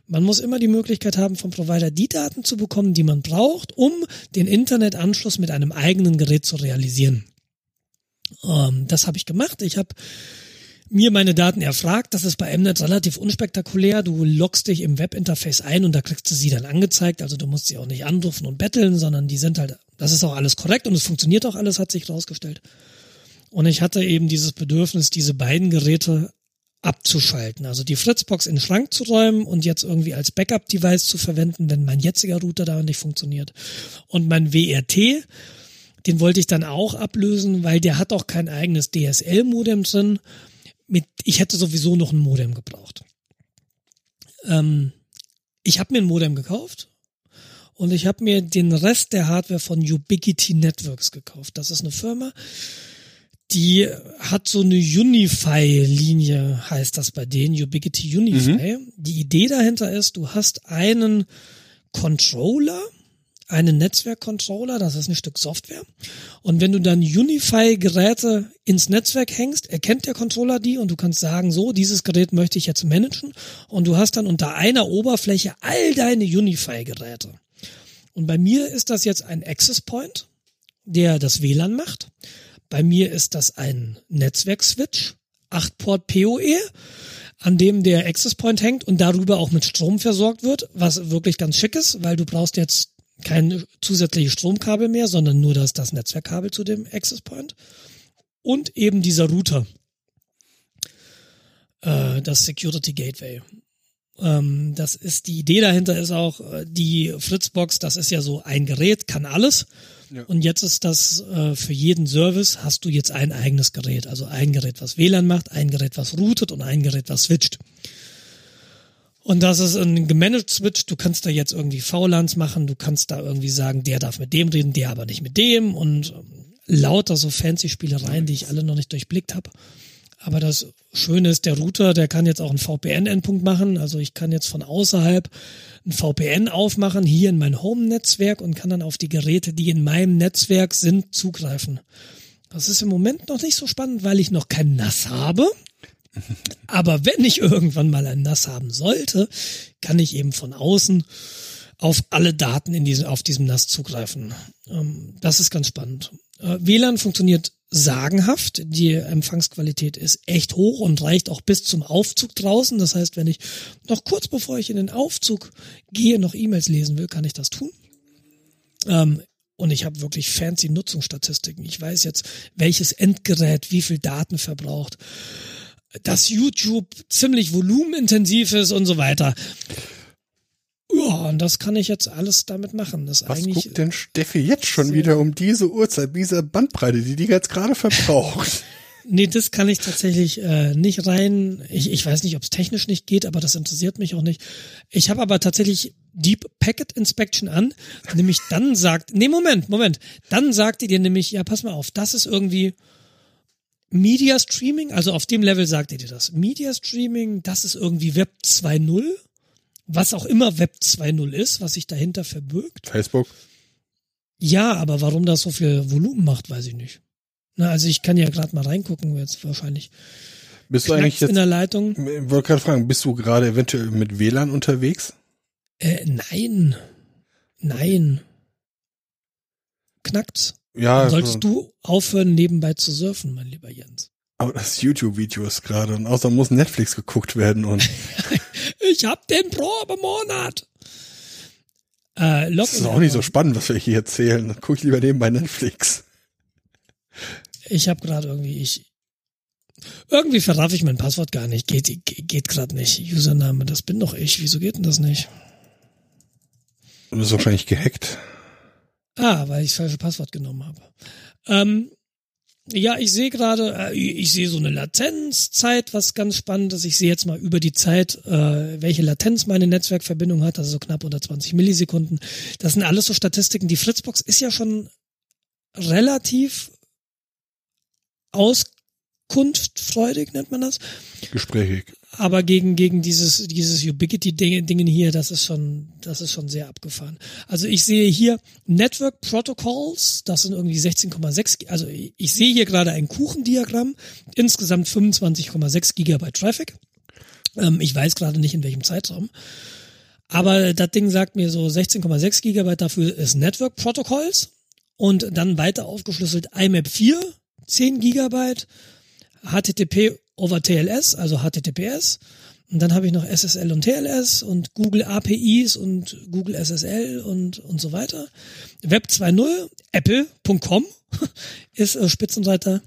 Man muss immer die Möglichkeit haben, vom Provider die Daten zu bekommen, die man braucht, um den Internetanschluss mit einem eigenen Gerät zu realisieren. Ähm, das habe ich gemacht. Ich habe mir meine Daten erfragt. Das ist bei Mnet relativ unspektakulär. Du loggst dich im Webinterface ein und da kriegst du sie dann angezeigt. Also du musst sie auch nicht anrufen und betteln, sondern die sind halt, das ist auch alles korrekt und es funktioniert auch alles, hat sich rausgestellt. Und ich hatte eben dieses Bedürfnis, diese beiden Geräte abzuschalten. Also die Fritzbox in den Schrank zu räumen und jetzt irgendwie als Backup-Device zu verwenden, wenn mein jetziger Router da nicht funktioniert. Und mein WRT, den wollte ich dann auch ablösen, weil der hat auch kein eigenes DSL-Modem drin. Mit, ich hätte sowieso noch ein Modem gebraucht. Ähm, ich habe mir ein Modem gekauft und ich habe mir den Rest der Hardware von Ubiquiti Networks gekauft. Das ist eine Firma, die hat so eine Unify-Linie, heißt das bei denen, Ubiquiti Unify. Mhm. Die Idee dahinter ist, du hast einen Controller, einen Netzwerkcontroller, das ist ein Stück Software. Und wenn du dann Unify-Geräte ins Netzwerk hängst, erkennt der Controller die und du kannst sagen, so, dieses Gerät möchte ich jetzt managen. Und du hast dann unter einer Oberfläche all deine Unify-Geräte. Und bei mir ist das jetzt ein Access Point, der das WLAN macht. Bei mir ist das ein Netzwerkswitch, 8-Port PoE, an dem der Access Point hängt und darüber auch mit Strom versorgt wird, was wirklich ganz schick ist, weil du brauchst jetzt kein zusätzliches Stromkabel mehr, sondern nur das, das Netzwerkkabel zu dem Access Point. Und eben dieser Router, äh, das Security Gateway. Ähm, das ist die Idee dahinter ist auch äh, die Fritzbox. Das ist ja so ein Gerät, kann alles. Ja. Und jetzt ist das äh, für jeden Service hast du jetzt ein eigenes Gerät. Also ein Gerät, was WLAN macht, ein Gerät, was routet und ein Gerät, was switcht. Und das ist ein gemanagt Switch. Du kannst da jetzt irgendwie VLANs machen. Du kannst da irgendwie sagen, der darf mit dem reden, der aber nicht mit dem. Und ähm, lauter so fancy Spielereien, die ich alle noch nicht durchblickt habe. Aber das Schöne ist, der Router, der kann jetzt auch einen VPN-Endpunkt machen. Also ich kann jetzt von außerhalb ein VPN aufmachen, hier in mein Home-Netzwerk und kann dann auf die Geräte, die in meinem Netzwerk sind, zugreifen. Das ist im Moment noch nicht so spannend, weil ich noch kein NAS habe. Aber wenn ich irgendwann mal ein NAS haben sollte, kann ich eben von außen auf alle Daten in diesem, auf diesem NAS zugreifen. Ähm, das ist ganz spannend. Äh, WLAN funktioniert sagenhaft. Die Empfangsqualität ist echt hoch und reicht auch bis zum Aufzug draußen. Das heißt, wenn ich noch kurz bevor ich in den Aufzug gehe, noch E-Mails lesen will, kann ich das tun. Ähm, und ich habe wirklich fancy Nutzungsstatistiken. Ich weiß jetzt, welches Endgerät wie viel Daten verbraucht, dass YouTube ziemlich volumenintensiv ist und so weiter. Ja, und das kann ich jetzt alles damit machen. Das Was eigentlich guckt denn Steffi jetzt schon wieder um diese Uhrzeit, diese Bandbreite, die die jetzt gerade verbraucht? <laughs> nee, das kann ich tatsächlich äh, nicht rein. Ich, ich weiß nicht, ob es technisch nicht geht, aber das interessiert mich auch nicht. Ich habe aber tatsächlich Deep Packet Inspection an, nämlich dann sagt, nee, Moment, Moment, dann sagt ihr dir nämlich, ja, pass mal auf, das ist irgendwie Media Streaming, also auf dem Level sagt ihr dir das. Media Streaming, das ist irgendwie Web 2.0 was auch immer Web 2.0 ist, was sich dahinter verbirgt. Facebook. Ja, aber warum das so viel Volumen macht, weiß ich nicht. Na, also ich kann ja gerade mal reingucken, jetzt wahrscheinlich. Bist du eigentlich jetzt in der Leitung? Ich wollte gerade fragen, bist du gerade eventuell mit WLAN unterwegs? Äh, nein. Nein. Knackt's. Ja. Dann solltest du aufhören, nebenbei zu surfen, mein lieber Jens. Aber das YouTube-Video ist gerade und außer muss Netflix geguckt werden und. <laughs> ich hab den Probemonat. Äh, das ist auch nicht so spannend, was wir hier erzählen. Dann guck ich lieber nebenbei Netflix. Ich habe gerade irgendwie, ich irgendwie verraff ich mein Passwort gar nicht. Geht, geht gerade nicht. Username, das bin doch ich. Wieso geht denn das nicht? Du bist wahrscheinlich gehackt. Ah, weil ich das falsche Passwort genommen habe. Ähm, ja, ich sehe gerade, äh, ich sehe so eine Latenzzeit, was ganz spannend ist. Ich sehe jetzt mal über die Zeit, äh, welche Latenz meine Netzwerkverbindung hat, also so knapp unter 20 Millisekunden. Das sind alles so Statistiken. Die Fritzbox ist ja schon relativ auskunftfreudig, nennt man das. Gesprächig aber gegen gegen dieses dieses Ubiquity Dingen hier, das ist schon das ist schon sehr abgefahren. Also ich sehe hier Network Protocols, das sind irgendwie 16,6, also ich sehe hier gerade ein Kuchendiagramm, insgesamt 25,6 Gigabyte Traffic. Ähm, ich weiß gerade nicht in welchem Zeitraum. Aber das Ding sagt mir so 16,6 Gigabyte dafür ist Network Protocols und dann weiter aufgeschlüsselt IMAP 4 10 Gigabyte HTTP over TLS, also HTTPS. Und dann habe ich noch SSL und TLS und Google APIs und Google SSL und, und so weiter. Web 2.0, apple.com <laughs> ist äh, Spitzenseiter.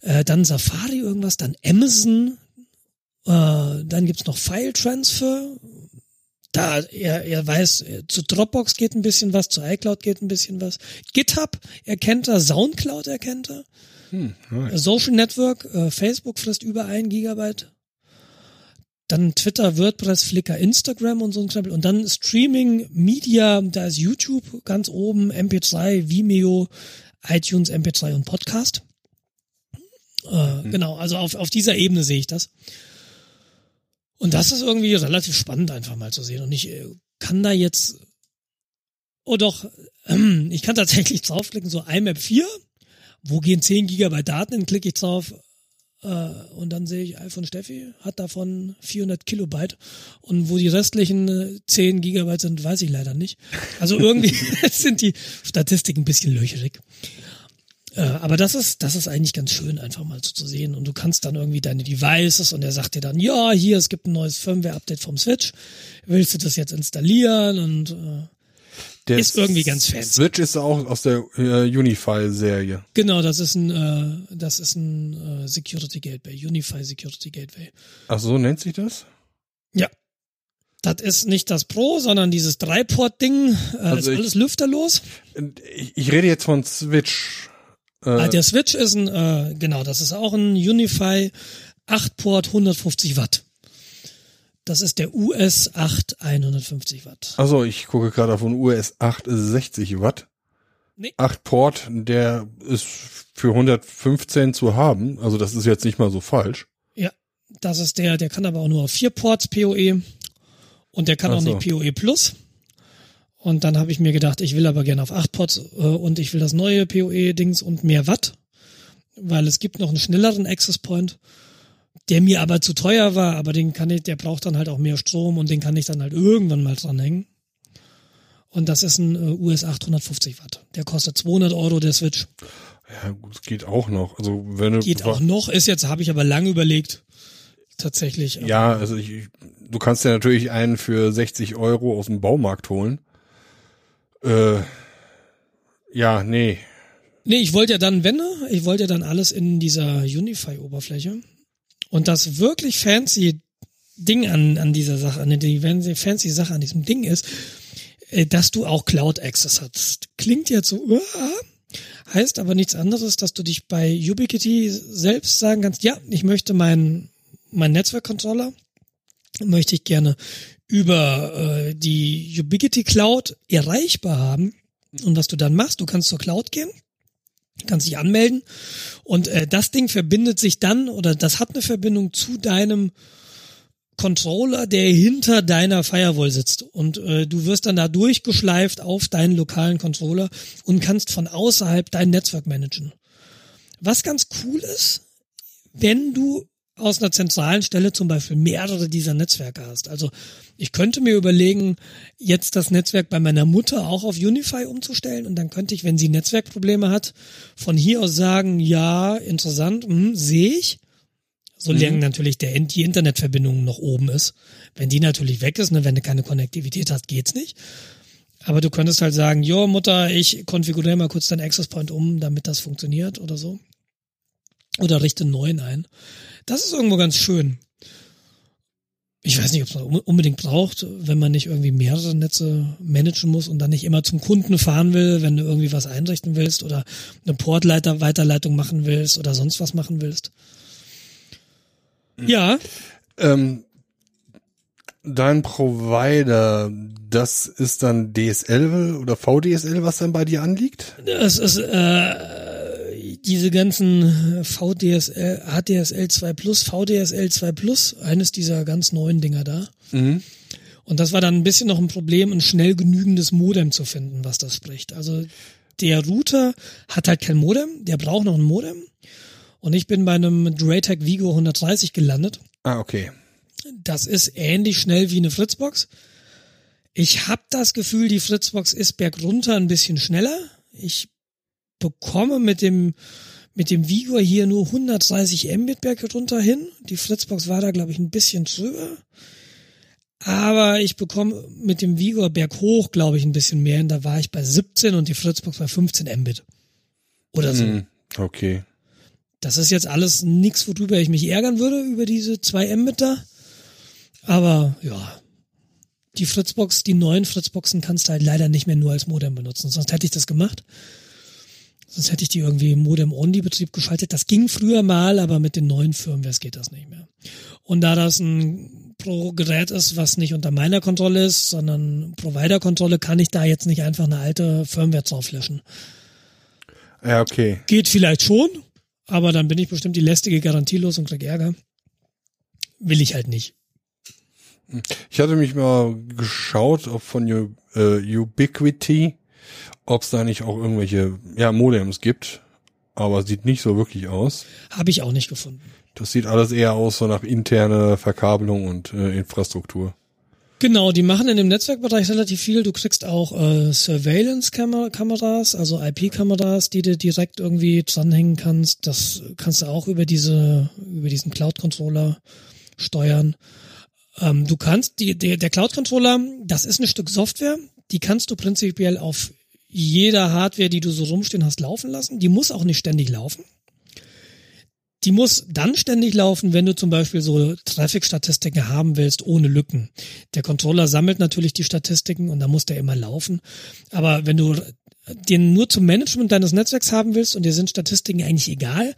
Äh, dann Safari irgendwas, dann Amazon. Äh, dann gibt's noch File Transfer. Da er, er weiß, zu Dropbox geht ein bisschen was, zu iCloud geht ein bisschen was. GitHub erkennt er, Soundcloud erkennt er. Hm, nice. Social Network, äh, Facebook frisst über ein Gigabyte dann Twitter, WordPress, Flickr, Instagram und so ein Krempel. Und dann Streaming, Media, da ist YouTube ganz oben, MP3, Vimeo, iTunes, MP3 und Podcast. Äh, mhm. Genau, also auf, auf dieser Ebene sehe ich das. Und das ist irgendwie relativ spannend einfach mal zu sehen. Und ich äh, kann da jetzt, oh doch, äh, <clears throat> ich kann tatsächlich draufklicken, so IMAP 4, wo gehen 10 Gigabyte Daten, dann klicke ich drauf, äh, und dann sehe ich, iPhone Steffi hat davon 400 Kilobyte. Und wo die restlichen 10 äh, Gigabyte sind, weiß ich leider nicht. Also irgendwie <laughs> <laughs> sind die Statistiken ein bisschen löcherig. Äh, aber das ist, das ist eigentlich ganz schön, einfach mal so zu sehen. Und du kannst dann irgendwie deine Devices und er sagt dir dann, ja, hier, es gibt ein neues Firmware-Update vom Switch. Willst du das jetzt installieren? Und äh, der ist irgendwie ganz fancy. Switch ist auch aus der äh, Unify-Serie. Genau, das ist ein, äh, das ist ein äh, Security Gateway, Unify Security Gateway. Ach so nennt sich das? Ja. Das ist nicht das Pro, sondern dieses Dreiport-Ding. Äh, also ist alles lüfterlos. Ich, ich rede jetzt von Switch. Äh, ah, der Switch ist ein, äh, genau, das ist auch ein Unify 8-Port 150 Watt. Das ist der US 8 150 Watt. Also ich gucke gerade auf einen US 8 60 Watt. Nee. 8 Port, der ist für 115 zu haben. Also das ist jetzt nicht mal so falsch. Ja, das ist der, der kann aber auch nur auf 4 Ports PoE und der kann Ach auch so. nicht PoE Plus. Und dann habe ich mir gedacht, ich will aber gerne auf 8 Ports äh, und ich will das neue PoE-Dings und mehr Watt, weil es gibt noch einen schnelleren Access Point der mir aber zu teuer war, aber den kann ich, der braucht dann halt auch mehr Strom und den kann ich dann halt irgendwann mal dranhängen. Und das ist ein äh, US 850 Watt. Der kostet 200 Euro, der Switch. Ja, gut, es geht auch noch. Also wenn du geht auch noch, ist jetzt, habe ich aber lang überlegt. Tatsächlich. Ja, also ich, du kannst ja natürlich einen für 60 Euro aus dem Baumarkt holen. Äh, ja, nee. Nee, ich wollte ja dann, wenn, ich wollte ja dann alles in dieser Unify-Oberfläche. Und das wirklich fancy Ding an, an dieser Sache, an die fancy Sache an diesem Ding ist, äh, dass du auch Cloud Access hast. Klingt jetzt so, uh, heißt aber nichts anderes, dass du dich bei Ubiquiti selbst sagen kannst, ja, ich möchte meinen mein Netzwerkcontroller, möchte ich gerne über äh, die Ubiquiti Cloud erreichbar haben. Und was du dann machst, du kannst zur Cloud gehen, kannst dich anmelden und äh, das Ding verbindet sich dann oder das hat eine Verbindung zu deinem Controller, der hinter deiner Firewall sitzt und äh, du wirst dann da durchgeschleift auf deinen lokalen Controller und kannst von außerhalb dein Netzwerk managen. Was ganz cool ist, wenn du aus einer zentralen Stelle zum Beispiel mehrere dieser Netzwerke hast. Also ich könnte mir überlegen, jetzt das Netzwerk bei meiner Mutter auch auf Unify umzustellen und dann könnte ich, wenn sie Netzwerkprobleme hat, von hier aus sagen, ja, interessant, hm, sehe ich. Solange mhm. natürlich der, die Internetverbindung noch oben ist. Wenn die natürlich weg ist, ne, wenn du keine Konnektivität hast, geht's nicht. Aber du könntest halt sagen, jo Mutter, ich konfiguriere mal kurz deinen Access Point um, damit das funktioniert oder so. Oder richte neuen ein. Das ist irgendwo ganz schön. Ich weiß nicht, ob es unbedingt braucht, wenn man nicht irgendwie mehrere Netze managen muss und dann nicht immer zum Kunden fahren will, wenn du irgendwie was einrichten willst oder eine Portleiter Weiterleitung machen willst oder sonst was machen willst. Mhm. Ja. Ähm, dein Provider, das ist dann DSL oder VDSL, was dann bei dir anliegt? Das ist äh, diese ganzen VDSL, HDSL 2 Plus, VDSL 2 Plus, eines dieser ganz neuen Dinger da. Mhm. Und das war dann ein bisschen noch ein Problem, ein schnell genügendes Modem zu finden, was das spricht. Also der Router hat halt kein Modem, der braucht noch ein Modem. Und ich bin bei einem Draytag Vigo 130 gelandet. Ah, okay. Das ist ähnlich schnell wie eine Fritzbox. Ich habe das Gefühl, die Fritzbox ist bergunter ein bisschen schneller. Ich bekomme mit dem mit dem Vigor hier nur 130 Mbit berg runter hin. Die Fritzbox war da, glaube ich, ein bisschen drüber. Aber ich bekomme mit dem Vigor berghoch, glaube ich, ein bisschen mehr hin. Da war ich bei 17 und die Fritzbox bei 15 Mbit. Oder so. Hm, Okay. Das ist jetzt alles nichts, worüber ich mich ärgern würde, über diese 2 Mbit da. Aber ja, die Fritzbox, die neuen Fritzboxen kannst du halt leider nicht mehr nur als Modem benutzen. Sonst hätte ich das gemacht. Sonst hätte ich die irgendwie im Modem-Only-Betrieb geschaltet. Das ging früher mal, aber mit den neuen Firmwares geht das nicht mehr. Und da das ein Pro-Gerät ist, was nicht unter meiner Kontrolle ist, sondern Provider-Kontrolle, kann ich da jetzt nicht einfach eine alte Firmware drauflöschen. Ja, okay. Geht vielleicht schon, aber dann bin ich bestimmt die lästige Garantie los und krieg Ärger. Will ich halt nicht. Ich hatte mich mal geschaut, ob von U äh, Ubiquity, ob es da nicht auch irgendwelche ja, Modems gibt, aber sieht nicht so wirklich aus. Habe ich auch nicht gefunden. Das sieht alles eher aus so nach interne Verkabelung und äh, Infrastruktur. Genau, die machen in dem Netzwerkbereich relativ viel. Du kriegst auch äh, Surveillance-Kameras, also IP-Kameras, die du direkt irgendwie dranhängen kannst. Das kannst du auch über diese, über diesen Cloud-Controller steuern. Ähm, du kannst, die, der, der Cloud-Controller, das ist ein Stück Software, die kannst du prinzipiell auf jeder Hardware, die du so rumstehen hast, laufen lassen. Die muss auch nicht ständig laufen. Die muss dann ständig laufen, wenn du zum Beispiel so Traffic-Statistiken haben willst, ohne Lücken. Der Controller sammelt natürlich die Statistiken und da muss der immer laufen. Aber wenn du den nur zum Management deines Netzwerks haben willst und dir sind Statistiken eigentlich egal,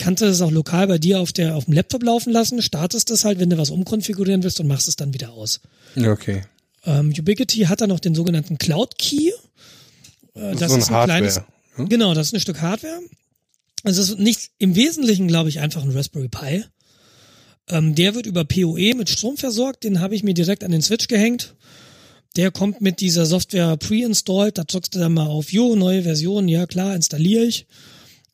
kannst du das auch lokal bei dir auf der auf dem Laptop laufen lassen, startest es halt, wenn du was umkonfigurieren willst und machst es dann wieder aus. Okay. Ähm, Ubiquity hat dann noch den sogenannten Cloud Key. Äh, das, so ein ist ein kleines, hm? genau, das ist ein Stück Hardware. Es ist nicht im Wesentlichen, glaube ich, einfach ein Raspberry Pi. Ähm, der wird über PoE mit Strom versorgt. Den habe ich mir direkt an den Switch gehängt. Der kommt mit dieser Software pre-installed. Da drückst du dann mal auf, jo, neue Version. Ja, klar, installiere ich.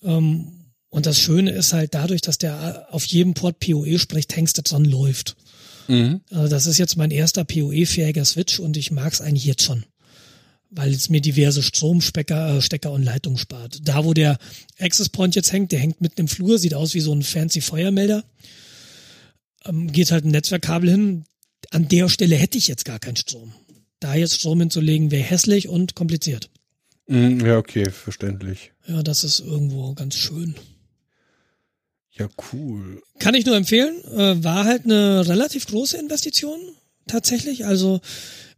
Ähm, und das Schöne ist halt dadurch, dass der auf jedem Port PoE spricht, Hengste dran läuft. Mhm. Also das ist jetzt mein erster PoE-fähiger Switch und ich mag es eigentlich jetzt schon weil es mir diverse Stromstecker äh, Stecker und Leitungen spart. Da, wo der Access Point jetzt hängt, der hängt mitten im Flur, sieht aus wie so ein fancy Feuermelder. Ähm, geht halt ein Netzwerkkabel hin. An der Stelle hätte ich jetzt gar keinen Strom. Da jetzt Strom hinzulegen, wäre hässlich und kompliziert. Mhm, Ja, okay, verständlich. Ja, das ist irgendwo ganz schön. Ja, cool. Kann ich nur empfehlen. Äh, war halt eine relativ große Investition tatsächlich. Also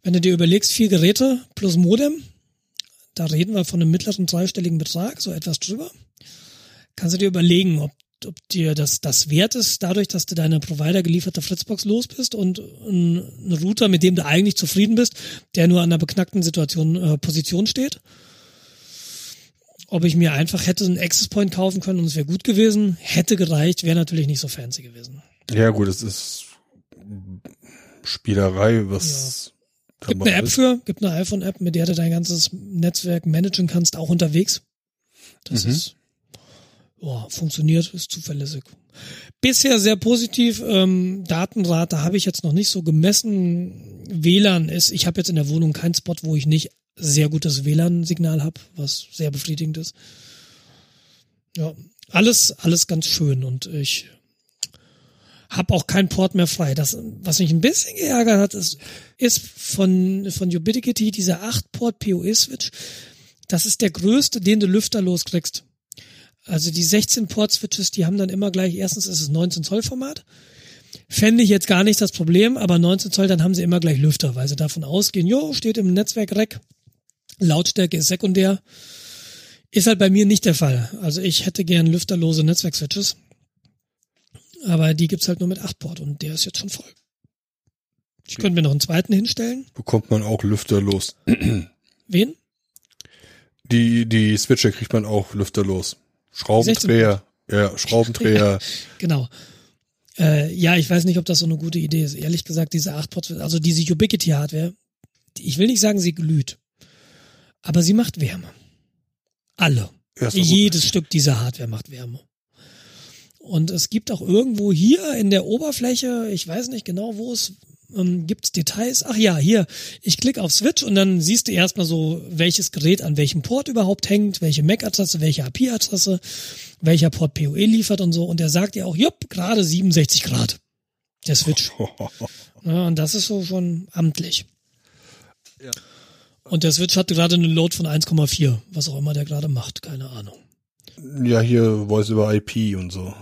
wenn du dir überlegst, vier Geräte plus Modem, da reden wir von einem mittleren dreistelligen Betrag, so etwas drüber. Kannst du dir überlegen, ob, ob dir das, das wert ist, dadurch, dass du deine Provider gelieferte Fritzbox los bist und ein, ein Router, mit dem du eigentlich zufrieden bist, der nur an einer beknackten Situation, äh, Position steht. Ob ich mir einfach hätte einen Access Point kaufen können und es wäre gut gewesen, hätte gereicht, wäre natürlich nicht so fancy gewesen. Ja, gut, es ist Spielerei, was Gibt dabei eine App ist. für, gibt eine iPhone-App, mit der du dein ganzes Netzwerk managen kannst, auch unterwegs. Das Mhm. ist, ja, funktioniert, ist zuverlässig. Bisher sehr positiv. Ähm, Datenrate habe ich jetzt noch nicht so gemessen. WLAN ist, ich habe jetzt in der Wohnung keinen Spot, wo ich nicht sehr gutes WLAN-Signal habe, was sehr befriedigend ist. Ja, alles, alles ganz schön und ich habe auch keinen Port mehr frei. Das, was mich ein bisschen geärgert hat, ist, ist von, von Ubiquiti dieser 8-Port PoE-Switch. Das ist der größte, den du lüfterlos kriegst. Also die 16-Port-Switches, die haben dann immer gleich, erstens ist es 19 Zoll Format. Fände ich jetzt gar nicht das Problem, aber 19 Zoll, dann haben sie immer gleich Lüfter, weil sie davon ausgehen, jo, steht im Netzwerk-Rack, Lautstärke ist sekundär. Ist halt bei mir nicht der Fall. Also ich hätte gern lüfterlose Netzwerk-Switches. Aber die gibt's halt nur mit 8 Port und der ist jetzt schon voll. Ich könnte mir noch einen zweiten hinstellen. Bekommt man auch lüfterlos. <clears throat> Wen? Die, die Switche kriegt man auch lüfterlos. Schraubendreher, ja, Schraubendreher. <laughs> Genau. Äh, ja, ich weiß nicht, ob das so eine gute Idee ist. Ehrlich gesagt, diese 8 Port, also diese Ubiquiti-Hardware, die- ich will nicht sagen, sie glüht, aber sie macht Wärme. Alle. Jedes Stück dieser Hardware macht Wärme. Und es gibt auch irgendwo hier in der Oberfläche, ich weiß nicht genau, wo es ähm, gibt's Details? Ach ja, hier, ich klicke auf Switch und dann siehst du erstmal so, welches Gerät an welchem Port überhaupt hängt, welche MAC-Adresse, welche IP-Adresse, welcher Port PoE liefert und so. Und der sagt dir auch, jupp, gerade 67 Grad. Der Switch. <laughs> Ja, und das ist so schon amtlich. Ja. Und der Switch hatte gerade eine Load von 1,4, was auch immer der gerade macht, keine Ahnung. Ja, hier Voice über IP und so.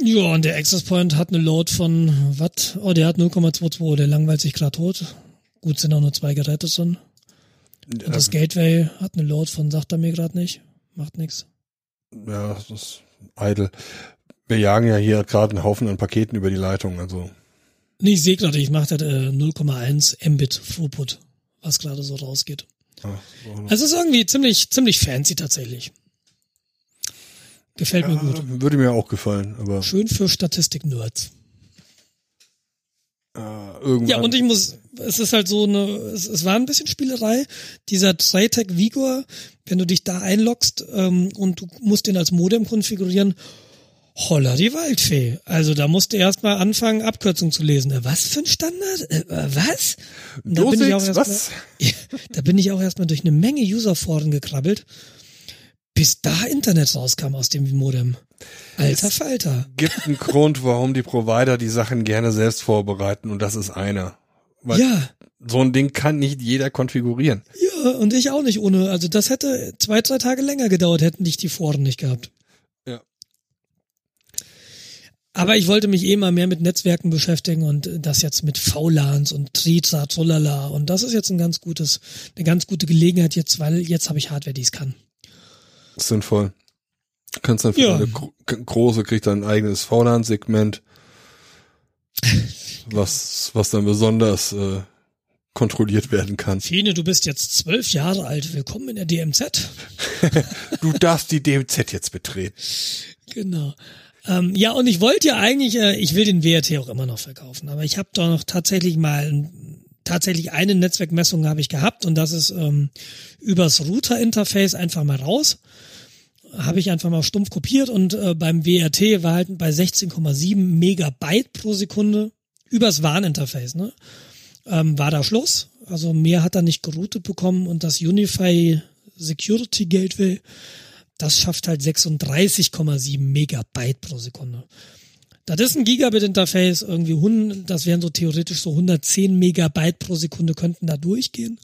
Ja, und der Access Point hat eine Load von, was? Oh, der hat 0,22, der langweilt sich gerade tot. Gut, sind auch nur zwei Geräte drin. Und das Gateway hat eine Load von, sagt er mir gerade nicht. Macht nix. Ja, das ist eitel. Wir jagen ja hier gerade einen Haufen an Paketen über die Leitung, also. Nee, ich sehe gerade, ich mache das äh, 0,1 Mbit Throughput, was gerade so rausgeht. So. Es ist irgendwie ziemlich, ziemlich fancy tatsächlich. Gefällt mir gut. Würde mir auch gefallen, aber Schön für Statistik-Nerds. äh, irgendwann. Ja, und ich muss, es ist halt so eine, es, es war ein bisschen Spielerei. Dieser Tritec Vigor, wenn du dich da einloggst ähm, und du musst den als Modem konfigurieren, holla die Waldfee. Also da musst du erstmal anfangen, Abkürzung zu lesen. Äh, Was für ein Standard? Äh, äh, was? <laughs> Da bin ich auch erstmal, was? da bin ich auch erstmal durch eine Menge Userforen gekrabbelt, bis da Internet rauskam aus dem Modem. Alter Falter. Gibt einen <laughs> Grund, warum die Provider die Sachen gerne selbst vorbereiten und das ist einer. Weil Ja, so ein Ding kann nicht jeder konfigurieren. ja, und ich auch nicht ohne. Also das hätte zwei, drei Tage länger gedauert, hätten dich die Foren nicht gehabt. Aber ich wollte mich eh mal mehr mit Netzwerken beschäftigen und das jetzt mit VLANs und Triza, Trolala. Und das ist jetzt ein ganz gutes, eine ganz gute Gelegenheit jetzt, weil jetzt habe ich Hardware, die es kann. Sinnvoll. Kannst dann für Ja. eine gro große kriegt dann ein eigenes VLAN-Segment, <laughs> was, was dann besonders äh, kontrolliert werden kann. Fine, du bist jetzt zwölf Jahre alt. Willkommen in der DMZ. <laughs> Du darfst die DMZ jetzt betreten. Genau. Ähm, ja, und ich wollte ja eigentlich, äh, ich will den WRT auch immer noch verkaufen, aber ich habe doch noch tatsächlich mal tatsächlich eine Netzwerkmessung habe ich gehabt und das ist ähm, übers Router-Interface einfach mal raus. Habe ich einfach mal stumpf kopiert und äh, beim WRT war halt bei 16,7 Megabyte pro Sekunde übers WAN-Interface, ne? Ähm, war da Schluss. Also mehr hat er nicht geroutet bekommen und das Unify Security Gateway das schafft halt 36,7 Megabyte pro Sekunde. Das ist ein Gigabit-Interface, irgendwie 100, das wären so theoretisch so 110 Megabyte pro Sekunde könnten da durchgehen.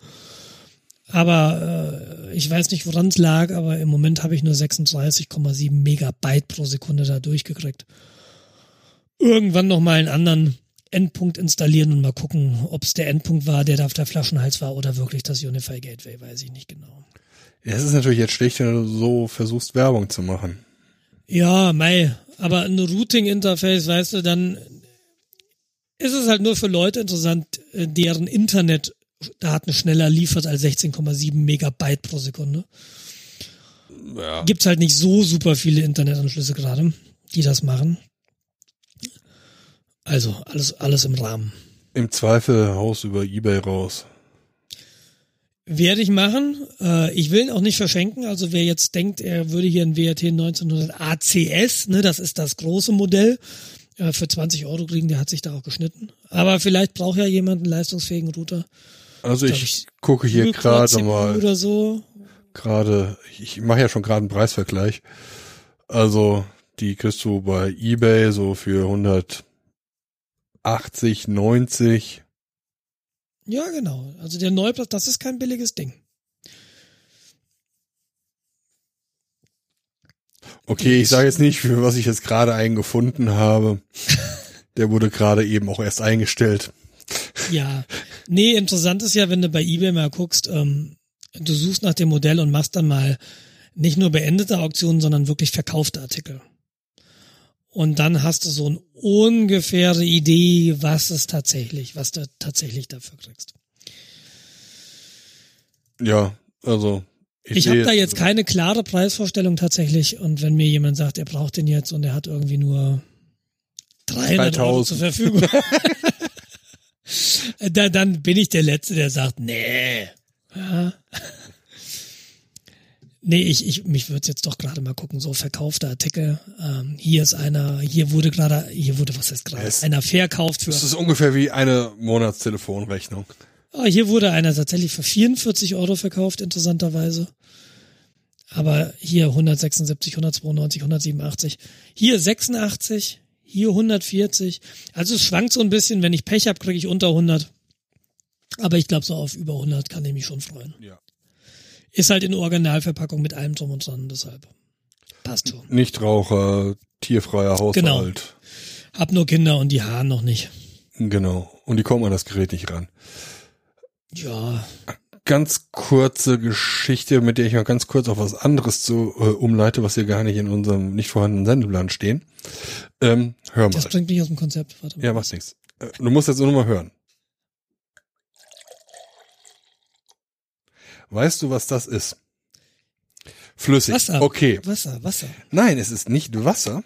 Aber äh, ich weiß nicht, woran es lag, aber im Moment habe ich nur 36,7 Megabyte pro Sekunde da durchgekriegt. Irgendwann noch mal einen anderen Endpunkt installieren und mal gucken, ob es der Endpunkt war, der da auf der Flaschenhals war oder wirklich das Unify Gateway, weiß ich nicht genau. Es ist natürlich jetzt schlecht, wenn du so versuchst, Werbung zu machen. Ja, mei, aber ein Routing-Interface, weißt du, dann ist es halt nur für Leute interessant, äh, deren Internet Daten schneller liefert als 16,7 Megabyte pro Sekunde. Ja. Gibt's halt nicht so super viele Internetanschlüsse gerade, die das machen. Also alles, alles im Rahmen. Im Zweifel Haus über Ebay raus. Werde ich machen. Äh, ich will ihn auch nicht verschenken. Also wer jetzt denkt, er würde hier ein WRT 1900 ACS, ne, das ist das große Modell, äh, für 20 Euro kriegen, der hat sich da auch geschnitten. Aber vielleicht braucht ja jemand einen leistungsfähigen Router. Also ich, ich, gucke hier gerade mal, Oder so. gerade, ich mache ja schon gerade einen Preisvergleich. Also die kriegst du bei Ebay so für 180, 90. Ja, genau. Also der Neuplatz, das ist kein billiges Ding. Okay, ich sage jetzt nicht, für was ich jetzt gerade einen gefunden habe. <laughs> Der wurde gerade eben auch erst eingestellt. Ja. Nee, interessant ist ja, wenn du bei eBay mal guckst, ähm, du suchst nach dem Modell und machst dann mal nicht nur beendete Auktionen, sondern wirklich verkaufte Artikel. Und dann hast du so eine ungefähre Idee, was es tatsächlich, was du tatsächlich dafür kriegst. Ja, also ich, Ich, habe da jetzt keine klare Preisvorstellung tatsächlich. Und wenn mir jemand sagt, er braucht den jetzt und er hat irgendwie nur 300 Euro 3000. zur Verfügung, <laughs> da, dann bin ich der Letzte, der sagt, nee. Ja. Nee, ich, ich mich würde jetzt doch gerade mal gucken, so verkaufte Artikel. Ähm, hier ist einer, hier wurde gerade, hier wurde, was heißt gerade, einer verkauft für, Das ist ungefähr wie eine Monatstelefonrechnung. ah, hier wurde einer tatsächlich für 44 Euro verkauft, interessanterweise. Aber hier 176, 192, 187. Hier 86, hier 140. Also es schwankt so ein bisschen. Wenn ich Pech habe, kriege ich unter 100. Aber ich glaube, so auf über 100 kann ich mich schon freuen. Ja. Ist halt in Originalverpackung mit allem drum und dran, deshalb. Passt schon. Nichtraucher, tierfreier Haushalt. Genau. Hab nur Kinder und die Haaren noch nicht. Genau. Und die kommen an das Gerät nicht ran. Ja, Ganz kurze Geschichte, mit der ich mal ganz kurz auf was anderes zu äh, umleite, was hier gar nicht in unserem nicht vorhandenen Sendeplan stehen. Ähm, hör mal. das bringt mich aus dem Konzept. Warte mal. Ja, macht nichts. Äh, Du musst jetzt nur mal hören. Weißt du, was das ist? Flüssig. Wasser. Okay. Wasser, Wasser. Nein, es ist nicht Wasser.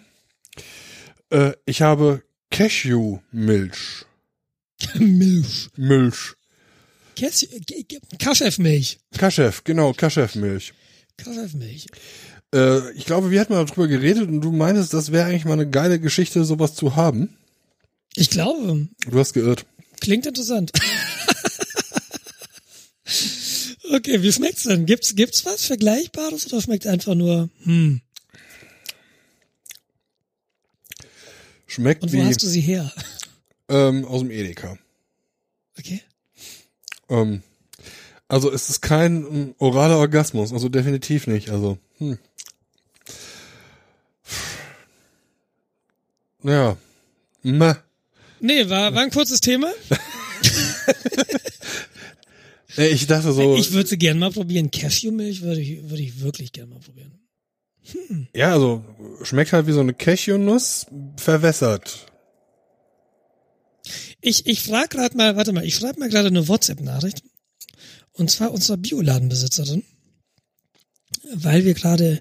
Äh, ich habe Cashew-Milch. <laughs> Milch. Milch. Kaschefmilch. Kaschef, genau, Kaschef-Milch. Kaschefmilch. Äh, ich glaube, wir hatten mal darüber geredet und du meintest, das wäre eigentlich mal eine geile Geschichte, sowas zu haben. Ich glaube, Du hast geirrt. klingt interessant. <laughs> okay, wie schmeckt's denn? Gibt's, gibt's was Vergleichbares oder schmeckt einfach nur, hm. Schmeckt Und wo wie hast du sie her? ähm, aus dem Edeka. Okay. Ähm, also es ist kein ähm, oraler Orgasmus, also definitiv nicht. Also, hm. Ja. Meh. Nee, war, war ein kurzes Thema. <laughs> <laughs> Nee, Ich dachte so, Ich würde sie gern mal probieren. Cashewmilch würde ich, würde ich wirklich gern mal probieren. ja, also schmeckt halt wie so eine Cashewnuss verwässert. Ich, ich frage gerade mal, warte mal, ich schreibe mal gerade eine WhatsApp-Nachricht. Und zwar unserer Bioladenbesitzerin. Weil wir gerade,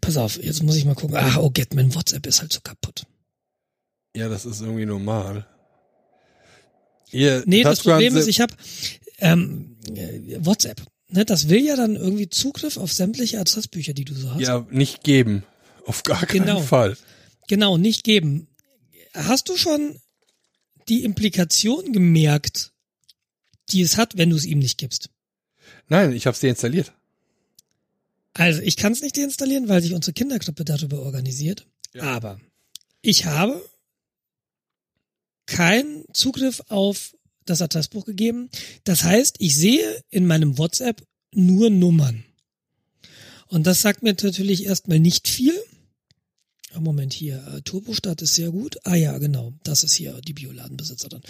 pass auf, jetzt muss ich mal gucken. Ah, oh Gott, mein WhatsApp ist halt so kaputt. Ja, das ist irgendwie normal. Ihr, Nee, das Touchscreen Problem ist, ich habe ähm, äh, WhatsApp. Ne, das will ja dann irgendwie Zugriff auf sämtliche Adressbücher, die du so hast. ja nicht geben. Auf gar keinen Genau. Fall. Genau, nicht geben. Hast du schon die Implikation gemerkt, die es hat, wenn du es ihm nicht gibst? Nein, ich habe sie installiert. Also ich kann es nicht deinstallieren, weil sich unsere Kindergruppe darüber organisiert. Aber ich habe keinen Zugriff auf das Adressbuch gegeben. Das heißt, ich sehe in meinem WhatsApp nur Nummern. Und das sagt mir natürlich erstmal nicht viel. Ah, Moment hier, äh, Turbostadt ist sehr gut. Ah ja, genau, das ist hier die Bioladenbesitzerin.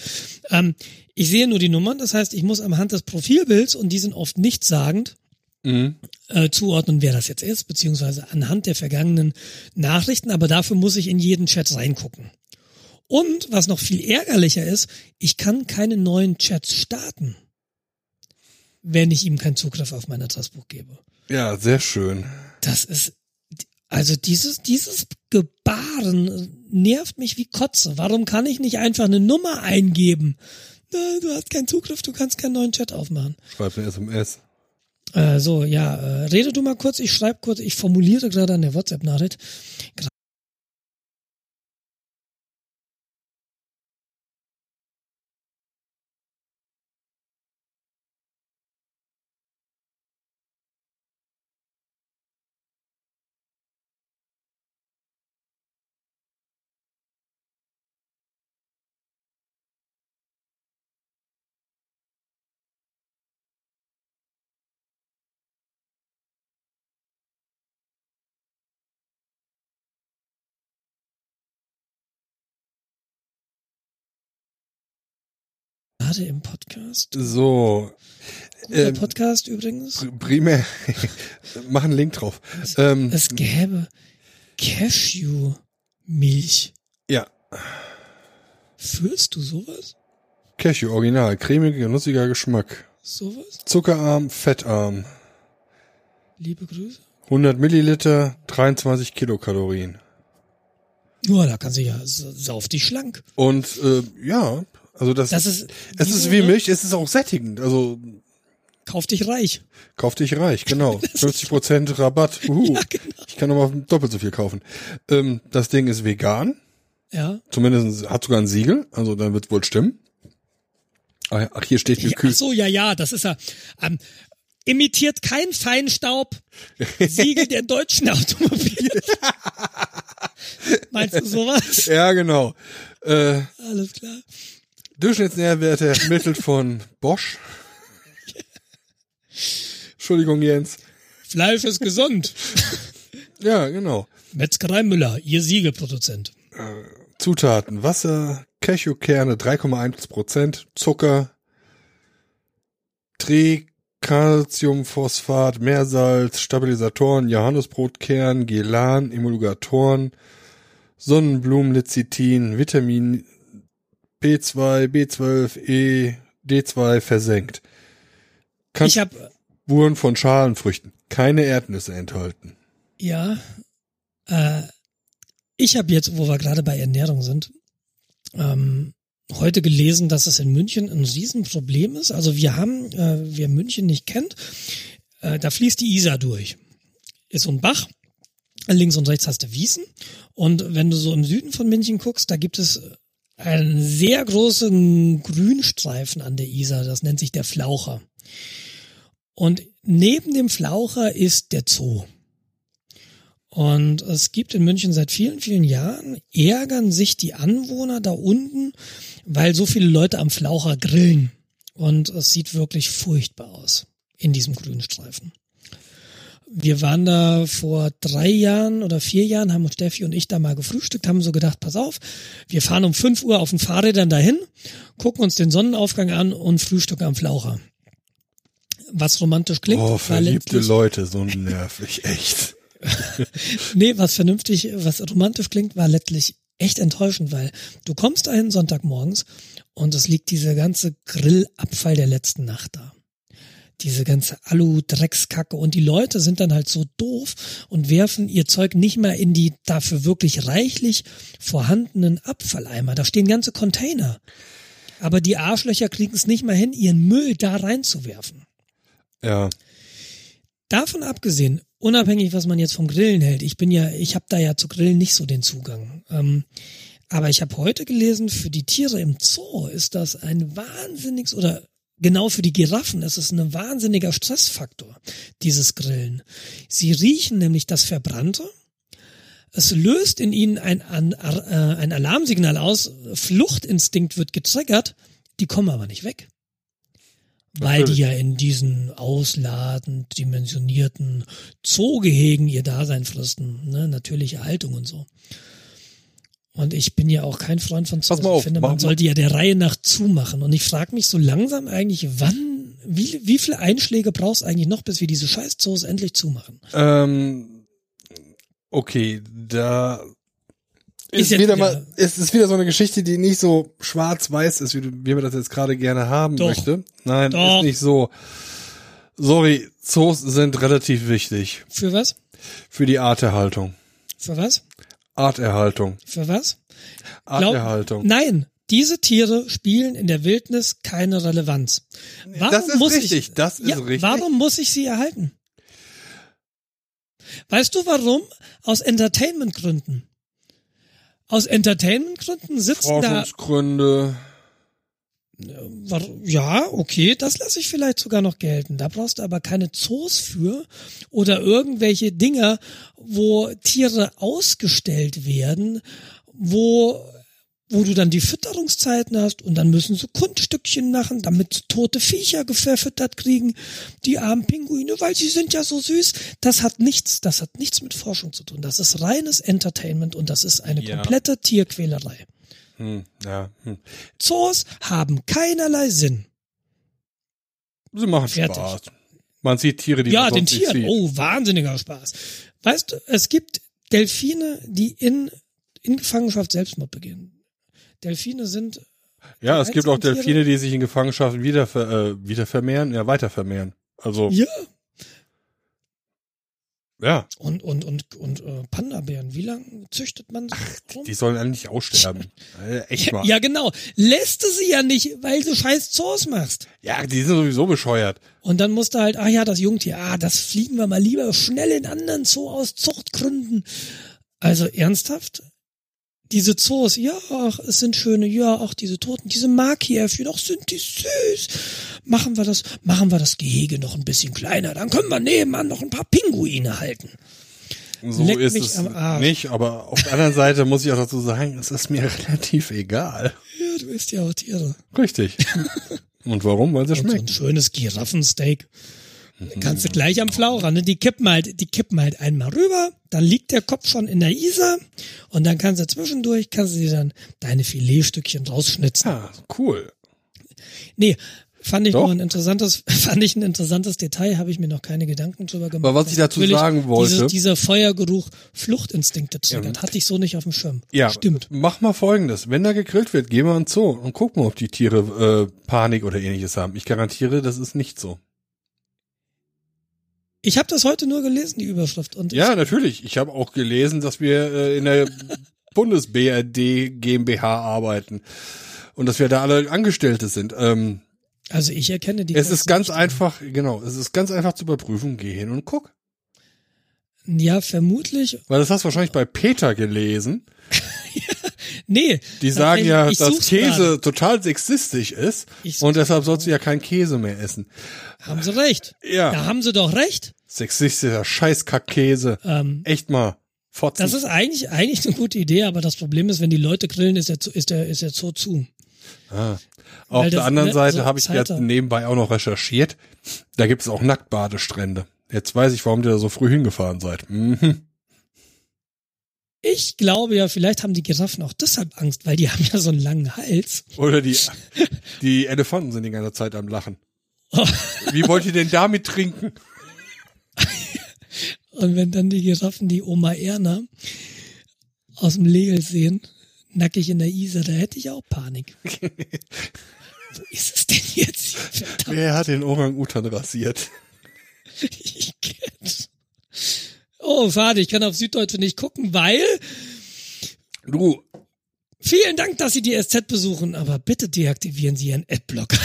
Ähm, ich sehe nur die Nummern, das heißt, ich muss am Hand des Profilbilds, und die sind oft nichtssagend, Mhm. äh, zuordnen, wer das jetzt ist, beziehungsweise anhand der vergangenen Nachrichten, aber dafür muss ich in jeden Chat reingucken. Und was noch viel ärgerlicher ist, ich kann keine neuen Chats starten, wenn ich ihm keinen Zugriff auf mein Adressbuch gebe. Ja, sehr schön. Das ist, also dieses, dieses Gebaren nervt mich wie Kotze. Warum kann ich nicht einfach eine Nummer eingeben? Du hast keinen Zugriff, du kannst keinen neuen Chat aufmachen. Schreib eine SMS. Äh, so, ja, äh, rede du mal kurz, ich schreibe kurz, ich formuliere gerade an der WhatsApp-Nachricht. Gerade im Podcast. So, Guter Ähm, Podcast übrigens. pr- primär, <laughs> mach einen Link drauf. Ähm, Es gäbe Cashew-Milch. ja, Fühlst du sowas? Cashew, original, cremiger, nussiger Geschmack. Sowas? Zuckerarm, fettarm. Liebe Grüße. 100 Milliliter, 23 Kilokalorien. Ja, da kann sie ja sa- sauf dich schlank. Und äh, ja, also das, Das ist es ist wie ne? Milch, es ist auch sättigend. Also Kauf dich reich. Kauf dich reich, genau. <laughs> 50% Rabatt. <laughs> Uhu. Ja, genau. Ich kann nochmal doppelt so viel kaufen. Ähm, das Ding ist vegan. Ja. Zumindest hat sogar ein Siegel. Also dann wird wohl stimmen. Ach, ja, ach, hier steht ja ach gekühlt. so, ja, ja, das ist ja. Ähm, imitiert kein Feinstaub. <laughs> Siegel der deutschen Automobil. Meinst du sowas? Ja, genau. Äh, Alles klar. Durchschnittsnährwerte <laughs> ermittelt von Bosch. Entschuldigung, Jens. Fleisch ist gesund. <laughs> Ja, genau. Metzgerei Müller, ihr Siegelproduzent. Zutaten. Wasser, Cashewkerne 3,1 Prozent, Zucker, Tricalciumphosphat, Meersalz, Stabilisatoren, Johannesbrotkern, Gelan, Emulgatoren, Sonnenblumenlecithin, Vitamin B2, B12, E, D2 versenkt. Kann Ich habe Spuren von Schalenfrüchten. Keine Erdnüsse enthalten. ja, äh, ich habe jetzt, wo wir gerade bei Ernährung sind, ähm, heute gelesen, dass es in München ein Riesenproblem ist. Also wir haben, äh, wer München nicht kennt, äh, da fließt die Isar durch. Ist so ein Bach. Links und rechts hast du Wiesen. Und wenn du so im Süden von München guckst, da gibt es einen sehr großen Grünstreifen an der Isar. Das nennt sich der Flaucher. Und neben dem Flaucher ist der Zoo. Und es gibt in München seit vielen, vielen Jahren, ärgern sich die Anwohner da unten, weil so viele Leute am Flaucher grillen. Und es sieht wirklich furchtbar aus in diesem Grünstreifen. Wir waren da vor drei Jahren oder vier Jahren, haben Steffi und ich da mal gefrühstückt, haben so gedacht, pass auf, wir fahren um fünf Uhr auf den Fahrrädern dahin, gucken uns den Sonnenaufgang an und frühstücken am Flaucher. Was romantisch klingt. Oh, verliebte Leute, so nervig, echt. <laughs> Nee, was vernünftig, was romantisch klingt, war letztlich echt enttäuschend, weil du kommst dahin Sonntagmorgens und es liegt dieser ganze Grillabfall der letzten Nacht da. Diese ganze Alu-Dreckskacke und die Leute sind dann halt so doof und werfen ihr Zeug nicht mal in die dafür wirklich reichlich vorhandenen Abfalleimer. Da stehen ganze Container. Aber die Arschlöcher kriegen es nicht mal hin, ihren Müll da reinzuwerfen. Ja. Davon abgesehen, unabhängig, was man jetzt vom Grillen hält, ich bin ja, ich habe da ja zu Grillen nicht so den Zugang. Ähm, aber ich habe heute gelesen, für die Tiere im Zoo ist das ein wahnsinniges oder genau für die Giraffen ist es ein wahnsinniger Stressfaktor, dieses Grillen. Sie riechen nämlich das Verbrannte. Es löst in ihnen ein, ein, äh, ein Alarmsignal aus, Fluchtinstinkt wird getriggert, die kommen aber nicht weg weil die ja in diesen ausladend dimensionierten Zoogehegen ihr Dasein fristen, ne, natürliche Haltung und so. Und ich bin ja auch kein Freund von Zoos. Pass mal auf, ich finde, man sollte ja der Reihe nach zumachen. Und ich frage mich so langsam eigentlich, wann, wie, wie viele Einschläge brauchst du eigentlich noch, bis wir diese scheiß Zoos endlich zumachen? Ähm, okay, da Ist ist, wieder wieder- mal, es ist wieder so eine Geschichte, die nicht so schwarz-weiß ist, wie, du- wie man das jetzt gerade gerne haben Doch. möchte. Nein, Doch. ist nicht so. Sorry, Zoos sind relativ wichtig Für was? für die Arterhaltung. Für was? Arterhaltung. Für was? Arterhaltung. Nein, diese Tiere spielen in der Wildnis keine Relevanz. Warum das ist muss richtig, ich, das ist ja, richtig. Warum muss ich sie erhalten? Weißt du warum? Aus Entertainmentgründen. Aus Entertainmentgründen sitzen da. Forschungsgründe. Ja, okay, das lasse ich vielleicht sogar noch gelten. Da brauchst du aber keine Zoos für oder irgendwelche Dinger, wo Tiere ausgestellt werden, wo wo du dann die Fütterungszeiten hast und dann müssen sie Kunststückchen machen, damit tote Viecher verfüttert kriegen, die armen Pinguine, weil sie sind ja so süß. Das hat nichts, das hat nichts mit Forschung zu tun. Das ist reines Entertainment und das ist eine Ja. komplette Tierquälerei. Hm, ja, hm. Zoos haben keinerlei Sinn. Sie machen Fertig. Spaß. Man sieht Tiere, die ja, man den sonst nicht Tieren. sieht. Oh, wahnsinniger Spaß. Weißt du, es gibt Delfine, die in, in Gefangenschaft Selbstmord begehen. Delfine sind, Ja, es gibt auch Delfine, die sich in Gefangenschaft wieder, ver, äh, wieder vermehren, ja, weiter vermehren. Also, ja, Ja, Und, und, und, und äh, Panda-Bären, wie lange züchtet man so? rum? die sollen eigentlich aussterben. Äh, echt mal. Ja, genau. Lässt du sie ja nicht, weil du scheiß Zoos machst. Ja, die sind sowieso bescheuert. Und dann musst du halt, ah ja, das Jungtier, ah, das fliegen wir mal lieber schnell in anderen Zoo aus Zuchtgründen. Also ernsthaft? Diese Zoos, ja, ach, es sind schöne, ja, auch diese Toten, diese Makiäffchen, ach, sind die süß. Machen wir das, machen wir das Gehege noch ein bisschen kleiner, dann können wir nebenan noch ein paar Pinguine halten. So Leck ist es nicht, aber auf der anderen Seite muss ich auch dazu sagen, es ist mir <laughs> relativ egal. Ja, du isst ja auch Tiere. Richtig. <laughs> Und warum? Weil sie Und so ein schmecken. schönes Giraffensteak. Kannst du gleich am Flaucher, ne? Die kippen halt, die kippen halt einmal rüber, dann liegt der Kopf schon in der Isar und dann kannst du zwischendurch, kannst du dir dann deine Filetstückchen rausschnitzen. Ja, cool. Nee, fand ich Doch. noch ein interessantes, <laughs> fand ich ein interessantes Detail, habe ich mir noch keine Gedanken drüber gemacht. Aber was ich dazu Natürlich sagen wollte- Dieses, dieser Feuergeruch Fluchtinstinkte triggert, hatte ich so nicht auf dem Schirm. Ja, Stimmt. mach mal folgendes. Wenn da gegrillt wird, geh mal ins Zoo und guck mal, ob die Tiere äh, Panik oder ähnliches haben. Ich garantiere, das ist nicht so. Ich habe das heute nur gelesen, die Überschrift. Und Ja, natürlich. Ich habe auch gelesen, dass wir äh, in der <laughs> Bundes-BRD GmbH arbeiten und dass wir da alle Angestellte sind. Ähm, also ich erkenne die. es ist ganz einfach, genau, es ist ganz einfach zu überprüfen. Geh hin und guck. Ja, vermutlich. Weil das hast du wahrscheinlich bei Peter gelesen. <laughs> Nee. Die sagen ja, ich dass such's Käse gerade. total sexistisch ist Ich und deshalb sollst du ja keinen Käse mehr essen. Haben sie recht. Ja. Da haben sie doch recht. Sexistischer Scheißkackkäse. Ähm, Echt mal. Fotzen. das ist eigentlich, eigentlich eine gute Idee, aber das Problem ist, wenn die Leute grillen, ist der, ist der, ist der Zoo zu. Ah. Auf Weil der das, anderen ne, Seite so habe ich jetzt nebenbei auch noch recherchiert. Da gibt es auch Nacktbadestrände. Jetzt weiß ich, warum ihr da so früh hingefahren seid. Mhm. Ich glaube ja, vielleicht haben die Giraffen auch deshalb Angst, weil die <laughs> haben ja so einen langen Hals. Oder die, <laughs> die Elefanten sind die ganze Zeit am Lachen. <laughs> Wie wollt ihr denn damit trinken? Und wenn dann die Giraffen die Oma Erna aus dem Legel sehen, nackig in der Isar, da hätte ich auch Panik. Wo ist es denn jetzt? hier? Verdammt, Wer hat den Orang-Utan rasiert? ich kenn's. Oh, schade, ich kann auf Süddeutsche nicht gucken, weil Du, Vielen Dank, dass Sie die SZ besuchen, aber bitte deaktivieren Sie Ihren Adblocker.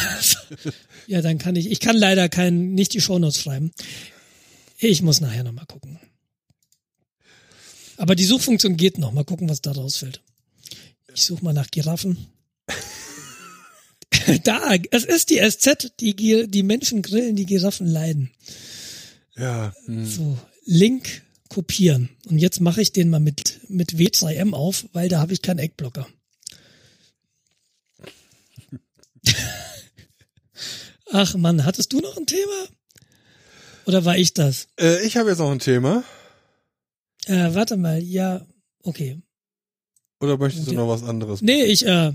<laughs> ja, dann kann ich, ich kann leider kein, nicht die Shownotes schreiben. Ich muss nachher nochmal gucken. Aber die Suchfunktion geht noch. Mal gucken, was da rausfällt. Ich suche mal nach Giraffen. <laughs> da, es ist die SZ, die, die Menschen grillen, die Giraffen leiden. ja, hm. So, Link kopieren. Und jetzt mache ich den mal mit, mit W2M auf, weil da habe ich keinen Eckblocker. <laughs> Ach Mann, hattest du noch ein Thema? Oder war ich das? äh, ich habe jetzt noch ein Thema. Äh, warte mal, ja, okay. Oder möchtest du Ja. noch was anderes? Nee, ich, äh,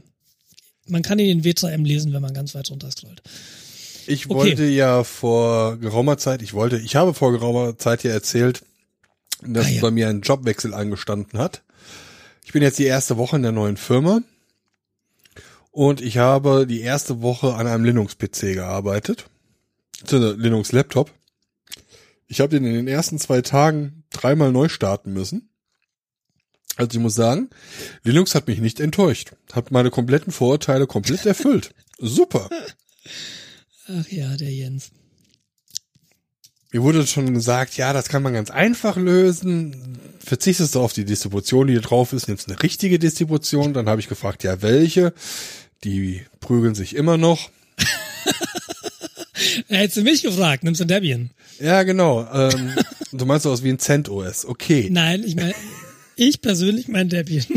man kann in den W2M lesen, wenn man ganz weit runter scrollt. Ich Okay. wollte ja vor geraumer Zeit, ich wollte, ich habe vor geraumer Zeit ja erzählt, dass Ah, ja. bei mir ein Jobwechsel angestanden hat. Ich bin jetzt die erste Woche in der neuen Firma und ich habe die erste Woche an einem Linux-PC gearbeitet. beziehungsweise Linux-Laptop. Ich habe den in den ersten zwei Tagen dreimal neu starten müssen. Also ich muss sagen, Linux hat mich nicht enttäuscht. Hat meine kompletten Vorurteile komplett erfüllt. Super. Ach ja, der Jens. Mir wurde schon gesagt, ja, das kann man ganz einfach lösen. Verzichtest du auf die Distribution, die hier drauf ist, nimmst eine richtige Distribution. Dann habe ich gefragt, ja, welche? Die prügeln sich immer noch. <laughs> Hättest du mich gefragt, nimmst du Debian? Ja, genau. Ähm, <laughs> du meinst sowas wie ein CentOS. Okay. Nein, ich meine, ich persönlich mein Debian. <laughs>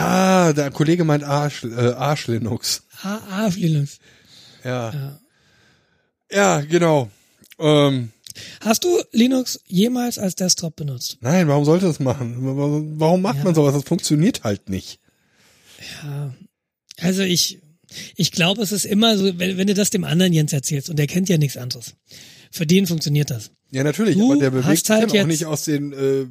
Ah, der Kollege meint Arsch, äh, Arsch Linux. Ah, ah, Linux. Ja. Ja. Ja, genau. Ähm, Hast du Linux jemals als Desktop benutzt? nein, warum sollte das machen? Warum macht Ja. man sowas? Das funktioniert halt nicht. Ja. Also ich, ich glaube, es ist immer so, wenn, wenn du das dem anderen Jens erzählst und der kennt ja nichts anderes. Für den funktioniert das. Ja, natürlich, Du aber der bewegt sich halt auch nicht aus den, äh,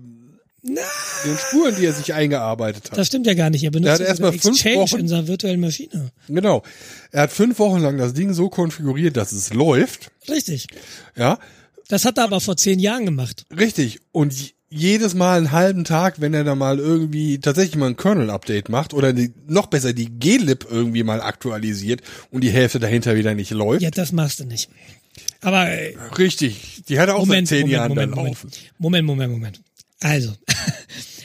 Na, den Spuren, die er sich eingearbeitet hat. das stimmt ja gar nicht. Er benutzt Der hat ja erst sogar mal fünf Wochen- in seiner virtuellen Maschine. Genau. Er hat fünf Wochen lang das Ding so konfiguriert, dass es läuft. Richtig. Ja. Das hat er aber vor zehn Jahren gemacht. Richtig. Und jedes Mal einen halben Tag, wenn er da mal irgendwie tatsächlich mal ein Kernel-Update macht oder die, noch besser die glib irgendwie mal aktualisiert und die Hälfte dahinter wieder nicht läuft. Ja, das machst du nicht. Aber äh, Richtig. Die hat er auch Moment, seit zehn Moment, Jahren Moment, dann Moment, laufen. Moment, Moment, Moment. Also,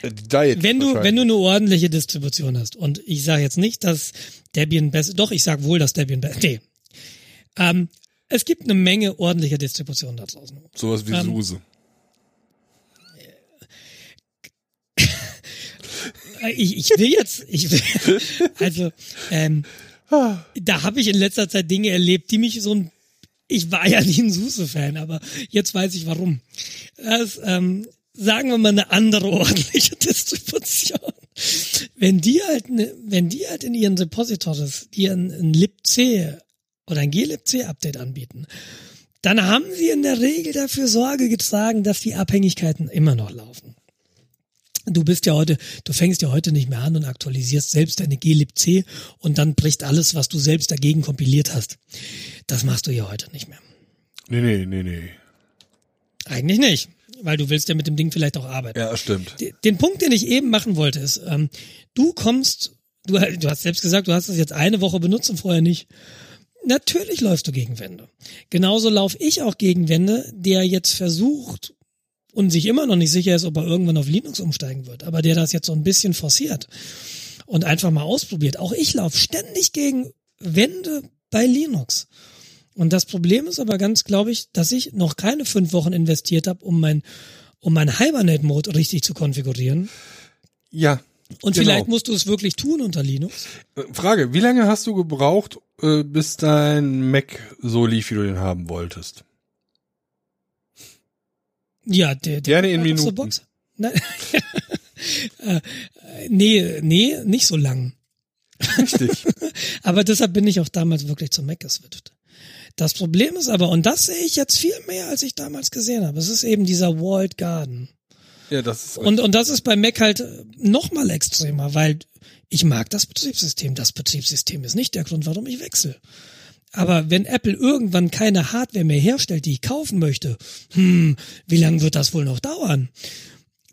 Die Diet wenn du, wenn du eine ordentliche Distribution hast, und ich sage jetzt nicht, dass Debian besser, doch, ich sage wohl, dass Debian besser, nee. Ähm, es gibt eine Menge ordentlicher Distributionen da draußen. Sowas wie Ähm, Suse. Äh, Ich, ich will jetzt, ich will, <laughs> also, ähm, da habe ich in letzter Zeit Dinge erlebt, die mich so ein, ich war ja nie ein Suse-Fan, aber jetzt weiß ich warum. Das, ähm, sagen wir mal eine andere ordentliche <laughs> Distribution. Wenn die halt, ne, wenn die halt in ihren Repositories dir ein, ein libc oder ein glibc-Update anbieten, dann haben sie in der Regel dafür Sorge getragen, dass die Abhängigkeiten immer noch laufen. Du bist ja heute, du fängst ja heute nicht mehr an und aktualisierst selbst deine glibc und dann bricht alles, was du selbst dagegen kompiliert hast. Das machst du ja heute nicht mehr. Nee, nee, nee, nee. Eigentlich nicht, weil du willst ja mit dem Ding vielleicht auch arbeiten. Ja, stimmt. Den Punkt, den ich eben machen wollte, ist, ähm, du kommst, du, du hast selbst gesagt, du hast es jetzt eine Woche benutzt und vorher nicht. Natürlich läufst du gegen Wände. Genauso laufe ich auch gegen Wände, der jetzt versucht und sich immer noch nicht sicher ist, ob er irgendwann auf Linux umsteigen wird, aber der das jetzt so ein bisschen forciert und einfach mal ausprobiert. Auch ich laufe ständig gegen Wände bei Linux. Und das Problem ist aber ganz, glaube ich, dass ich noch keine fünf Wochen investiert habe, um mein, um mein Hibernate-Mode richtig zu konfigurieren. Ja. Und genau. vielleicht musst du es wirklich tun unter Linux. Äh, Frage, wie lange hast du gebraucht, äh, bis dein Mac so lief, wie du den haben wolltest? Ja, der, der Gerne in Minuten. Box. Nein. <laughs> äh, nee, nee, nicht so lang. Richtig. <laughs> Aber deshalb bin ich auch damals wirklich zum Mac geswitcht. Das Problem ist aber, und das sehe ich jetzt viel mehr, als ich damals gesehen habe, es ist eben dieser Walled Garden. Ja, das ist Und, und das ist bei Mac halt noch mal extremer, weil ich mag das Betriebssystem. Das Betriebssystem ist nicht der Grund, warum ich wechsle. Aber wenn Apple irgendwann keine Hardware mehr herstellt, die ich kaufen möchte, hm, wie lange wird das wohl noch dauern?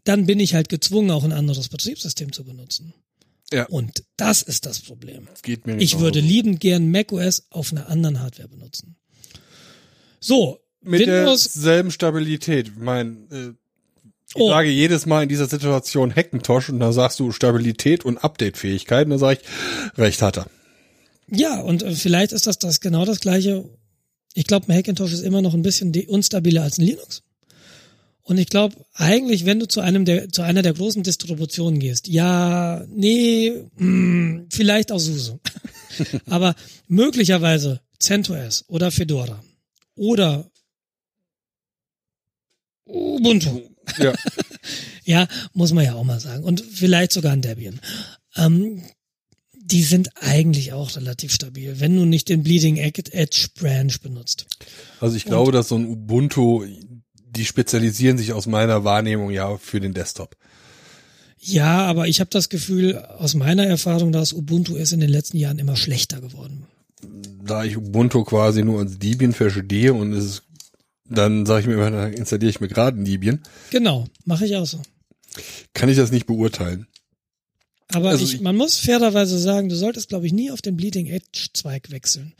Dann bin ich halt gezwungen, auch ein anderes Betriebssystem zu benutzen. ja, Und das ist das Problem. geht mir nicht Ich würde liebend gern macOS auf einer anderen Hardware benutzen. So, mit Windows, derselben Stabilität. Mein, äh, ich Oh. sage jedes Mal in dieser Situation Hackintosh und dann sagst du Stabilität und Update-Fähigkeit und dann sage ich, recht hat er. ja, und äh, vielleicht ist das, das genau das gleiche. Ich glaube, ein Hackintosh ist immer noch ein bisschen unstabiler als ein Linux. Und ich glaube, eigentlich, wenn du zu einem der, zu einer der großen Distributionen gehst, ja, nee, mh, vielleicht auch SUSE. <laughs> Aber möglicherweise CentOS oder Fedora oder Ubuntu. Ja, <laughs> Ja, muss man ja auch mal sagen. Und vielleicht sogar ein Debian. Ähm, die sind eigentlich auch relativ stabil, wenn du nicht den Bleeding Edge Branch benutzt. also ich glaube, dass so ein Ubuntu, die spezialisieren sich aus meiner Wahrnehmung ja für den Desktop. Ja, aber ich habe das Gefühl, aus meiner Erfahrung, dass Ubuntu ist in den letzten Jahren immer schlechter geworden. Da ich Ubuntu quasi nur als Debian verstehe und es ist, dann sage ich mir immer, dann installiere ich mir gerade ein Debian, Genau, mache ich auch so. kann ich das nicht beurteilen. Aber Also ich, ich- man muss fairerweise sagen, du solltest, glaube ich, nie auf den Bleeding Edge Zweig wechseln.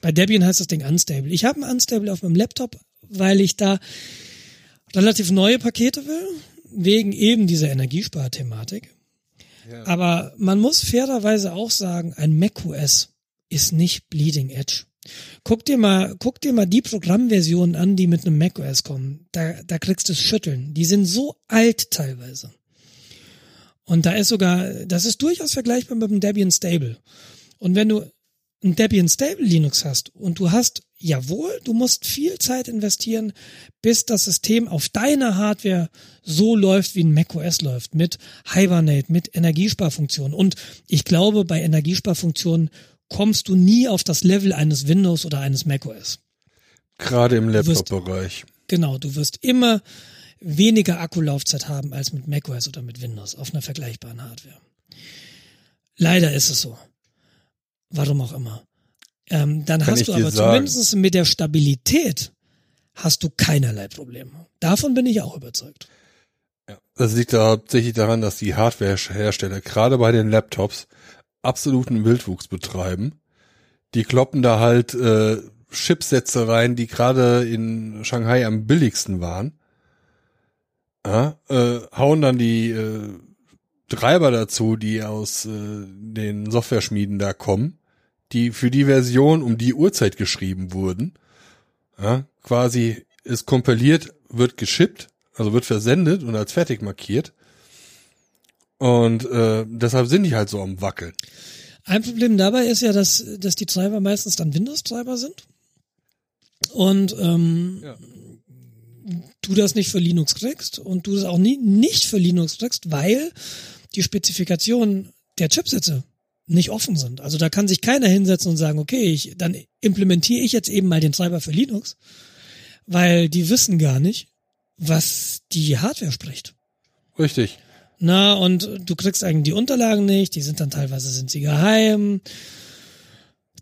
Bei Debian heißt das Ding Unstable. Ich habe ein Unstable auf meinem Laptop, weil ich da relativ neue Pakete will, wegen eben dieser Energiesparthematik. Ja. Aber man muss fairerweise auch sagen, ein macOS ist nicht Bleeding Edge. Guck dir mal, guck dir mal die Programmversionen an, die mit einem macOS kommen. Da, da kriegst du es schütteln. Die sind so alt teilweise. Und da ist sogar, das ist durchaus vergleichbar mit dem Debian Stable. Und wenn du ein Debian Stable Linux hast und du hast, jawohl, du musst viel Zeit investieren, bis das System auf deiner Hardware so läuft, wie ein macOS läuft, mit Hibernate, mit Energiesparfunktionen. Und ich glaube, bei Energiesparfunktionen kommst du nie auf das Level eines Windows oder eines macOS. Gerade im Laptop-Bereich. Genau, du wirst immer weniger Akkulaufzeit haben als mit macOS oder mit Windows auf einer vergleichbaren Hardware. Leider ist es so. Warum auch immer. Ähm, dann Kann hast du aber sagen. zumindest mit der Stabilität hast du keinerlei Probleme. Davon bin ich auch überzeugt. Ja, das liegt da hauptsächlich daran, dass die Hardwarehersteller gerade bei den Laptops absoluten Wildwuchs betreiben. Die kloppen da halt äh, Chipsätze rein, die gerade in Shanghai am billigsten waren. Ja, äh, hauen dann die äh, Treiber dazu, die aus äh, den Software-Schmieden da kommen, die für die Version um die Uhrzeit geschrieben wurden. Ja, quasi ist kompiliert, wird geschippt, also wird versendet und als fertig markiert. Und äh, deshalb sind die halt so am Wackeln. Ein Problem dabei ist ja, dass, dass die Treiber meistens dann Windows-Treiber sind. Und ähm, ja. du das nicht für Linux kriegst und du das auch nie, nicht für Linux kriegst, weil die Spezifikationen der Chipsätze nicht offen sind. Also da kann sich keiner hinsetzen und sagen, okay, ich, dann implementiere ich jetzt eben mal den Treiber für Linux, weil die wissen gar nicht, was die Hardware spricht. Richtig. Na, und du kriegst eigentlich die Unterlagen nicht, die sind dann teilweise sind sie geheim.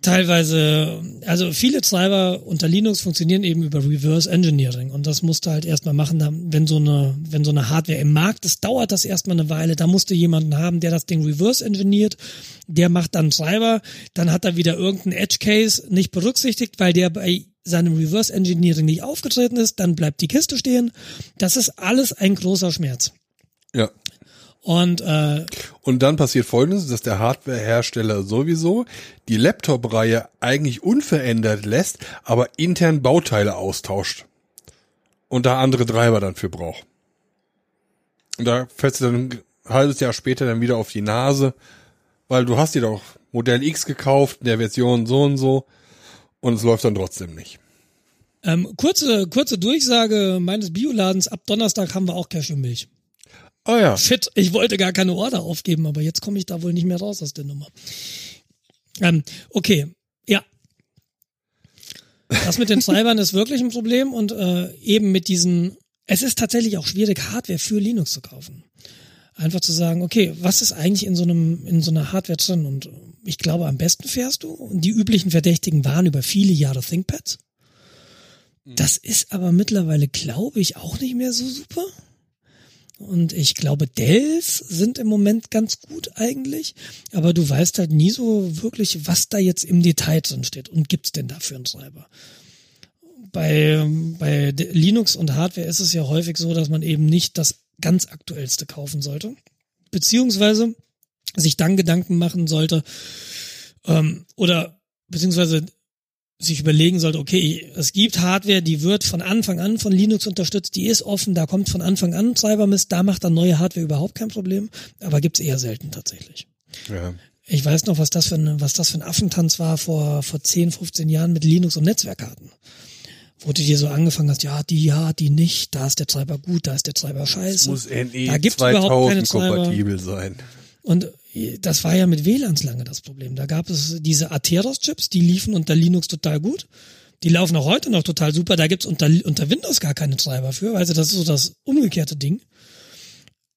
Teilweise, also viele Treiber unter Linux funktionieren eben über Reverse Engineering und das musst du halt erstmal machen, wenn so eine, wenn so eine Hardware im Markt ist, dauert das erstmal eine Weile, da musst du jemanden haben, der das Ding reverse engineert, der macht dann Treiber, dann hat er wieder irgendeinen Edge Case nicht berücksichtigt, weil der bei seinem Reverse Engineering nicht aufgetreten ist, dann bleibt die Kiste stehen. Das ist alles ein großer Schmerz. Ja. Und, äh, und dann passiert folgendes, dass der Hardwarehersteller sowieso die Laptop-Reihe eigentlich unverändert lässt, aber intern Bauteile austauscht. Und da andere Treiber dann für braucht. Und da fällst du dann ein halbes Jahr später dann wieder auf die Nase, weil du hast dir doch Modell X gekauft, in der Version so und so, und es läuft dann trotzdem nicht. Ähm, kurze, kurze Durchsage meines Bioladens, ab Donnerstag haben wir auch Cashewmilch. Oh ja. Shit, ich wollte gar keine Order aufgeben, aber jetzt komme ich da wohl nicht mehr raus aus der Nummer. Ähm, okay, ja. Das mit den <laughs> Treibern ist wirklich ein Problem und äh, eben mit diesen, es ist tatsächlich auch schwierig, Hardware für Linux zu kaufen. Einfach zu sagen, okay, was ist eigentlich in so einem, in so einer Hardware drin? Und ich glaube, am besten fährst du. Und die üblichen Verdächtigen waren über viele Jahre ThinkPads. Das ist aber mittlerweile, glaube ich, auch nicht mehr so super. Und ich glaube, Dells sind im Moment ganz gut eigentlich, aber du weißt halt nie so wirklich, was da jetzt im Detail drin steht und gibt's denn dafür einen Treiber. Bei, bei Linux und Hardware ist es ja häufig so, dass man eben nicht das ganz aktuellste kaufen sollte, beziehungsweise sich dann Gedanken machen sollte ähm, oder beziehungsweise sich überlegen sollte, okay, es gibt Hardware, die wird von Anfang an von Linux unterstützt, die ist offen, da kommt von Anfang an Treibermist, da macht dann neue Hardware überhaupt kein Problem, aber gibt's eher selten tatsächlich. Ja. Ich weiß noch, was das für ein, was das für ein Affentanz war vor, vor 10, 15 Jahren mit Linux und Netzwerkkarten. Wo du dir so angefangen hast, ja, die, ja, die nicht, da ist der Treiber gut, da ist der Treiber scheiße. muss NE da gibt's überhaupt keine kompatibel sein. Und das war ja mit WLANs lange das Problem. Da gab es diese Atheros-Chips, die liefen unter Linux total gut. Die laufen auch heute noch total super. Da gibt's unter, unter Windows gar keine Treiber für. Also das ist so das umgekehrte Ding.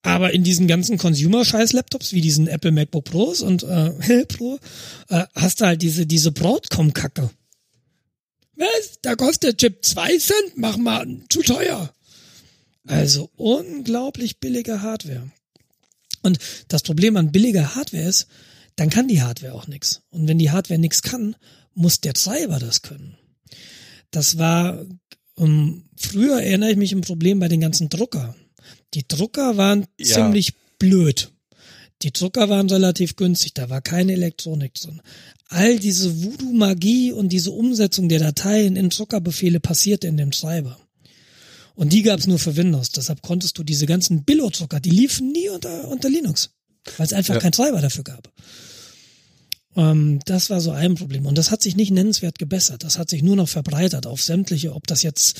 Aber in diesen ganzen Consumer-Scheiß-Laptops, wie diesen Apple MacBook Pros und äh, <laughs> Pro, äh, hast du halt diese, diese Broadcom-Kacke. Was? Da kostet der Chip zwei Cent? Mach mal zu teuer. Also unglaublich billige Hardware. Und das Problem an billiger Hardware ist, dann kann die Hardware auch nichts. Und wenn die Hardware nichts kann, muss der Treiber das können. Das war, um, ähm, früher erinnere ich mich ein Problem bei den ganzen Drucker. Die Drucker waren ja. ziemlich blöd. Die Drucker waren relativ günstig, da war keine Elektronik drin. All diese Voodoo-Magie und diese Umsetzung der Dateien in Druckerbefehle passierte in dem Treiber. Und die gab es nur für Windows. Deshalb konntest du diese ganzen Billo-Drucker, die liefen nie unter, unter Linux, weil es einfach ja. keinen Treiber dafür gab. Ähm, das war so ein Problem. Und das hat sich nicht nennenswert gebessert. Das hat sich nur noch verbreitert auf sämtliche, ob das jetzt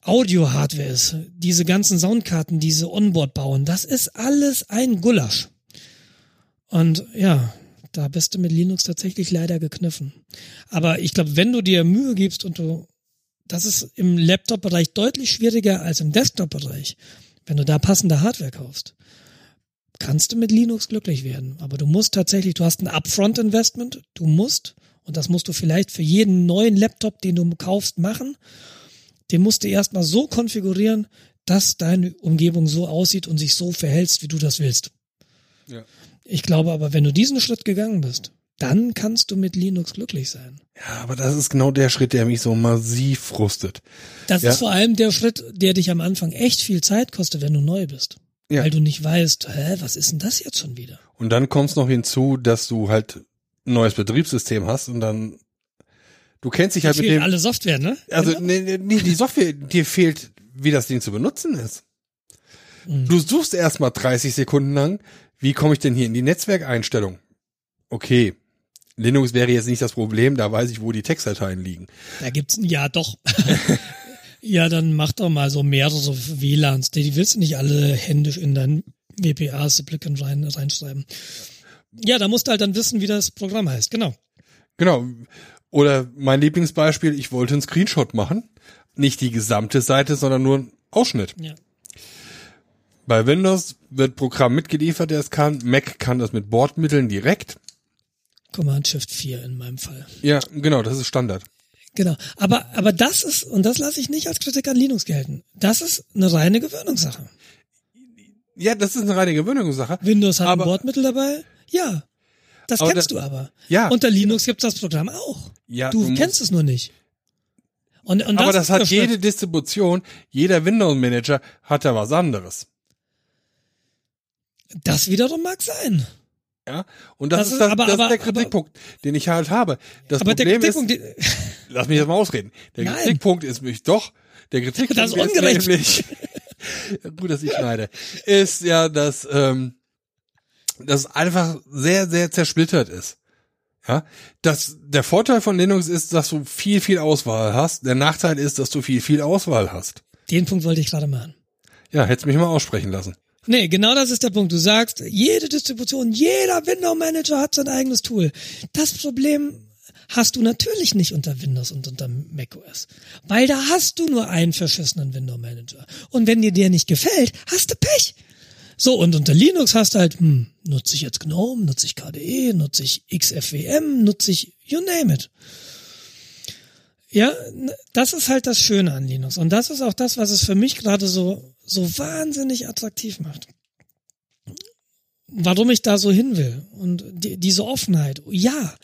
Audio-Hardware ist, diese ganzen Soundkarten, diese Onboard bauen, das ist alles ein Gulasch. Und ja, da bist du mit Linux tatsächlich leider gekniffen. Aber ich glaube, wenn du dir Mühe gibst und du das ist im Laptop-Bereich deutlich schwieriger als im Desktop-Bereich. Wenn du da passende Hardware kaufst, kannst du mit Linux glücklich werden. Aber du musst tatsächlich, du hast ein Upfront-Investment, du musst, und das musst du vielleicht für jeden neuen Laptop, den du kaufst, machen. Den musst du erstmal so konfigurieren, dass deine Umgebung so aussieht und sich so verhältst, wie du das willst. Ja. Ich glaube aber, wenn du diesen Schritt gegangen bist, dann kannst du mit Linux glücklich sein. Ja, aber das ist genau der Schritt, der mich so massiv frustet. Das Ja. ist vor allem der Schritt, der dich am Anfang echt viel Zeit kostet, wenn du neu bist. Ja. Weil du nicht weißt, hä, was ist denn das jetzt schon wieder? Und dann kommt es noch hinzu, dass du halt ein neues Betriebssystem hast und dann du kennst dich halt mit dem alle Software, ne? also Genau. nee, nee, nee, die Software dir fehlt, wie das Ding zu benutzen ist. Mhm. Du suchst erstmal 30 Sekunden lang, wie komme ich denn hier in die Netzwerkeinstellung? Okay. Linux wäre jetzt nicht das Problem, da weiß ich, wo die Textdateien liegen. Da gibt's ja doch. <laughs> ja, dann mach doch mal so mehrere WLANs. Die, die willst du nicht alle händisch in dein WPA-Supplicant rein, reinschreiben. Ja, da musst du halt dann wissen, wie das Programm heißt. Genau. Genau. Oder mein Lieblingsbeispiel, ich wollte einen Screenshot machen. Nicht die gesamte Seite, sondern nur einen Ausschnitt. Ja. Bei Windows wird Programm mitgeliefert, der es kann. Mac kann das mit Bordmitteln direkt. Command Shift 4 in meinem Fall. Ja, genau, das ist Standard. Genau. Aber, aber das ist, und das lasse ich nicht als Kritik an Linux gelten. Das ist eine reine Gewöhnungssache. Ja, das ist eine reine Gewöhnungssache. Windows hat Aber- ein Bordmittel dabei. Ja. Das kennst da- du aber. Ja. Unter Linux gibt's das Programm auch. Ja, du du kennst es nur nicht. Und, und Aber das hat jede Distribution, jeder Windows-Manager hat da was anderes. Das wiederum mag sein. Ja, und das, Das ist, das, aber- das aber- ist der Kritikpunkt, den ich halt habe. Das Aber der Problem Kritikpunkt, ist, die- lass mich jetzt mal ausreden. Der Nein. Kritikpunkt ist mich doch, der Kritikpunkt Das ist ungerecht. nämlich, gut, dass ich schneide, ist ja, dass, ähm, das einfach sehr, sehr zersplittert ist. Ja, das, der Vorteil von Linux ist, dass du viel, viel Auswahl hast. Der Nachteil ist, dass du viel, viel Auswahl hast. den Punkt wollte ich gerade machen. Ja, hättest mich mal aussprechen lassen. Nee, genau das ist der Punkt. Du sagst, jede Distribution, jeder Window Manager hat sein eigenes Tool. Das Problem hast du natürlich nicht unter Windows und unter macOS. Weil da hast du nur einen verschissenen Window Manager. Und wenn dir der nicht gefällt, hast du Pech. So, und unter Linux hast du halt, hm, nutze ich jetzt GNOME, nutze ich KDE, nutze ich XFWM, nutze ich you name it. Ja, das ist halt das Schöne an Linux. Und das ist auch das, was es für mich gerade so, so wahnsinnig attraktiv macht. Warum ich da so hin will. Und die, diese Offenheit. Ja,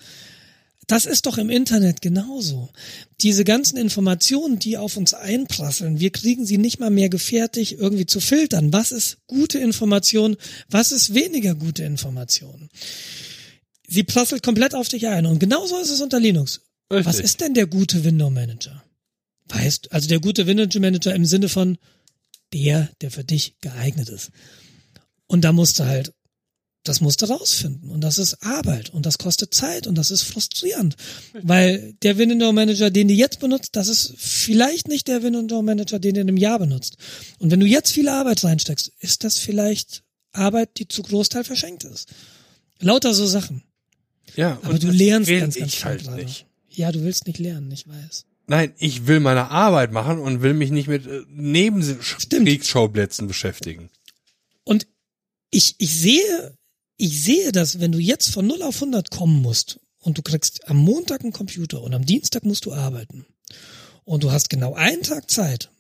das ist doch im Internet genauso. Diese ganzen Informationen, die auf uns einprasseln, wir kriegen sie nicht mal mehr gefertigt, irgendwie zu filtern. Was ist gute Information? Was ist weniger gute Information? Sie prasselt komplett auf dich ein. Und genauso ist es unter Linux. Richtig. Was ist denn der gute Window Manager? Weißt, also der gute Window Manager im Sinne von der, der für dich geeignet ist. Und da musst du halt, das musst du rausfinden. Und das ist Arbeit. Und das kostet Zeit. Und das ist frustrierend. Weil der Window Manager, den du jetzt benutzt, das ist vielleicht nicht der Window Manager, den du in einem Jahr benutzt. Und wenn du jetzt viel Arbeit reinsteckst, ist das vielleicht Arbeit, die zu Großteil verschenkt ist. Lauter so Sachen. Ja, Aber du lernst ganz, ganz ich viel halt nicht. Ja, du willst nicht lernen, ich weiß. Nein, ich will meine Arbeit machen und will mich nicht mit äh, Nebenschauplätzen beschäftigen. Und ich, ich sehe, ich sehe das, wenn du jetzt von 0 auf 100 kommen musst und du kriegst am Montag einen Computer und am Dienstag musst du arbeiten und du hast genau einen Tag Zeit,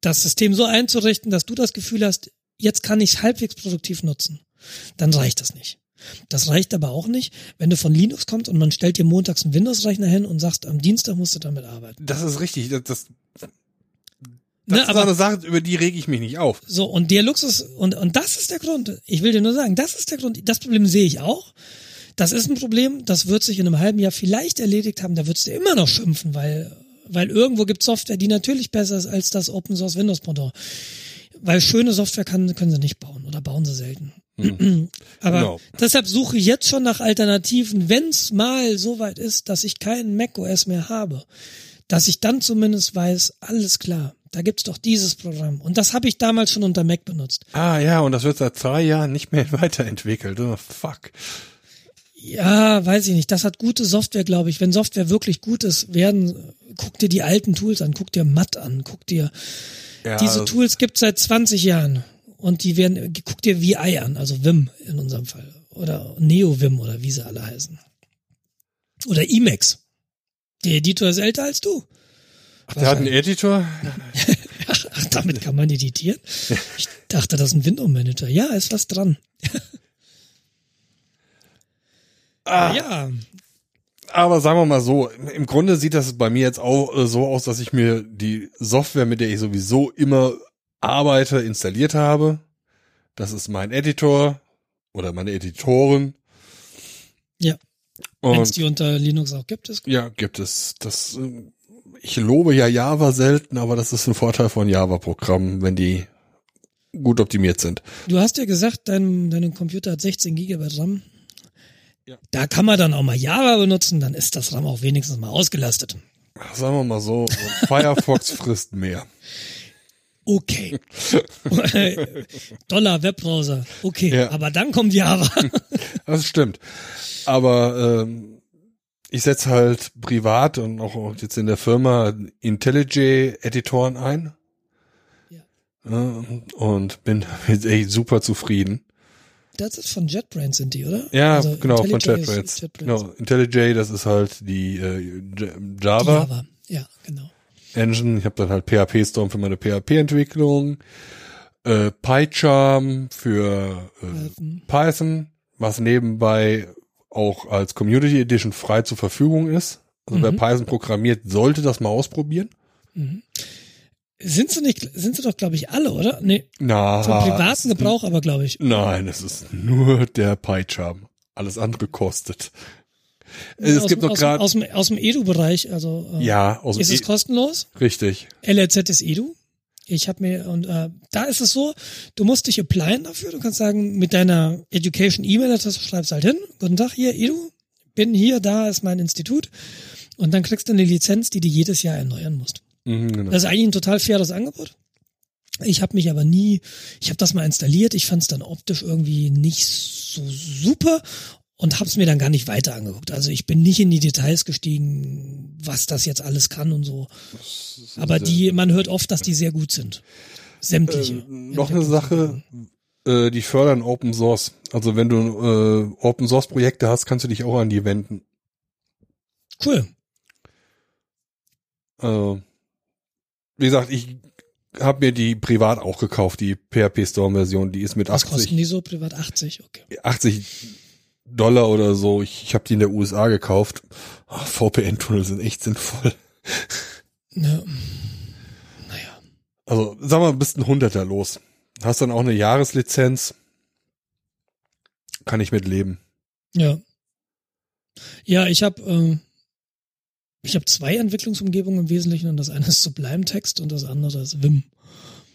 das System so einzurichten, dass du das Gefühl hast, jetzt kann ich es halbwegs produktiv nutzen, dann reicht das nicht. Das reicht aber auch nicht, wenn du von Linux kommst und man stellt dir montags einen Windows-Rechner hin und sagst, am Dienstag musst du damit arbeiten. Das ist richtig. Das, das, das Ne, ist aber- eine Sache, über die rege ich mich nicht auf. So, und der Luxus, und, und das ist der Grund. Ich will dir nur sagen, das ist der Grund. Das Problem sehe ich auch. Das ist ein Problem, das wird sich in einem halben Jahr vielleicht erledigt haben. Da würdest du immer noch schimpfen, weil, weil irgendwo gibt Software, die natürlich besser ist als das Open Source Windows Pendant. Weil schöne Software kann, können sie nicht bauen oder bauen sie selten. <clears throat> Aber Genau. deshalb suche ich jetzt schon nach Alternativen, wenn es mal so weit ist, dass ich keinen macOS mehr habe, dass ich dann zumindest weiß, alles klar, da gibt's doch dieses Programm. Und das habe ich damals schon unter Mac benutzt. Ah ja, und das wird seit zwei Jahren nicht mehr <laughs> weiterentwickelt. Oh, fuck. Ja, weiß ich nicht. Das hat gute Software, glaube ich. Wenn Software wirklich gut ist, werden, guck dir die alten Tools an, guck dir Matt an, guck dir, Ja, diese Tools gibt's seit 20 Jahren. Und die werden, guck dir VI an, also Vim in unserem Fall. Oder NeoVim oder wie sie alle heißen. Oder Emacs. Der Editor ist älter als du. Ach, der hat einen Editor? ach, <laughs> ach, damit kann man editieren? Ich dachte, das ist ein Window-Manager. Ja, ist was dran. <laughs> Ah, Ja, aber sagen wir mal so, im Grunde sieht das bei mir jetzt auch äh, so aus, dass ich mir die Software, mit der ich sowieso immer arbeite, installiert habe. Das ist mein Editor oder meine Editoren. Ja. wenn es die unter Linux auch gibt, ist gut. ja, gibt es das. äh, Ich lobe ja Java selten, aber das ist ein Vorteil von Java-Programmen, wenn die gut optimiert sind. Du hast ja gesagt, dein, dein Computer hat 16 Gigabyte RAM. Ja. Da kann man dann auch mal Java benutzen, dann ist das RAM auch wenigstens mal ausgelastet. Sagen wir mal so, Firefox <laughs> frisst mehr. Okay. <laughs> Dollar Webbrowser. Okay. Ja. Aber dann kommt Java. <laughs> Das stimmt. Aber ähm, ich setze halt privat und auch jetzt in der Firma IntelliJ-Editoren ein. Ja. Und bin echt super zufrieden. Das ist von JetBrains sind die, oder? Ja, Also genau, von JetBrains. JetBrains. Genau, IntelliJ, das ist halt die äh, Die Java Java. Ja, genau. Engine. Ich habe dann halt PHP Storm für meine PHP-Entwicklung, äh, PyCharm für äh, Python. Was nebenbei auch als Community Edition frei zur Verfügung ist. Also wer Mhm. Python programmiert, sollte das mal ausprobieren. Sind sie nicht, sind sie doch, glaube ich, alle, oder? Nee, Na, zum privaten Gebrauch aber, glaube ich. Nein, es ist nur der PyCharm. Alles andere kostet. Es aus, gibt noch aus, gerade, aus, dem, aus dem Edu-Bereich, also äh, ja, aus dem ist es E- kostenlos. richtig. LRZ ist Edu. Ich habe mir und äh, da ist es so, du musst dich applyen dafür. Du kannst sagen, mit deiner Education E-Mail-Adresse schreibst halt hin. Guten Tag, hier Edu, bin hier, da ist mein Institut und dann kriegst du eine Lizenz, die du jedes Jahr erneuern musst. Mhm, genau. Das ist eigentlich ein total faires Angebot. Ich habe mich aber nie, ich habe das mal installiert, ich fand es dann optisch irgendwie nicht so super und habe es mir dann gar nicht weiter angeguckt. Also ich bin nicht in die Details gestiegen, was das jetzt alles kann und so. Aber die, man hört oft, dass die sehr gut sind. Sämtliche. Äh, noch eine Sache, äh, die fördern Open Source. Also wenn du äh, Open Source Projekte hast, kannst du dich auch an die wenden. Cool. Äh, wie gesagt, ich habe mir die privat auch gekauft, die PHP Storm Version. Die ist mit Was kosten 80, die so privat? 80, okay. 80 Dollar oder so. Ich, ich habe die in der USA gekauft. Ach, VPN-Tunnel sind echt sinnvoll. Ja. Naja. Also sag mal, bist ein Hunderter los. Hast dann auch eine Jahreslizenz. Kann ich mit leben. Ja. Ja, ich habe äh, ich habe zwei Entwicklungsumgebungen im Wesentlichen und das eine ist Sublime Text und das andere ist Vim.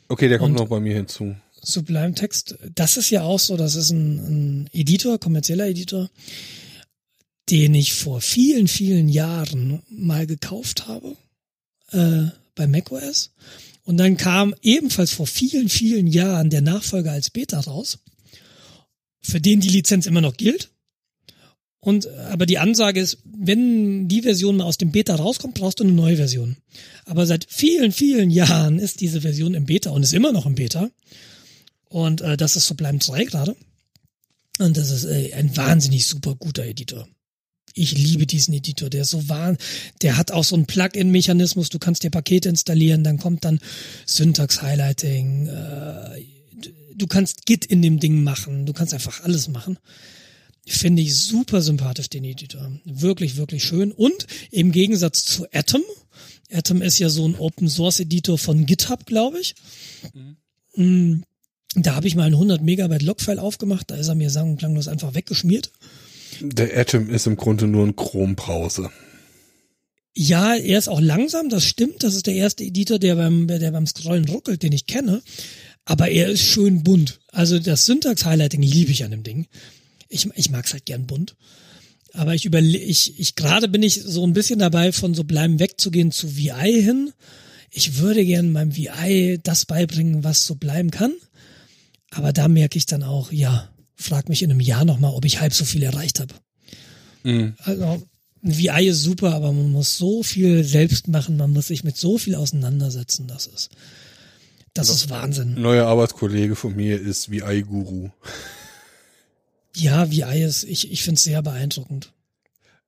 Okay, der kommt Und- noch bei mir hinzu. Sublime Text, das ist ja auch so, das ist ein, ein Editor, kommerzieller Editor, den ich vor vielen, vielen Jahren mal gekauft habe äh, bei macOS. Und dann kam ebenfalls vor vielen, vielen Jahren der Nachfolger als Beta raus, für den die Lizenz immer noch gilt. Und aber die Ansage ist, wenn die Version mal aus dem Beta rauskommt, brauchst du eine neue Version. Aber seit vielen, vielen Jahren ist diese Version im Beta und ist immer noch im Beta. Und äh, das ist Sublime 3 gerade. Und das ist äh, ein wahnsinnig super guter Editor. Ich liebe diesen Editor, der ist so wahn, der hat auch so einen Plugin-Mechanismus. Du kannst dir Pakete installieren, dann kommt dann Syntax-Highlighting. Äh, du kannst Git in dem Ding machen. Du kannst einfach alles machen. Finde ich super sympathisch, den Editor. Wirklich, wirklich schön. Und im Gegensatz zu Atom, Atom ist ja so ein Open-Source-Editor von GitHub, glaube ich. Mm, Da habe ich mal ein 100 Megabyte Logfile aufgemacht, da ist er mir sang- und klanglos einfach weggeschmiert. Der Atom ist im Grunde nur ein Chrome-Browser. Ja, er ist auch langsam, das stimmt. Das ist der erste Editor, der beim, der beim Scrollen ruckelt, den ich kenne. Aber er ist schön bunt. Also das Syntax-Highlighting liebe ich an dem Ding. Ich, ich mag's halt gern bunt. Aber ich überle ich, ich gerade bin ich so ein bisschen dabei, von so bleiben wegzugehen zu VI hin. Ich würde gern meinem VI das beibringen, was so bleiben kann. Aber da merke ich dann auch, ja, frag mich in einem Jahr nochmal, ob ich halb so viel erreicht habe. Mhm. Also ein VI ist super, aber man muss so viel selbst machen, man muss sich mit so viel auseinandersetzen, das ist, das ist Wahnsinn. Ein neuer Arbeitskollege von mir ist VI-Guru. Ja, VI ist, ich, ich finde es sehr beeindruckend.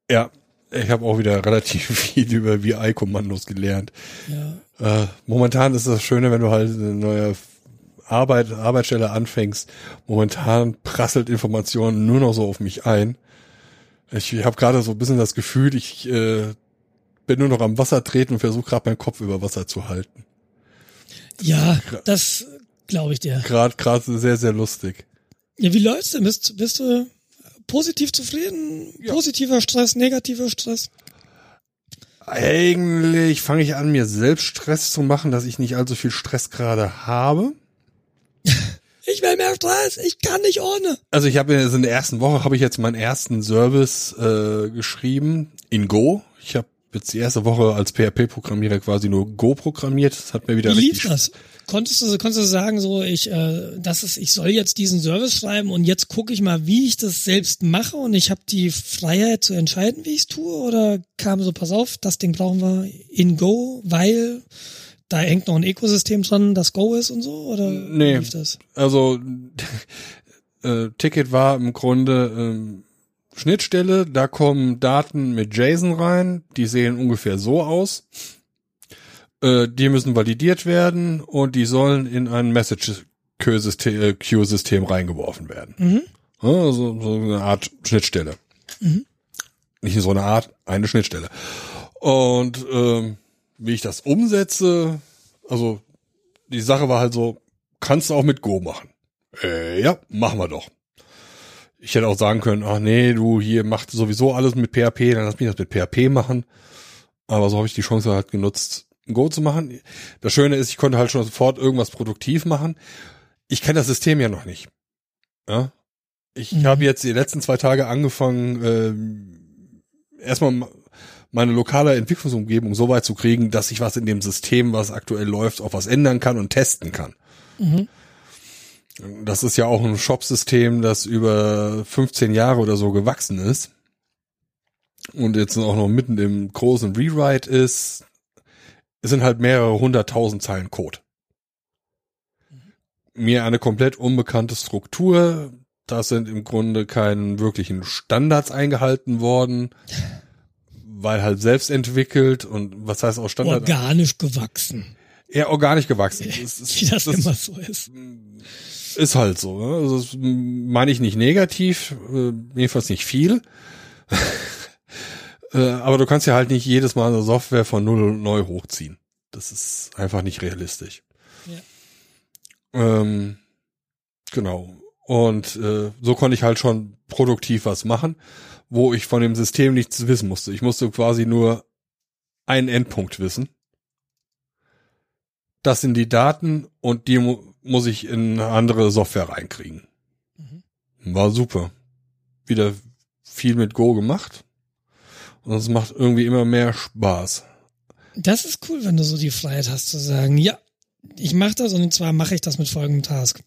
Ja, Ich habe auch wieder relativ <laughs> viel über VI-Kommandos gelernt. Ja. Äh, momentan ist das Schöne, wenn du halt eine neue Arbeit, Arbeitsstelle anfängst. Momentan prasselt Informationen nur noch so auf mich ein. Ich habe gerade so ein bisschen das Gefühl, ich äh, bin nur noch am Wasser treten und versuche gerade meinen Kopf über Wasser zu halten. Ja, das glaube ich dir. Gerade gerade sehr, sehr lustig. Ja, wie läuft's denn? Bist, bist du positiv zufrieden? Ja. Positiver Stress, negativer Stress? Eigentlich fange ich an, mir selbst Stress zu machen, dass ich nicht allzu viel Stress gerade habe. Ich will mehr Stress, ich kann nicht ohne. Also ich habe in der ersten Woche habe ich jetzt meinen ersten Service äh, geschrieben in Go. Ich habe jetzt die erste Woche als PHP-Programmierer quasi nur Go programmiert. Das hat mir wieder Wie lief richtig das? Konntest du, konntest du sagen, so ich, äh, das ist, ich soll jetzt diesen Service schreiben und jetzt gucke ich mal, wie ich das selbst mache und ich habe die Freiheit zu entscheiden, wie ich es tue? Oder kam so, pass auf, das Ding brauchen wir in Go, weil da hängt noch ein Ökosystem dran, das Go ist und so? Oder Nee. wie lief das? Also <laughs> äh, Ticket war im Grunde ähm, Schnittstelle, da kommen Daten mit JSON rein, die sehen ungefähr so aus. Äh, die müssen validiert werden und die sollen in ein Message-Queue-System äh, reingeworfen werden. Mhm. Ja, Also so eine Art Schnittstelle. Mhm. Nicht so eine Art, eine Schnittstelle. Und ähm, wie ich das umsetze, also die Sache war halt so, kannst du auch mit Go machen. Äh, ja, machen wir doch. Ich hätte auch sagen können, ach nee, du hier macht sowieso alles mit PHP, dann lass mich das mit PHP machen. Aber so habe ich die Chance halt genutzt, Go zu machen. Das Schöne ist, ich konnte halt schon sofort irgendwas produktiv machen. Ich kenne das System ja noch nicht. Ja? Ich Mhm. habe jetzt die letzten zwei Tage angefangen, ähm, erstmal meine lokale Entwicklungsumgebung so weit zu kriegen, dass ich was in dem System, was aktuell läuft, auch was ändern kann und testen kann. Mhm. Das ist ja auch ein Shop-System, das über 15 Jahre oder so gewachsen ist. Und jetzt auch noch mitten im großen Rewrite ist. Es sind halt mehrere hunderttausend Zeilen Code. Mir eine komplett unbekannte Struktur. Da sind im Grunde keinen wirklichen Standards eingehalten worden. <laughs> Weil halt selbst entwickelt und was heißt auch Standard? Organisch gewachsen, Eher organisch gewachsen. Es ist- wie das, das- immer so ist. ist halt so. Ne? Also das meine ich nicht negativ, äh, jedenfalls nicht viel. <laughs> äh, aber du kannst ja halt nicht jedes Mal eine Software von null neu hochziehen. Das ist einfach nicht realistisch. Ähm, genau. Und äh, so konnte ich halt schon produktiv was machen, wo ich von dem System nichts wissen musste. Ich musste quasi nur einen Endpunkt wissen. Das sind die Daten und die mu muss ich in eine andere Software reinkriegen. Mhm. War super. Wieder viel mit Go gemacht. Und es macht irgendwie immer mehr Spaß. Das ist cool, wenn du so die Freiheit hast zu sagen, ja, ich mache das und zwar mache ich das mit folgendem Task.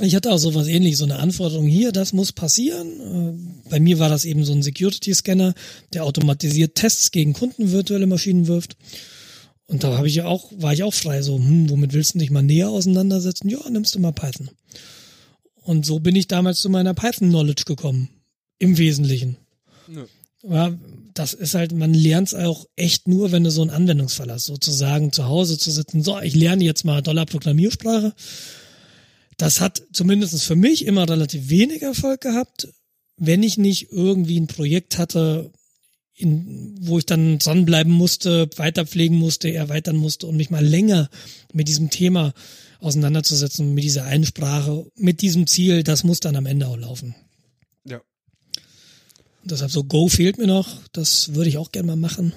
Ich hatte auch sowas ähnlich, so eine Anforderung hier, das muss passieren. Äh, Bei mir war das eben so ein Security-Scanner, der automatisiert Tests gegen Kunden virtuelle Maschinen wirft. Und da habe ich ja auch, war ich auch frei, so, hm, womit willst du dich mal näher auseinandersetzen? Ja, nimmst du mal Python. Und so bin ich damals zu meiner Python-Knowledge gekommen. Im Wesentlichen. Ja. Ja, das ist halt, man lernt es auch echt nur, wenn du so einen Anwendungsfall hast, sozusagen zu Hause zu sitzen. So, ich lerne jetzt mal Dollar-Programmiersprache. Das hat zumindest für mich immer relativ wenig Erfolg gehabt, wenn ich nicht irgendwie ein Projekt hatte, in, wo ich dann dranbleiben musste, weiterpflegen musste, erweitern musste und mich mal länger mit diesem Thema auseinanderzusetzen, mit dieser Einsprache, mit diesem Ziel, das muss dann am Ende auch laufen. Ja. Und deshalb so Go fehlt mir noch. Das würde ich auch gerne mal machen.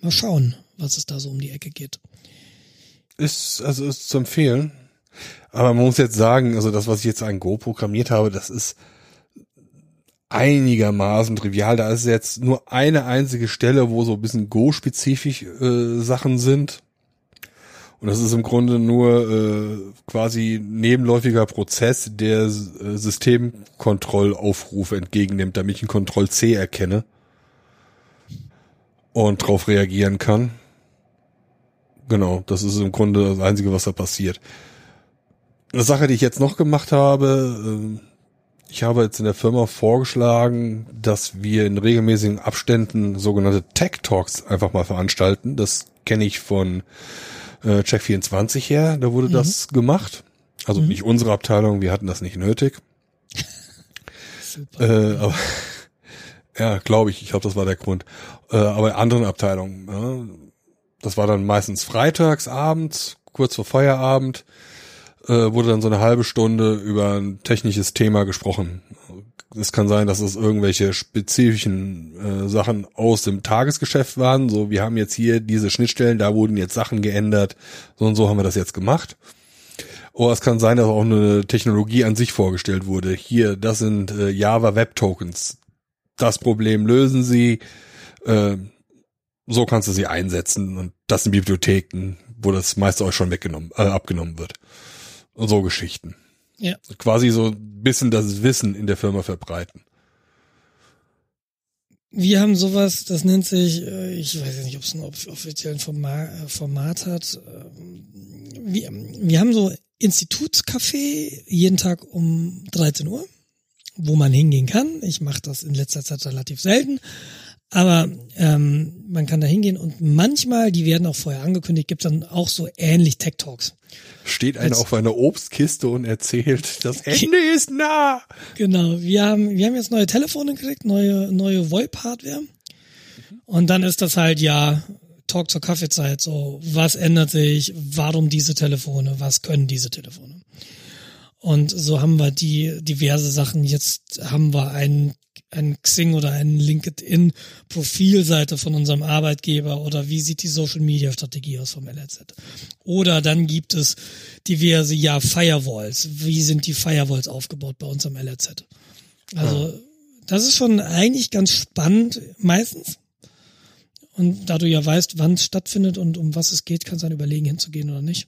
Mal schauen, was es da so um die Ecke geht. Ist, also ist zu empfehlen. Aber man muss jetzt sagen, also das, was ich jetzt an Go programmiert habe, das ist einigermaßen trivial. Da ist jetzt nur eine einzige Stelle, wo so ein bisschen Go-spezifisch äh, Sachen sind. Und das ist im Grunde nur äh, quasi nebenläufiger Prozess, der äh, Systemkontrollaufrufe entgegennimmt, damit ich ein Ctrl-C erkenne und darauf reagieren kann. Genau, das ist im Grunde das Einzige, was da passiert. Eine Sache, die ich jetzt noch gemacht habe, ähm, ich habe jetzt in der Firma vorgeschlagen, dass wir in regelmäßigen Abständen sogenannte Tech Talks einfach mal veranstalten. Das kenne ich von äh, Check24 her, da wurde mhm. das gemacht. Also mhm. nicht unsere Abteilung, wir hatten das nicht nötig. Äh, aber <laughs> ja, glaube ich, ich glaube, das war der Grund. Äh, aber in anderen Abteilungen, ja, das war dann meistens freitags abends, kurz vor Feierabend äh, wurde dann so eine halbe Stunde über ein technisches Thema gesprochen. Es kann sein, dass es irgendwelche spezifischen äh, Sachen aus dem Tagesgeschäft waren. So, wir haben jetzt hier diese Schnittstellen, da wurden jetzt Sachen geändert. So und so haben wir das jetzt gemacht. Oder es kann sein, dass auch eine Technologie an sich vorgestellt wurde. Hier, das sind äh, Java Web Tokens. Das Problem lösen sie. Äh, so kannst du sie einsetzen. Und das sind Bibliotheken, wo das meiste euch schon weggenommen, äh, abgenommen wird und so Geschichten. Ja. Quasi so ein bisschen das Wissen in der Firma verbreiten. Wir haben sowas, das nennt sich, äh, ich weiß nicht, ob es einen offiziellen äh, Format, hat. Ähm, wir, wir haben so Institutscafé jeden Tag um 13 Uhr, wo man hingehen kann. Ich mache das in letzter Zeit relativ selten, aber ähm, man kann da hingehen und manchmal, die werden auch vorher angekündigt, gibt dann auch so ähnlich Tech Talks. Steht einer auf einer Obstkiste und erzählt, das Ende ist nah. Genau, wir haben, wir haben jetzt neue Telefone gekriegt, neue, neue VoIP-Hardware. Und dann ist das halt, ja, Talk zur Kaffeezeit, so, was ändert sich, warum diese Telefone, was können diese Telefone? Und so haben wir die diverse Sachen. Jetzt haben wir einen ein Xing oder ein LinkedIn Profilseite von unserem Arbeitgeber oder wie sieht die Social Media Strategie aus vom LRZ? Oder dann gibt es diverse, ja, Firewalls. Wie sind die Firewalls aufgebaut bei uns am LRZ? Also, das ist schon eigentlich ganz spannend, meistens. Und da du ja weißt, wann es stattfindet und um was es geht, kannst du dann überlegen, hinzugehen oder nicht.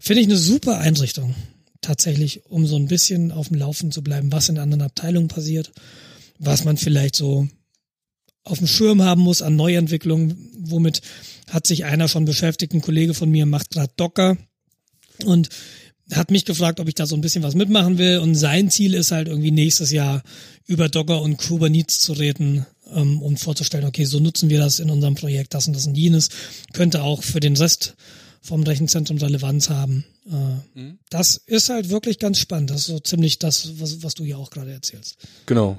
Finde ich eine super Einrichtung. Tatsächlich, um so ein bisschen auf dem Laufen zu bleiben, was in anderen Abteilungen passiert was man vielleicht so auf dem Schirm haben muss an Neuentwicklungen. Womit hat sich einer schon beschäftigt, ein Kollege von mir macht gerade Docker und hat mich gefragt, ob ich da so ein bisschen was mitmachen will. Und sein Ziel ist halt irgendwie nächstes Jahr über Docker und Kubernetes zu reden, ähm, um vorzustellen, okay, so nutzen wir das in unserem Projekt, das und das und jenes. Könnte auch für den Rest vom Rechenzentrum Relevanz haben. Äh, mhm. Das ist halt wirklich ganz spannend. Das ist so ziemlich das, was, was du ja auch gerade erzählst. Genau.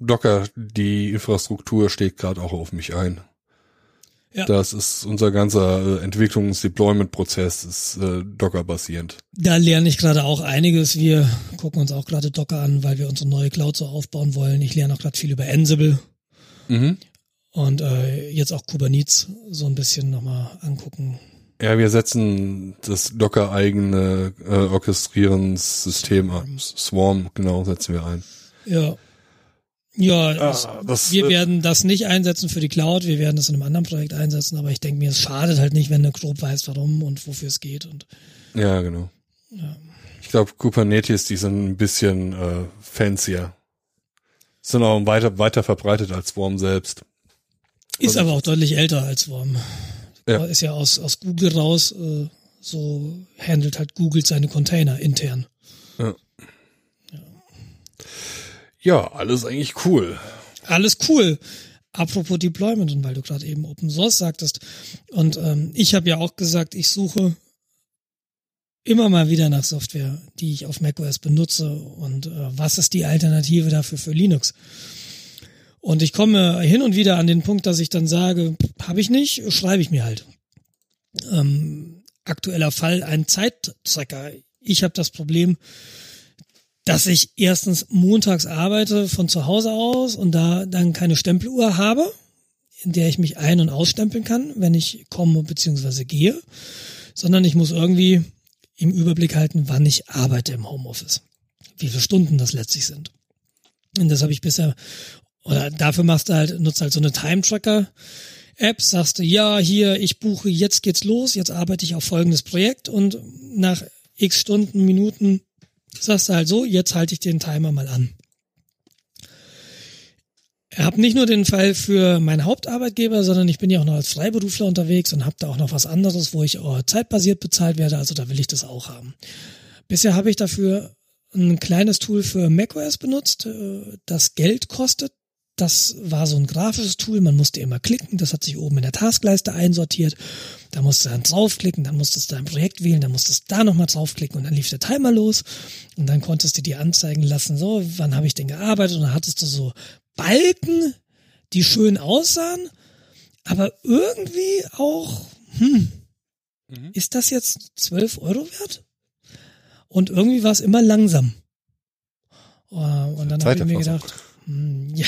Docker, die Infrastruktur steht gerade auch auf mich ein. Ja. Das ist unser ganzer äh, Entwicklungs-Deployment-Prozess ist äh, Docker-basierend. Da lerne ich gerade auch einiges. Wir gucken uns auch gerade Docker an, weil wir unsere neue Cloud so aufbauen wollen. Ich lerne auch gerade viel über Ansible. Mhm. Und äh, jetzt auch Kubernetes so ein bisschen nochmal angucken. Ja, wir setzen das Docker-eigene äh, Orchestrierungssystem Swarm. Swarm, genau, setzen wir ein. Ja, ja, ah, das, wir äh, werden das nicht einsetzen für die Cloud, wir werden das in einem anderen Projekt einsetzen, aber ich denke mir, es schadet halt nicht, wenn du grob weißt, warum und wofür es geht. Und, ja, genau. Ja. Ich glaube, Kubernetes, die sind ein bisschen äh, fancier. Sind auch weiter, weiter verbreitet als Swarm selbst. Ist aber auch deutlich älter als Swarm. Ja. Ist ja aus, aus Google raus, äh, so handelt halt Google seine Container intern. Ja. Ja, alles eigentlich cool. Alles cool. Apropos Deployment und weil du gerade eben Open Source sagtest und ähm, ich habe ja auch gesagt, ich suche immer mal wieder nach Software, die ich auf macOS benutze und äh, was ist die Alternative dafür für Linux? Und ich komme hin und wieder an den Punkt, dass ich dann sage, habe ich nicht, schreibe ich mir halt. Ähm, aktueller Fall, ein Zeittracker. Ich habe das Problem, dass ich erstens montags arbeite von zu Hause aus und da dann keine Stempeluhr habe, in der ich mich ein- und ausstempeln kann, wenn ich komme bzw. gehe, sondern ich muss irgendwie im Überblick halten, wann ich arbeite im Homeoffice. Wie viele Stunden das letztlich sind. Und das habe ich bisher, oder dafür machst du halt, nutzt halt so eine Time-Tracker, App, sagst du, ja, hier, ich buche, jetzt geht's los, jetzt arbeite ich auf folgendes Projekt und nach x Stunden, Minuten sagst du halt so, jetzt halte ich den Timer mal an. Ich habe nicht nur den Fall für meinen Hauptarbeitgeber, sondern ich bin ja auch noch als Freiberufler unterwegs und habe da auch noch was anderes, wo ich zeitbasiert bezahlt werde. Also da will ich das auch haben. Bisher habe ich dafür ein kleines Tool für macOS benutzt, äh, das Geld kostet. Das war so ein grafisches Tool, man musste immer klicken, das hat sich oben in der Taskleiste einsortiert. Da musste dann draufklicken, dann musstest du dein Projekt wählen, dann musstest du da nochmal draufklicken und dann lief der Timer los und dann konntest du dir anzeigen lassen, so, wann habe ich denn gearbeitet und dann hattest du so Balken, die schön aussahen, aber irgendwie auch, hm, mhm. ist das jetzt 12 Euro wert? Und irgendwie war es immer langsam. Oh, und dann habe ich mir gedacht, hm, <laughs> ja,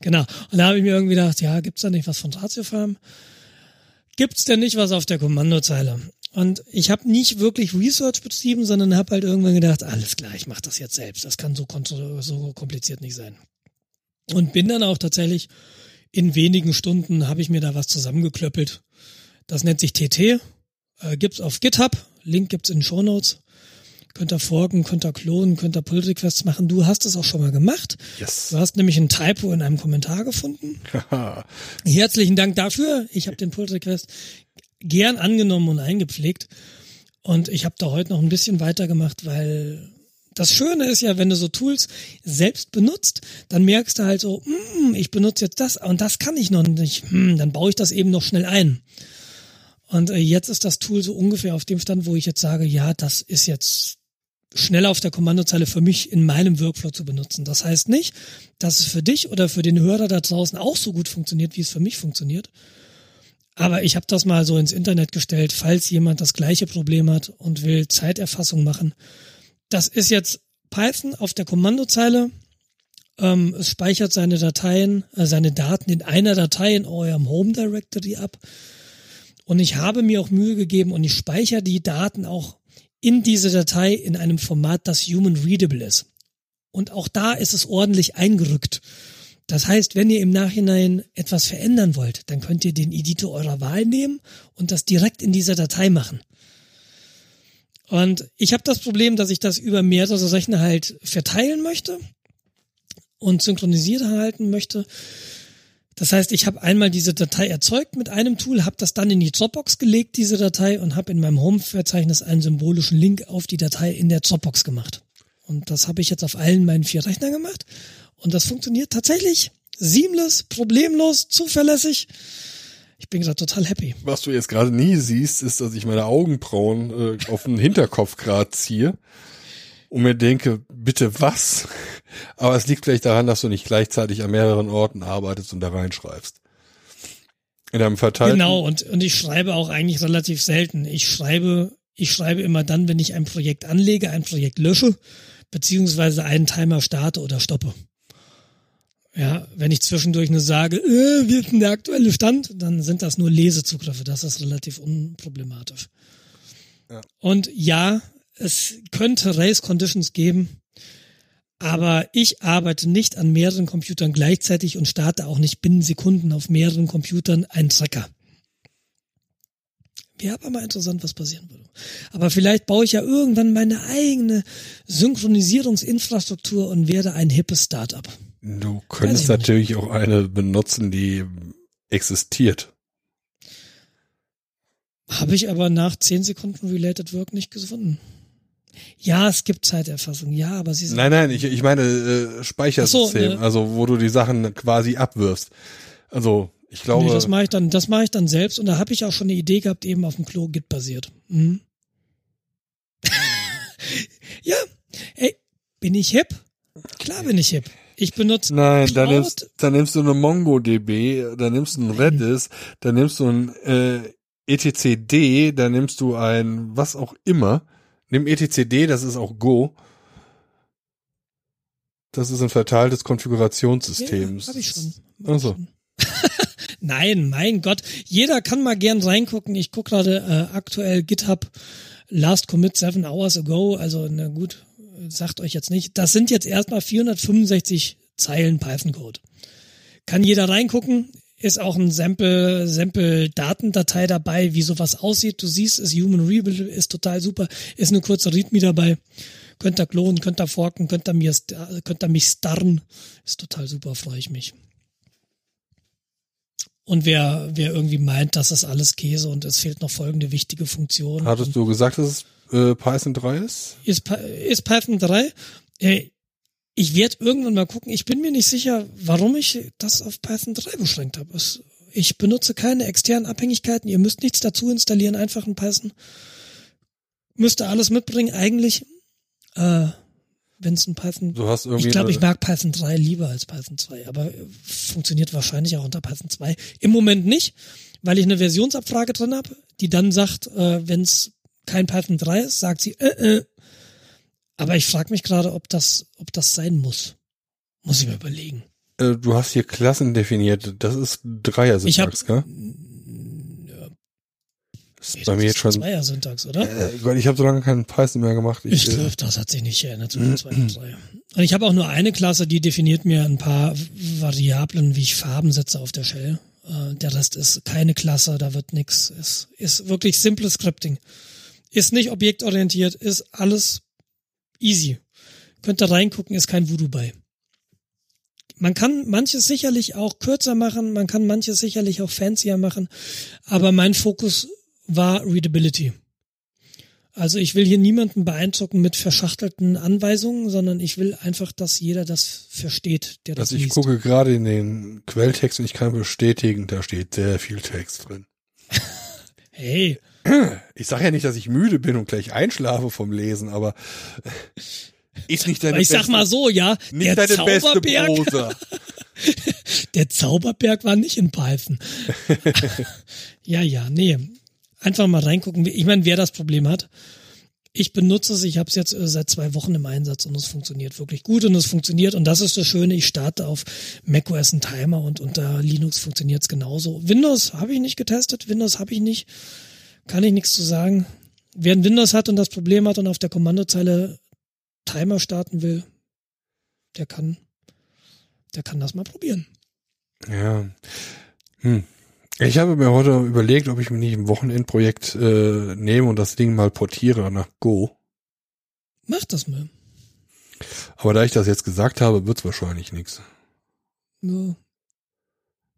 genau. Und da habe ich mir irgendwie gedacht, ja, gibt's da nicht was von Ratiofarm? Gibt's denn nicht was auf der Kommandozeile? Und ich habe nicht wirklich Research betrieben, sondern habe halt irgendwann gedacht, alles klar, ich mache das jetzt selbst. Das kann so, so kompliziert nicht sein. Und bin dann auch tatsächlich in wenigen Stunden habe ich mir da was zusammengeklöppelt. Das nennt sich TT, äh, gibt's auf GitHub, Link gibt's in Show Notes. Könnt ihr forken, könnt ihr klonen, könnt ihr Pull Requests machen. Du hast es auch schon mal gemacht. Yes. Du hast nämlich ein Typo in einem Kommentar gefunden. <laughs> Herzlichen Dank dafür. Ich habe den Pull Request gern angenommen und eingepflegt. Und ich habe da heute noch ein bisschen weitergemacht, weil das Schöne ist ja, wenn du so Tools selbst benutzt, dann merkst du halt so, mm, ich benutze jetzt das und das kann ich noch nicht. Hm, dann baue ich das eben noch schnell ein. Und äh, jetzt ist das Tool so ungefähr auf dem Stand, wo ich jetzt sage, ja, das ist jetzt schnell auf der Kommandozeile für mich in meinem Workflow zu benutzen. Das heißt nicht, dass es für dich oder für den Hörer da draußen auch so gut funktioniert, wie es für mich funktioniert. Aber ich habe das mal so ins Internet gestellt, falls jemand das gleiche Problem hat und will Zeiterfassung machen. Das ist jetzt Python auf der Kommandozeile. Ähm, es speichert seine Dateien, äh, seine Daten in einer Datei in eurem Home Directory ab. Und ich habe mir auch Mühe gegeben und ich speichere die Daten auch in diese Datei in einem Format, das human readable ist. Und auch da ist es ordentlich eingerückt. Das heißt, wenn ihr im Nachhinein etwas verändern wollt, dann könnt ihr den Editor eurer Wahl nehmen und das direkt in dieser Datei machen. Und ich habe das Problem, dass ich das über mehrere Rechner halt verteilen möchte und synchronisiert halten möchte. Das heißt, ich habe einmal diese Datei erzeugt mit einem Tool, habe das dann in die Dropbox gelegt, diese Datei, und habe in meinem Home-Verzeichnis einen symbolischen Link auf die Datei in der Dropbox gemacht. Und das habe ich jetzt auf allen meinen vier Rechnern gemacht. Und das funktioniert tatsächlich seamless, problemlos, zuverlässig. Ich bin gerade total happy. Was du jetzt gerade nie siehst, ist, dass ich meine Augenbrauen äh, auf den Hinterkopf gerade ziehe und mir denke, bitte was? Aber es liegt vielleicht daran, dass du nicht gleichzeitig an mehreren Orten arbeitest und da reinschreibst. In einem verteilten. Genau, und, und ich schreibe auch eigentlich relativ selten. Ich schreibe, ich schreibe immer dann, wenn ich ein Projekt anlege, ein Projekt lösche, beziehungsweise einen Timer starte oder stoppe. Ja, wenn ich zwischendurch nur sage, äh, wie ist denn der aktuelle Stand, dann sind das nur Lesezugriffe. Das ist relativ unproblematisch. Ja. Und ja, es könnte Race Conditions geben, aber ich arbeite nicht an mehreren Computern gleichzeitig und starte auch nicht binnen Sekunden auf mehreren Computern einen Tracker. Wäre aber mal interessant, was passieren würde. Aber vielleicht baue ich ja irgendwann meine eigene Synchronisierungsinfrastruktur und werde ein hippes Startup. Du könntest natürlich nicht. auch eine benutzen, die existiert. Habe ich aber nach 10 Sekunden Related Work nicht gefunden. Ja, es gibt Zeiterfassung, ja, aber sie sind. Nein, nein, ich, ich meine äh, Speichersystem, so, ne. also wo du die Sachen quasi abwirfst. Also ich glaube. Nee, das mache ich dann, das mache ich dann selbst und da habe ich auch schon eine Idee gehabt, eben auf dem Klo Git basiert. Mhm. <laughs> ja, ey, bin ich hip? Klar bin ich hip. Ich benutze Nein, Cloud. dann nimmst, dann nimmst du eine MongoDB, dann nimmst du ein Redis, dann nimmst du ein äh, etcd, dann nimmst du ein was auch immer Nimm etcd, das ist auch Go. Das ist ein verteiltes Konfigurationssystem. Ja, hab ich schon. Hab. <laughs> Nein, mein Gott. Jeder kann mal gern reingucken. Ich gucke gerade äh, aktuell GitHub Last Commit seven hours ago. Also, na gut, sagt euch jetzt nicht. Das sind jetzt erstmal 465 Zeilen Python-Code. Kann jeder reingucken ist auch ein Sample, Sample Datendatei dabei, wie sowas aussieht. Du siehst, ist Human Readable, ist total super, ist eine kurze README dabei. Könnt ihr klonen, könnt ihr forken, könnt ihr mir, könnt ihr mich starren. Ist total super, freue ich mich. Und wer, wer irgendwie meint, das ist alles Käse und es fehlt noch folgende wichtige Funktion. Hattest du gesagt, dass es äh, Python 3 ist? Ist, ist Python 3 Äh, ich werde irgendwann mal gucken. Ich bin mir nicht sicher, warum ich das auf Python 3 beschränkt habe. Ich benutze keine externen Abhängigkeiten. Ihr müsst nichts dazu installieren, einfach ein Python. Müsste alles mitbringen, eigentlich. Äh, wenn es ein Python. Du hast irgendwie ich glaube, ich mag Python 3 lieber als Python 2, aber äh, funktioniert wahrscheinlich auch unter Python 2. Im Moment nicht, weil ich eine Versionsabfrage drin habe, die dann sagt, äh, wenn es kein Python 3 ist, sagt sie, äh, äh. Aber ich frage mich gerade, ob das, ob das sein muss. Muss ich mir überlegen. Äh, du hast hier Klassen definiert. Das ist Dreier-Syntax, Ich gell? Das ist bei mir jetzt schon. Zweier-Syntax, oder? Äh, Gott, ich habe so lange keinen Python mehr gemacht. Ich äh, glaube, das hat sich nicht geändert und ich habe auch nur eine Klasse, die definiert mir ein paar Variablen, wie ich Farben setze auf der Shell. Äh, Der Rest ist keine Klasse, da wird nix. Ist, ist wirklich simples Scripting. Ist nicht objektorientiert, ist alles easy. Könnt da reingucken, ist kein Voodoo bei. Man kann manches sicherlich auch kürzer machen, man kann manches sicherlich auch fancier machen, aber mein Fokus war Readability. Also ich will hier niemanden beeindrucken mit verschachtelten Anweisungen, sondern ich will einfach, dass jeder das versteht, der das Also ich liest. gucke gerade in den Quelltext und ich kann bestätigen, da steht sehr viel Text drin. <laughs> Hey, Ich sage ja nicht, dass ich müde bin und gleich einschlafe vom Lesen, aber ist nicht deine ich sag beste, mal so, ja, nicht der Zauberberg, <laughs> der Zauberberg war nicht in Python. <laughs> ja, ja, nee. Einfach mal reingucken. Ich meine, wer das Problem hat, ich benutze es, ich habe es jetzt äh, seit zwei Wochen im Einsatz und es funktioniert wirklich gut und es funktioniert und das ist das Schöne, ich starte auf macOS einen Timer und unter Linux funktioniert es genauso. Windows habe ich nicht getestet, Windows habe ich nicht, kann ich nichts zu sagen. Wer ein Windows hat und das Problem hat und auf der Kommandozeile Timer starten will, der kann, der kann das mal probieren. Ja. Hm. Ich habe mir heute überlegt, ob ich mir nicht ein Wochenendprojekt äh, nehme und das Ding mal portiere nach Go. Mach das mal. Aber da ich das jetzt gesagt habe, wird's wahrscheinlich nichts. Ja.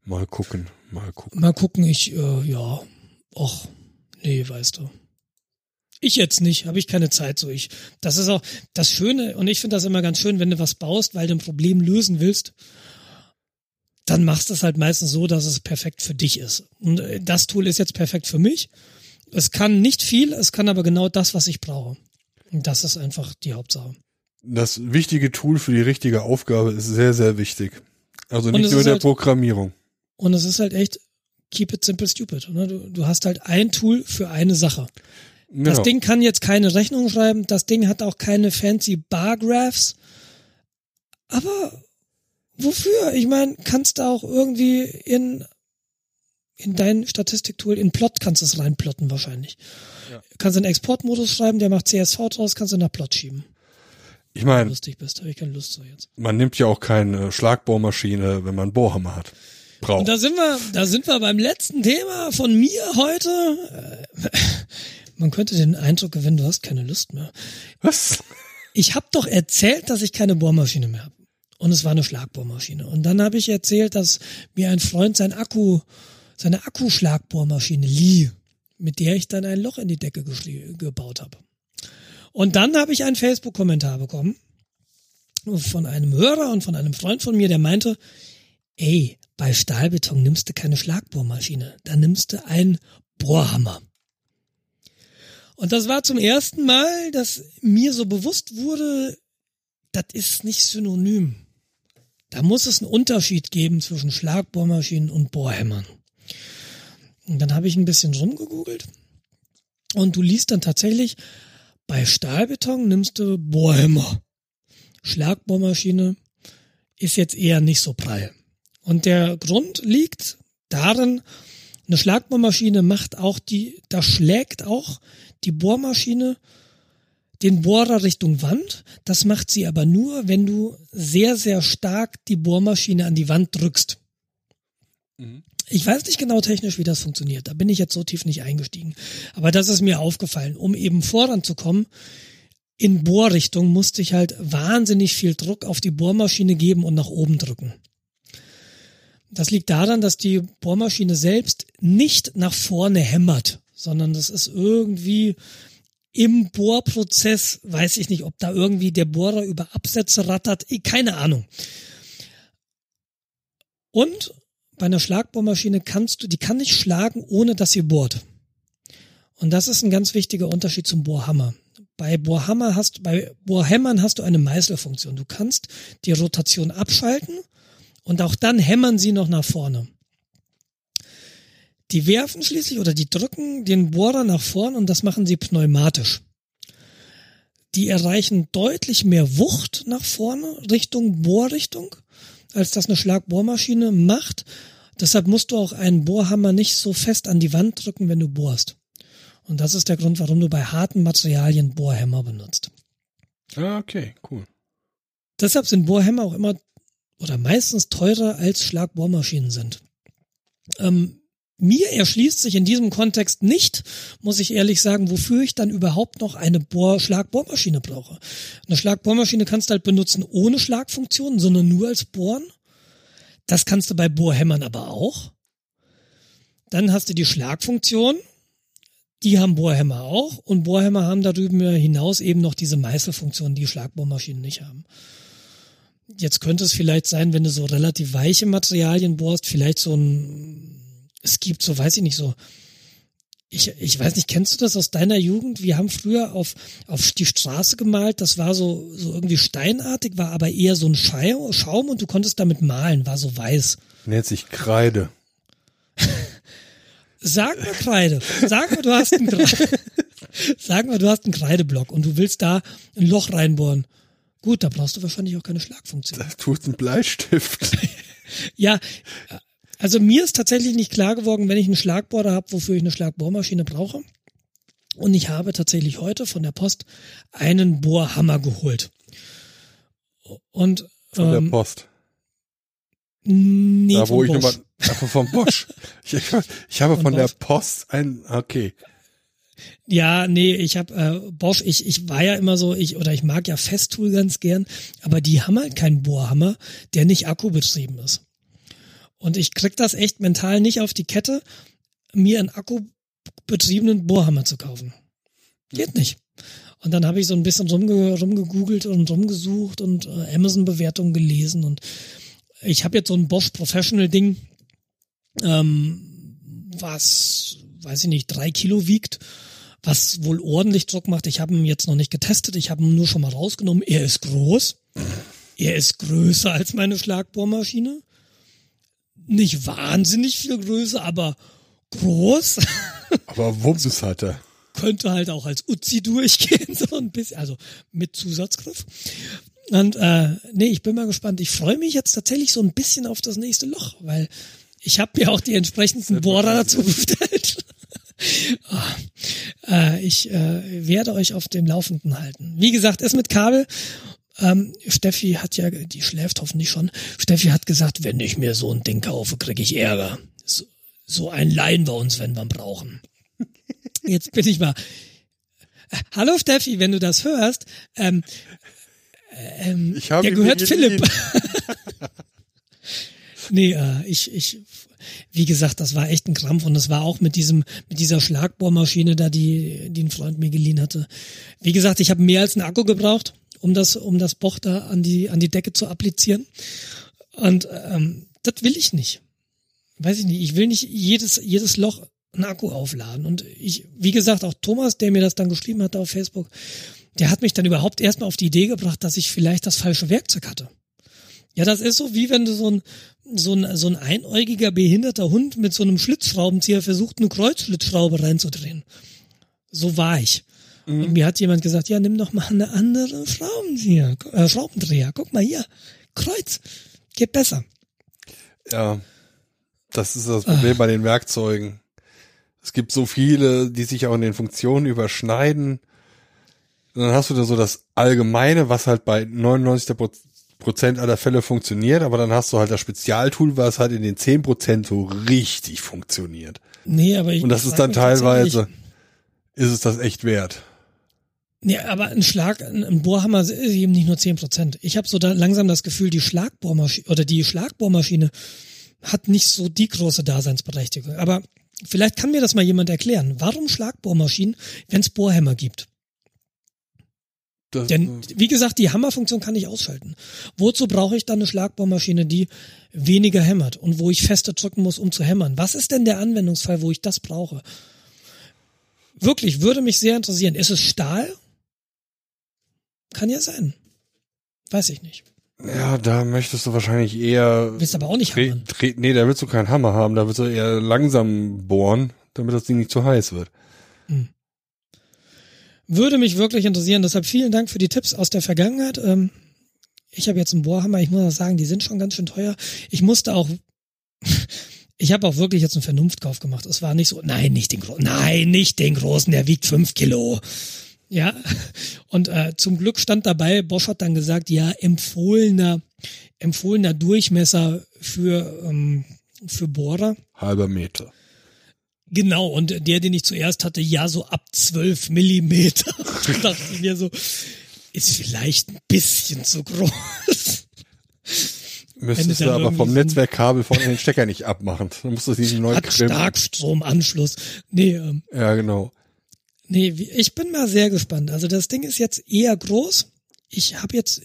Mal gucken, mal gucken. Mal gucken, ich, äh, ja, och, nee, weißt du. Ich jetzt nicht, habe ich keine Zeit so. Ich, das ist auch das Schöne und ich finde das immer ganz schön, wenn du was baust, weil du ein Problem lösen willst, dann machst du es halt meistens so, dass es perfekt für dich ist. Und äh, das Tool ist jetzt perfekt für mich. Es kann nicht viel, es kann aber genau das, was ich brauche. Und das ist einfach die Hauptsache. Das wichtige Tool für die richtige Aufgabe ist sehr, sehr wichtig. Also nicht nur der halt- Programmierung. Und es ist halt echt keep it simple stupid. Ne? Du, du hast halt ein Tool für eine Sache. Genau. Das Ding kann jetzt keine Rechnung schreiben, das Ding hat auch keine fancy Bargraphs. Aber wofür? Ich meine, kannst du auch irgendwie in in dein Statistiktool, in Plot kannst du es reinplotten wahrscheinlich. Ja. Kannst einen Exportmodus schreiben, der macht CSV draus, kannst du nach Plot schieben. ich meine, Lustig bist, habe ich keine Lust zu jetzt. man nimmt ja auch keine Schlagbohrmaschine, wenn man Bohrhammer hat. Braucht. Und da sind wir, da sind wir beim letzten Thema von mir heute. Äh, Man könnte den Eindruck gewinnen, du hast keine Lust mehr. Was? ich habe doch erzählt, dass ich keine Bohrmaschine mehr habe. Und es war eine Schlagbohrmaschine. Und dann habe ich erzählt, dass mir ein Freund sein Akku, seine Akkuschlagbohrmaschine lieh, mit der ich dann ein Loch in die Decke gebaut habe. Und dann habe ich einen Facebook-Kommentar bekommen von einem Hörer und von einem Freund von mir, der meinte, ey, bei Stahlbeton nimmst du keine Schlagbohrmaschine, da nimmst du einen Bohrhammer. Und das war zum ersten Mal, dass mir so bewusst wurde, das ist nicht synonym. Da muss es einen Unterschied geben zwischen Schlagbohrmaschinen und Bohrhämmern. Und dann habe ich ein bisschen rumgegoogelt und du liest dann tatsächlich, bei Stahlbeton nimmst du Bohrhämmer. Schlagbohrmaschine ist jetzt eher nicht so prall. Und der Grund liegt darin, eine Schlagbohrmaschine macht auch die, da schlägt auch die Bohrmaschine den Bohrer Richtung Wand. Das macht sie aber nur, wenn du sehr, sehr stark die Bohrmaschine an die Wand drückst. Mhm. Ich weiß nicht genau technisch, wie das funktioniert. Da bin ich jetzt so tief nicht eingestiegen. Aber das ist mir aufgefallen. Um eben voranzukommen, in Bohrrichtung musste ich halt wahnsinnig viel Druck auf die Bohrmaschine geben und nach oben drücken. Das liegt daran, dass die Bohrmaschine selbst nicht nach vorne hämmert, sondern das ist irgendwie im Bohrprozess, weiß ich nicht, ob da irgendwie der Bohrer über Absätze rattert, eh, keine Ahnung. Und bei einer Schlagbohrmaschine kannst du, die kann nicht schlagen, ohne dass sie bohrt. Und das ist ein ganz wichtiger Unterschied zum Bohrhammer. Bei Bohrhammer hast, bei Bohrhämmern hast du eine Meißelfunktion. Du kannst die Rotation abschalten und auch dann hämmern sie noch nach vorne. Die werfen schließlich oder die drücken den Bohrer nach vorn und das machen sie pneumatisch. Die erreichen deutlich mehr Wucht nach vorne Richtung Bohrrichtung, als das eine Schlagbohrmaschine macht. Deshalb musst du auch einen Bohrhammer nicht so fest an die Wand drücken, wenn du bohrst. Und das ist der Grund, warum du bei harten Materialien Bohrhämmer benutzt. Ah, okay, cool. Deshalb sind Bohrhämmer auch immer oder meistens teurer als Schlagbohrmaschinen sind. Ähm, mir erschließt sich in diesem Kontext nicht, muss ich ehrlich sagen, wofür ich dann überhaupt noch eine Bohr Schlagbohrmaschine brauche. Eine Schlagbohrmaschine kannst du halt benutzen ohne Schlagfunktion, sondern nur als Bohren. Das kannst du bei Bohrhämmern aber auch. Dann hast du die Schlagfunktion. Die haben Bohrhämmer auch. Und Bohrhämmer haben darüber hinaus eben noch diese Meißelfunktion, die Schlagbohrmaschinen nicht haben. Jetzt könnte es vielleicht sein, wenn du so relativ weiche Materialien bohrst, vielleicht so ein, es gibt so, weiß ich nicht, so, ich, ich weiß nicht, kennst du das aus deiner Jugend? Wir haben früher auf, auf die Straße gemalt, das war so, so irgendwie steinartig, war aber eher so ein Schaum und du konntest damit malen, war so weiß. Nennt sich Kreide. <laughs> Sag mal Kreide. Sag mal, du hast einen Kreide. <laughs> Sag mal, du hast einen Kreideblock und du willst da ein Loch reinbohren. Gut, da brauchst du wahrscheinlich auch keine Schlagfunktion. Das tut ein Bleistift. <laughs> ja, also mir ist tatsächlich nicht klar geworden, wenn ich einen Schlagbohrer habe, wofür ich eine Schlagbohrmaschine brauche. Und ich habe tatsächlich heute von der Post einen Bohrhammer geholt. Und von ähm, der Post. Nee, da wo von ich Bosch. nochmal, einfach vom Bosch. <laughs> ich, ich habe Von von der. Post ein, okay. Ja, nee, ich habe äh, Bosch, ich, ich war ja immer so, ich oder ich mag ja Festool ganz gern, aber die haben halt keinen Bohrhammer, der nicht akkubetrieben ist. Und ich krieg das echt mental nicht auf die Kette, mir einen akkubetriebenen Bohrhammer zu kaufen. Geht nicht. Und dann habe ich so ein bisschen rumge rumgegoogelt und rumgesucht und äh, Amazon-Bewertungen gelesen und ich habe jetzt so ein Bosch Professional Ding, ähm, was, weiß ich nicht, drei Kilo wiegt, was wohl ordentlich Druck macht. Ich habe ihn jetzt noch nicht getestet, ich habe ihn nur schon mal rausgenommen. Er ist groß. Er ist größer als meine Schlagbohrmaschine. Nicht wahnsinnig viel größer, aber groß. <laughs> Aber Wumms hat er. Könnte halt auch als Uzi durchgehen, <laughs> so ein bisschen, also mit Zusatzgriff. Und äh, nee, ich bin mal gespannt. Ich freue mich jetzt tatsächlich so ein bisschen auf das nächste Loch, weil ich habe mir auch die entsprechenden Bohrer dazu bestellt. Ah, äh, ich äh, werde euch auf dem Laufenden halten. Wie gesagt, ist mit Kabel. Ähm, Steffi hat ja, die schläft hoffentlich schon. Steffi hat gesagt, wenn ich mir so ein Ding kaufe, kriege ich Ärger. So, so ein leihen wir uns, wenn wir ihn brauchen. <laughs> Jetzt bin ich mal. Hallo Steffi, wenn du das hörst. Ähm, ähm, Ich habe der gehört Philipp. <laughs> nee, äh, ich, ich, wie gesagt, das war echt ein Krampf und es war auch mit diesem, mit dieser Schlagbohrmaschine da, die, die ein Freund mir geliehen hatte. Wie gesagt, ich habe mehr als einen Akku gebraucht, um das, um das Boch da an die, an die Decke zu applizieren. Und ähm, das will ich nicht. Weiß ich nicht. Ich will nicht jedes, jedes Loch einen Akku aufladen. Und ich, wie gesagt, auch Thomas, der mir das dann geschrieben hatte auf Facebook, der hat mich dann überhaupt erstmal auf die Idee gebracht, dass ich vielleicht das falsche Werkzeug hatte. Ja, das ist so, wie wenn du so ein, so ein, so ein einäugiger, behinderter Hund mit so einem Schlitzschraubenzieher versucht, eine Kreuzschlitzschraube reinzudrehen. So war ich. Und mir hat jemand gesagt, ja, nimm doch mal eine andere Schraubenzieher, äh, Schraubendreher. Guck mal hier. Kreuz. Geht besser. Ja, das ist das Problem bei den Werkzeugen. Es gibt so viele, die sich auch in den Funktionen überschneiden. Und dann hast du da so das Allgemeine, was halt bei 99 Prozent aller Fälle funktioniert, aber dann hast du halt das Spezialtool, was halt in den 10 Prozent so richtig funktioniert. Nee, aber ich. Und das ist dann teilweise, ist es das echt wert. Nee, aber ein Schlag, ein, Bohrhammer ist eben nicht nur 10%. Ich habe so da langsam das Gefühl, die Schlagbohrmaschine oder die Schlagbohrmaschine hat nicht so die große Daseinsberechtigung. Aber vielleicht kann mir das mal jemand erklären. Warum Schlagbohrmaschinen, wenn es Bohrhämmer gibt? Das, Denn, wie gesagt, die Hammerfunktion kann ich ausschalten. Wozu brauche ich dann eine Schlagbohrmaschine, die weniger hämmert und wo ich fester drücken muss, um zu hämmern? Was ist denn der Anwendungsfall, wo ich das brauche? Wirklich, würde mich sehr interessieren. Ist es Stahl? Kann ja sein. Weiß ich nicht. ja, da möchtest du wahrscheinlich eher. Willst aber auch nicht hammern. nee, da willst du keinen Hammer haben, da willst du eher langsam bohren, damit das Ding nicht zu heiß wird. Würde mich wirklich interessieren. Deshalb vielen Dank für die Tipps aus der Vergangenheit. Ähm, ich habe jetzt einen Bohrhammer. Ich muss auch sagen, die sind schon ganz schön teuer. Ich musste auch, <laughs> ich habe auch wirklich jetzt einen Vernunftkauf gemacht. Es war nicht so, nein, nicht den großen, nein, nicht den großen, der wiegt fünf Kilo. Ja, <laughs> und äh, zum Glück stand dabei, Bosch hat dann gesagt, ja, empfohlener, empfohlener Durchmesser für, ähm, für Bohrer. Halber Meter. Genau, und der, den ich zuerst hatte, ja, so ab 12 Millimeter. <laughs> da dachte ich mir so, ist vielleicht ein bisschen zu groß. Müsstest du aber vom Netzwerkkabel vorne den Stecker nicht abmachen. Dann musst du diesen neuen Hat Starkstromanschluss. Nee, ähm, Ja, genau. nee, ich bin mal sehr gespannt. Also das Ding ist jetzt eher groß. Ich habe jetzt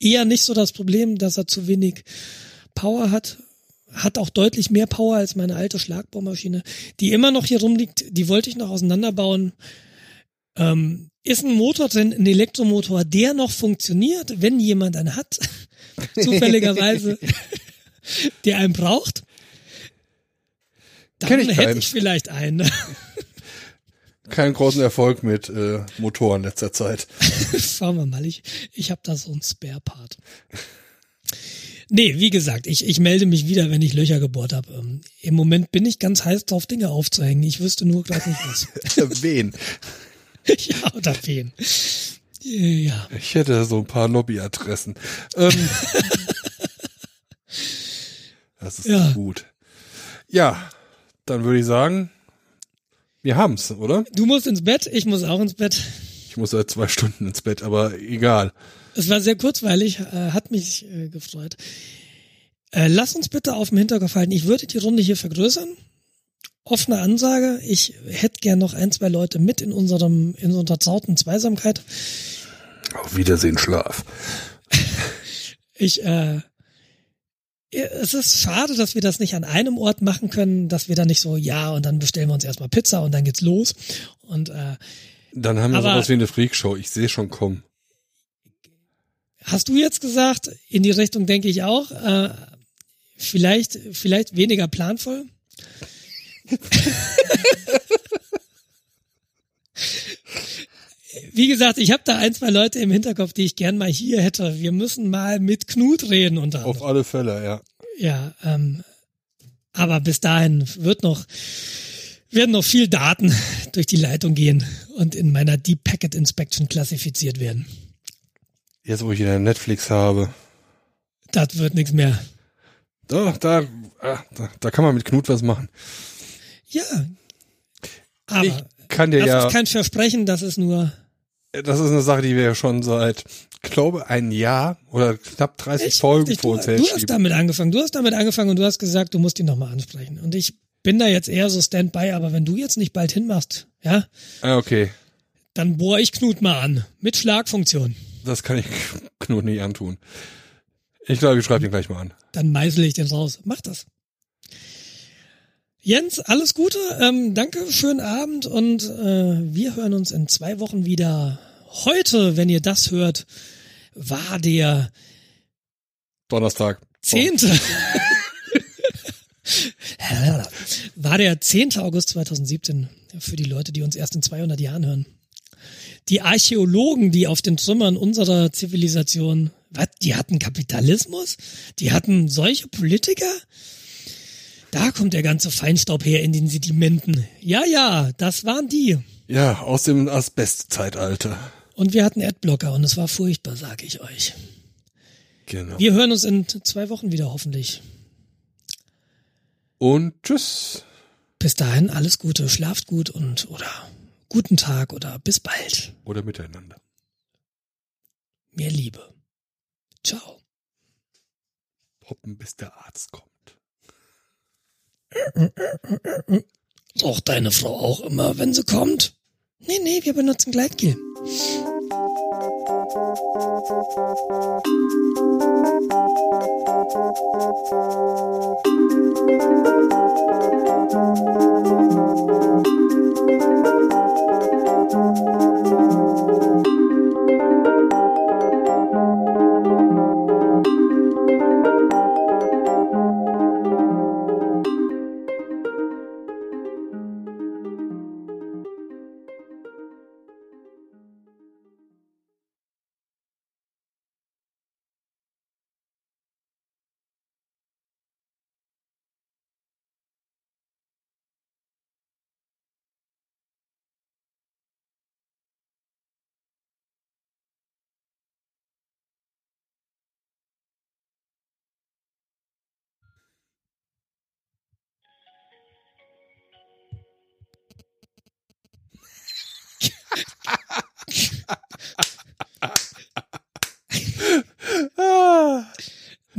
eher nicht so das Problem, dass er zu wenig Power hat. Hat auch deutlich mehr Power als meine alte Schlagbohrmaschine, die immer noch hier rumliegt. Die wollte ich noch auseinanderbauen. Ähm, ist ein Motor drin, ein Elektromotor, der noch funktioniert, wenn jemand einen hat, <laughs> zufälligerweise, der einen braucht. Dann ich hätte keinen. ich vielleicht einen. Keinen großen Erfolg mit äh, Motoren letzter Zeit. <laughs> Schauen wir mal, ich, ich habe da so einen Spare-Part. Nee, wie gesagt, ich, ich melde mich wieder, wenn ich Löcher gebohrt habe. Ähm, Im Moment bin ich ganz heiß drauf, Dinge aufzuhängen. Ich wüsste nur gerade nicht was. <laughs> Wen? <laughs> ja, oder wen. Ja, Ich hätte so ein paar Lobbyadressen. Ähm, <laughs> das ist Ja. gut. Ja, dann würde ich sagen, wir haben's, oder? du musst ins Bett, ich muss auch ins Bett. Ich muss seit zwei Stunden ins Bett, aber egal. Es war sehr kurzweilig, äh, hat mich äh, gefreut. Äh, lass uns bitte auf dem Hinterkopf halten. Ich würde die Runde hier vergrößern. Offene Ansage. Ich hätte gern noch ein, zwei Leute mit in unserem, in unserer zauten Zweisamkeit. Auf Wiedersehen, Schlaf. Ich, äh, es ist schade, dass wir das nicht an einem Ort machen können, dass wir da nicht so, ja, und dann bestellen wir uns erstmal Pizza und dann geht's los. Und äh, Dann haben wir Aber- sowas wie eine Freakshow. Ich sehe schon kommen. Hast du jetzt gesagt, in die Richtung denke ich auch, äh, vielleicht, vielleicht weniger planvoll? <laughs> Wie gesagt, ich habe da ein, zwei Leute im Hinterkopf, die ich gern mal hier hätte. Wir müssen mal mit Knut reden unter Auf alle Fälle, ja. Ja, ähm, aber bis dahin wird noch, werden noch viel Daten <laughs> durch die Leitung gehen und in meiner Deep Packet Inspection klassifiziert werden. Jetzt, wo ich wieder Netflix habe. Das wird nichts mehr. Da, da, ah, da, da kann man mit Knut was machen. Ja. Aber Ich kann dir das ja, ist kein Versprechen, das ist nur. das ist eine Sache, die wir ja schon seit, ich glaube, ein Jahr oder knapp 30 Folgen Ich- vor du, uns du hast damit angefangen. Du hast damit angefangen und du hast gesagt, du musst ihn nochmal ansprechen. Und ich bin da jetzt eher so Standby, aber wenn du jetzt nicht bald hinmachst, ja, Ah, okay. dann bohr ich Knut mal an. Mit Schlagfunktion. Das kann ich <laughs> Knut nicht antun. Ich glaube, ich schreibe den gleich mal an. dann meißel ich den raus. Mach das. Jens, alles Gute, ähm, danke, schönen Abend und äh, wir hören uns in zwei Wochen wieder. Heute, wenn ihr das hört, war der Donnerstag. zehnte. <laughs> war der 10. August 2017 für die Leute, die uns erst in 200 Jahren hören. Die Archäologen, die auf den Trümmern unserer Zivilisation, was, die hatten Kapitalismus? Die hatten solche Politiker? Da kommt der ganze Feinstaub her in den Sedimenten. Ja, ja, das waren die. Ja, aus dem Asbestzeitalter. Und wir hatten Adblocker und es war furchtbar, sag ich euch. Genau. Wir hören uns in zwei Wochen wieder hoffentlich. Und tschüss. Bis dahin alles Gute, schlaft gut und oder guten Tag oder bis bald. Oder miteinander. Mehr Liebe. Ciao. Hoppen, bis der Arzt kommt. Braucht deine Frau auch immer, wenn sie kommt? Nee, nee, wir benutzen Gleitgel. Ah,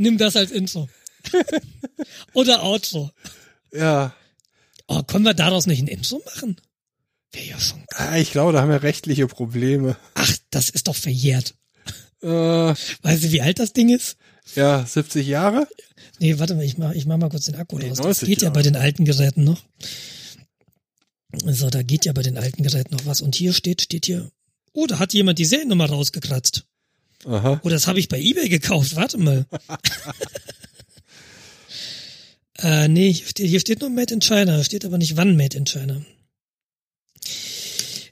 Nimm das als Intro. <laughs> Oder Outro. ja. Oh, können wir daraus nicht ein Intro machen? Wäre ja schon. Ah, Ich glaube, da haben wir rechtliche Probleme. Ach, das ist doch verjährt. Äh, Weißt du, wie alt das Ding ist? ja, 70 Jahre? Nee, warte mal, ich mach, ich mach mal kurz den Akku Nee, raus. Das 90 geht ja Jahre. bei den alten Geräten noch. So, da geht ja bei den alten Geräten noch was. Und hier steht, steht hier, oh, da hat jemand die Seriennummer rausgekratzt. Aha. Oh, das habe ich bei eBay gekauft. Warte mal. <laughs> äh, nee, hier steht, hier steht nur Made in China. Steht aber nicht wann Made in China.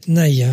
Naja,